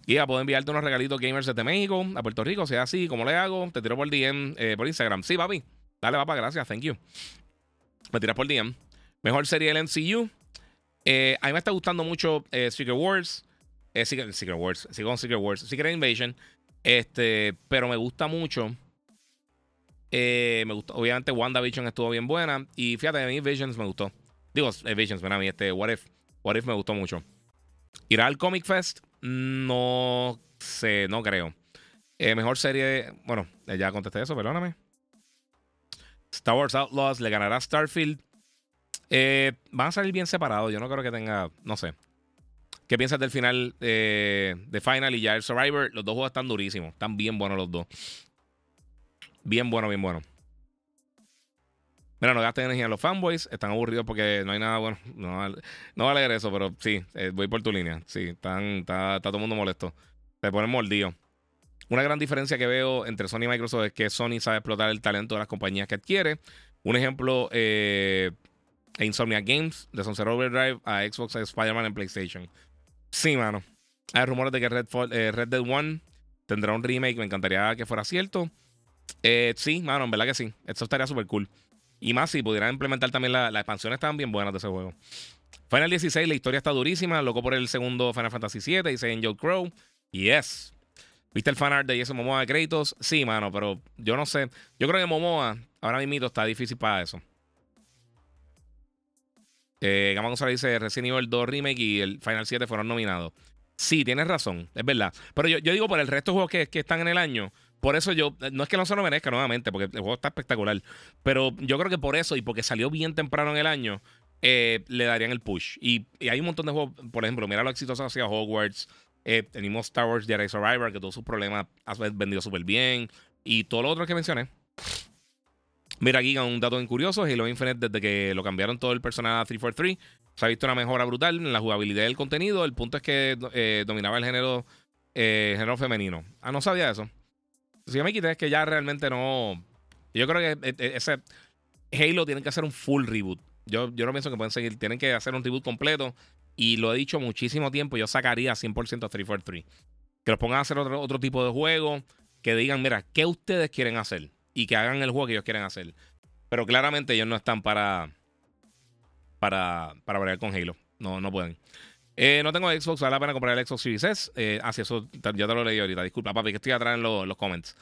Y ya puedo enviarte unos regalitos gamers desde México a Puerto Rico. sea así, ¿cómo le hago? Te tiro por DM, eh, por Instagram. Sí, papi. Dale, papá, gracias. Thank you. Me tiras por DM. Mejor serie del MCU. Eh, a mí me está gustando mucho eh, Secret Wars. Secret, Secret, Wars. Sigo Secret Wars. Secret Invasion. Este, pero me gusta mucho. me gustó. Obviamente, WandaVision estuvo bien buena. Y fíjate, a mí Visions me gustó. Digo, Visions, bueno, a mí este What If. What If me gustó mucho. Irá al Comic Fest. No sé, no creo. Eh, mejor serie. Bueno, eh, ya contesté eso, perdóname. Star Wars Outlaws le ganará Starfield. Eh, van a salir bien separados. Yo no creo que tenga. No sé. ¿Qué piensas del final de Final y ya el Survivor? Los dos juegos están durísimos. Están bien buenos los dos. Bien bueno, bien bueno. Mira, no gasten energía en los fanboys. Están aburridos porque no hay nada bueno. No, no va a leer eso, pero sí, eh, voy por tu línea. Sí, está, todo el mundo molesto. Se ponen mordidos. Una gran diferencia que veo entre Sony y Microsoft es que Sony sabe explotar el talento de las compañías que adquiere. Un ejemplo, eh, Insomnia Games, de Sunset Overdrive a Xbox, a Spider-Man en PlayStation. Sí, mano. Hay rumores de que Red, eh, Dead 1 tendrá un remake. Me encantaría que fuera cierto. Eh, sí, mano, en verdad que sí. Esto estaría súper cool. Y más si pudieran implementar también las expansiones, estaban bien buenas de ese juego. Final 16, la historia está durísima. Loco por el segundo Final Fantasy VII, dice Angel Crow. Yes. ¿Viste el fanart de Jason Momoa de créditos? Sí, mano, pero yo no sé. Yo creo que Momoa ahora mismo está difícil para eso. Eh, Gama González dice Resident Evil 2 Remake y el Final 7 fueron nominados. Sí, tienes razón, es verdad. Pero yo, yo digo por el resto de juegos que, que están en el año, por eso yo, no es que no se lo merezca nuevamente, porque el juego está espectacular. Pero yo creo que por eso y porque salió bien temprano en el año, eh, le darían el push. Y, hay un montón de juegos, por ejemplo, mira lo exitoso hacia Hogwarts. Eh, tenemos Star Wars Jedi Survivor, que todos sus problemas ha vendido súper bien. Y todo lo otro que mencioné. Mira aquí un dato bien curioso: Halo Infinite, desde que lo cambiaron todo el personal a 343, se ha visto una mejora brutal en la jugabilidad del contenido. El punto es que eh, dominaba el género, género femenino. Ah, no sabía eso. Si yo me quité es que ya realmente no. Yo creo que eh, eh, ese Halo tiene que hacer un full reboot. Yo, yo no pienso que pueden seguir. Tienen que hacer un reboot completo. Y lo he dicho muchísimo tiempo. Yo sacaría 100% a 343. Que los pongan a hacer otro, otro tipo de juego. Que digan, mira, ¿qué ustedes quieren hacer? Y que hagan el juego que ellos quieren hacer. Pero claramente ellos no están para. Para, para con Halo. No, no pueden. Eh, no tengo Xbox, vale la pena comprar el Xbox Series S. Eh, ah, eso ya te lo leí ahorita. Disculpa, papi, que estoy atrás en los comments.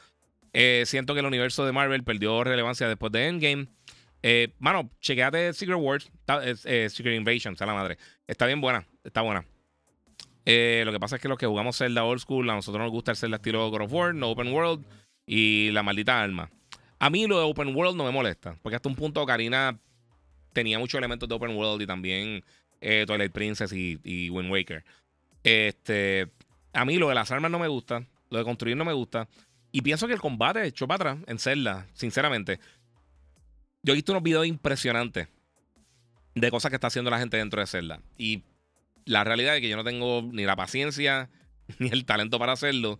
Eh, siento que el universo de Marvel perdió relevancia después de Endgame. Eh, mano, chequeate Secret Wars, Secret Invasion, sea la madre. Está bien buena, está buena. lo que pasa es que los que jugamos Zelda Old School, a nosotros nos gusta el Zelda estilo God of War, no Open World y la maldita alma. A mí lo de Open World no me molesta, porque hasta un punto Karina tenía muchos elementos de Open World y también eh, Twilight Princess y, y, Wind Waker. Este, a mí lo de las armas no me gusta, lo de construir no me gusta. Y pienso que el combate echó para atrás en Zelda, sinceramente. Yo he visto unos videos impresionantes de cosas que está haciendo la gente dentro de Zelda. Y la realidad es que yo no tengo ni la paciencia ni el talento para hacerlo.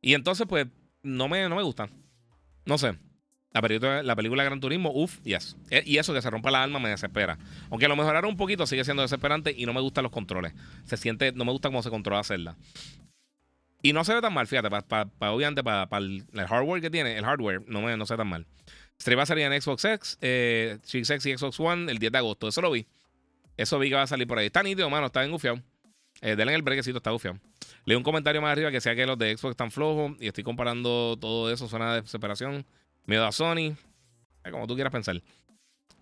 Y entonces, pues, no me, no me gusta. No sé. La película, la película Gran Turismo, uff, yes. E, y eso que se rompa la alma me desespera. Aunque lo mejoraron un poquito, sigue siendo desesperante y no me gustan los controles. Se siente, no me gusta cómo se controla hacerla. Y no se ve tan mal, fíjate, para obviamente para el, hardware que tiene, el hardware no, me, no se ve tan mal. Stream va a salir en Xbox X, eh, X y Xbox One el 10 de agosto. Eso lo vi. Eso vi que va a salir por ahí. Está nítido, mano, está engufiado. Eh, denle el brequecito, está gufiado. Leí un comentario más arriba que sea que los de Xbox están flojos y estoy comparando todo eso, suena de desesperación. Miedo a Sony. Como tú quieras pensar.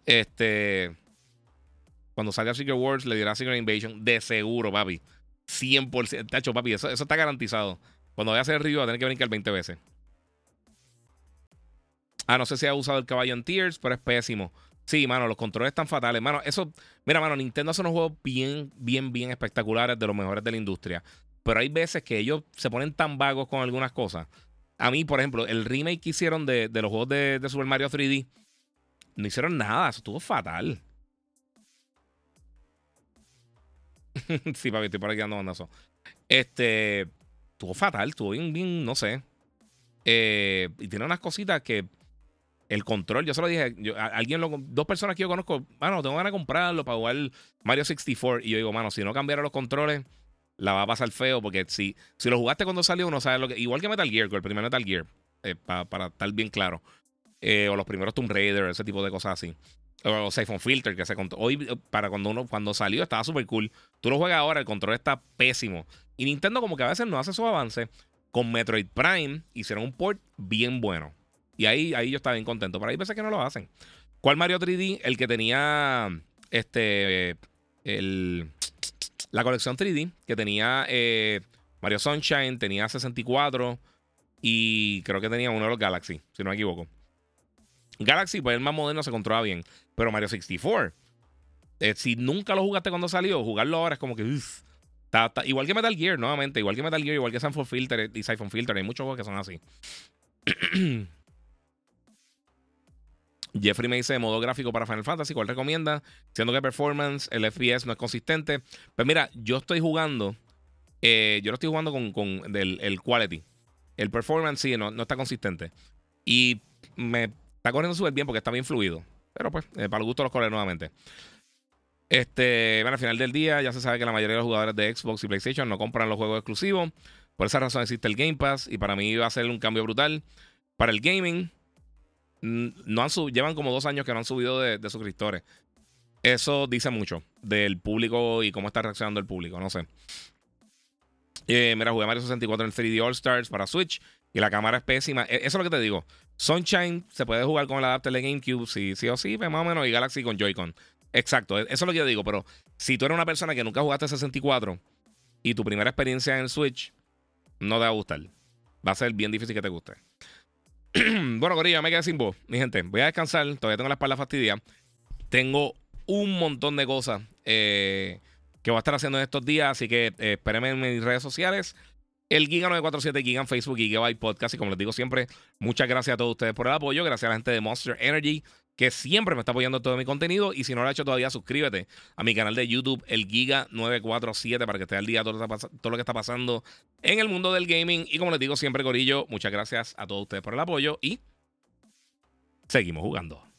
Este. Cuando salga Secret Wars, le dirá Secret Invasion. De seguro, papi. 100%. Tacho, papi, eso, eso está garantizado. Cuando vaya a hacer el review, va a tener que brincar 20 veces. Ah, no sé si ha usado el caballo en Tears, pero es pésimo. Sí, mano, los controles están fatales. Mano, eso. Mira, mano, Nintendo hace unos juegos bien, bien, bien espectaculares, de los mejores de la industria. Pero hay veces que ellos se ponen tan vagos con algunas cosas. A mí, por ejemplo, el remake que hicieron de, los juegos de, Super Mario 3D, no hicieron nada. Eso estuvo fatal. sí, papi, estoy por aquí dando bandazo. Este. Estuvo fatal, estuvo bien, no sé. Eh, y tiene unas cositas que. El control, yo se lo dije, alguien lo, dos personas que yo conozco, mano, tengo ganas de comprarlo para jugar Mario 64. Y yo digo, mano, si no cambiaron los controles, la va a pasar feo. Porque si, si lo jugaste cuando salió, uno sabe lo que. Igual que Metal Gear, el primer Metal Gear, eh, para estar bien claro. Eh, o los primeros Tomb Raider, ese tipo de cosas así o Siphon Filter que se hoy eh, para cuando uno cuando salió estaba súper cool. Tú lo juegas ahora, el control está pésimo. Y Nintendo como que a veces no hace esos avances. Con Metroid Prime hicieron un port bien bueno. Y ahí, ahí yo estaba bien contento. Pero hay veces que no lo hacen. ¿Cuál Mario 3D? El que tenía este el, la colección 3D, que tenía eh, Mario Sunshine, tenía 64 y creo que tenía uno de los Galaxy, si no me equivoco. Galaxy, pues el más moderno se controla bien. Pero Mario 64, eh, si nunca lo jugaste cuando salió, jugarlo ahora es como que. igual que Metal Gear, nuevamente. Igual que Metal Gear, igual que Siphon Filter y Siphon Filter. Hay muchos juegos que son así. Jeffrey me dice modo gráfico para Final Fantasy, ¿cuál recomienda? Siendo que performance, el FPS no es consistente. Pues mira, yo estoy jugando, eh, yo lo estoy jugando con, con el quality. El performance sí, no, no está consistente. Y me está corriendo súper bien porque está bien fluido. Pero pues, eh, para el gusto los colores nuevamente. Este, bueno, al final del día ya se sabe que la mayoría de los jugadores de Xbox y PlayStation no compran los juegos exclusivos. Por esa razón existe el Game Pass y para mí va a ser un cambio brutal. Para el gaming, no han llevan como dos años que no han subido de, suscriptores. Eso dice mucho del público y cómo está reaccionando el público, no sé. Eh, mira, jugué Mario 64 en 3D All Stars para Switch y la cámara es pésima. E, eso es lo que te digo. Sunshine se puede jugar con el adapter de GameCube, sí, sí o sí, más o menos, y Galaxy con Joy-Con. Exacto, e, eso es lo que yo digo, pero si tú eres una persona que nunca jugaste 64 y tu primera experiencia en Switch no te va a gustar, va a ser bien difícil que te guste. bueno, Corillo, me quedé sin voz, mi gente. Voy a descansar, todavía tengo la espalda fastidiada. Tengo un montón de cosas eh, que voy a estar haciendo en estos días, así que eh, espérenme en mis redes sociales el Giga 947, Giga en Facebook, Gigabyte Podcast. Y como les digo siempre, muchas gracias a todos ustedes por el apoyo. Gracias a la gente de Monster Energy, que siempre me está apoyando todo mi contenido. Y si no lo has hecho todavía, suscríbete a mi canal de YouTube, el Giga 947, para que esté al día todo, todo lo que está pasando en el mundo del gaming. Y como les digo siempre, Corillo, muchas gracias a todos ustedes por el apoyo y seguimos jugando.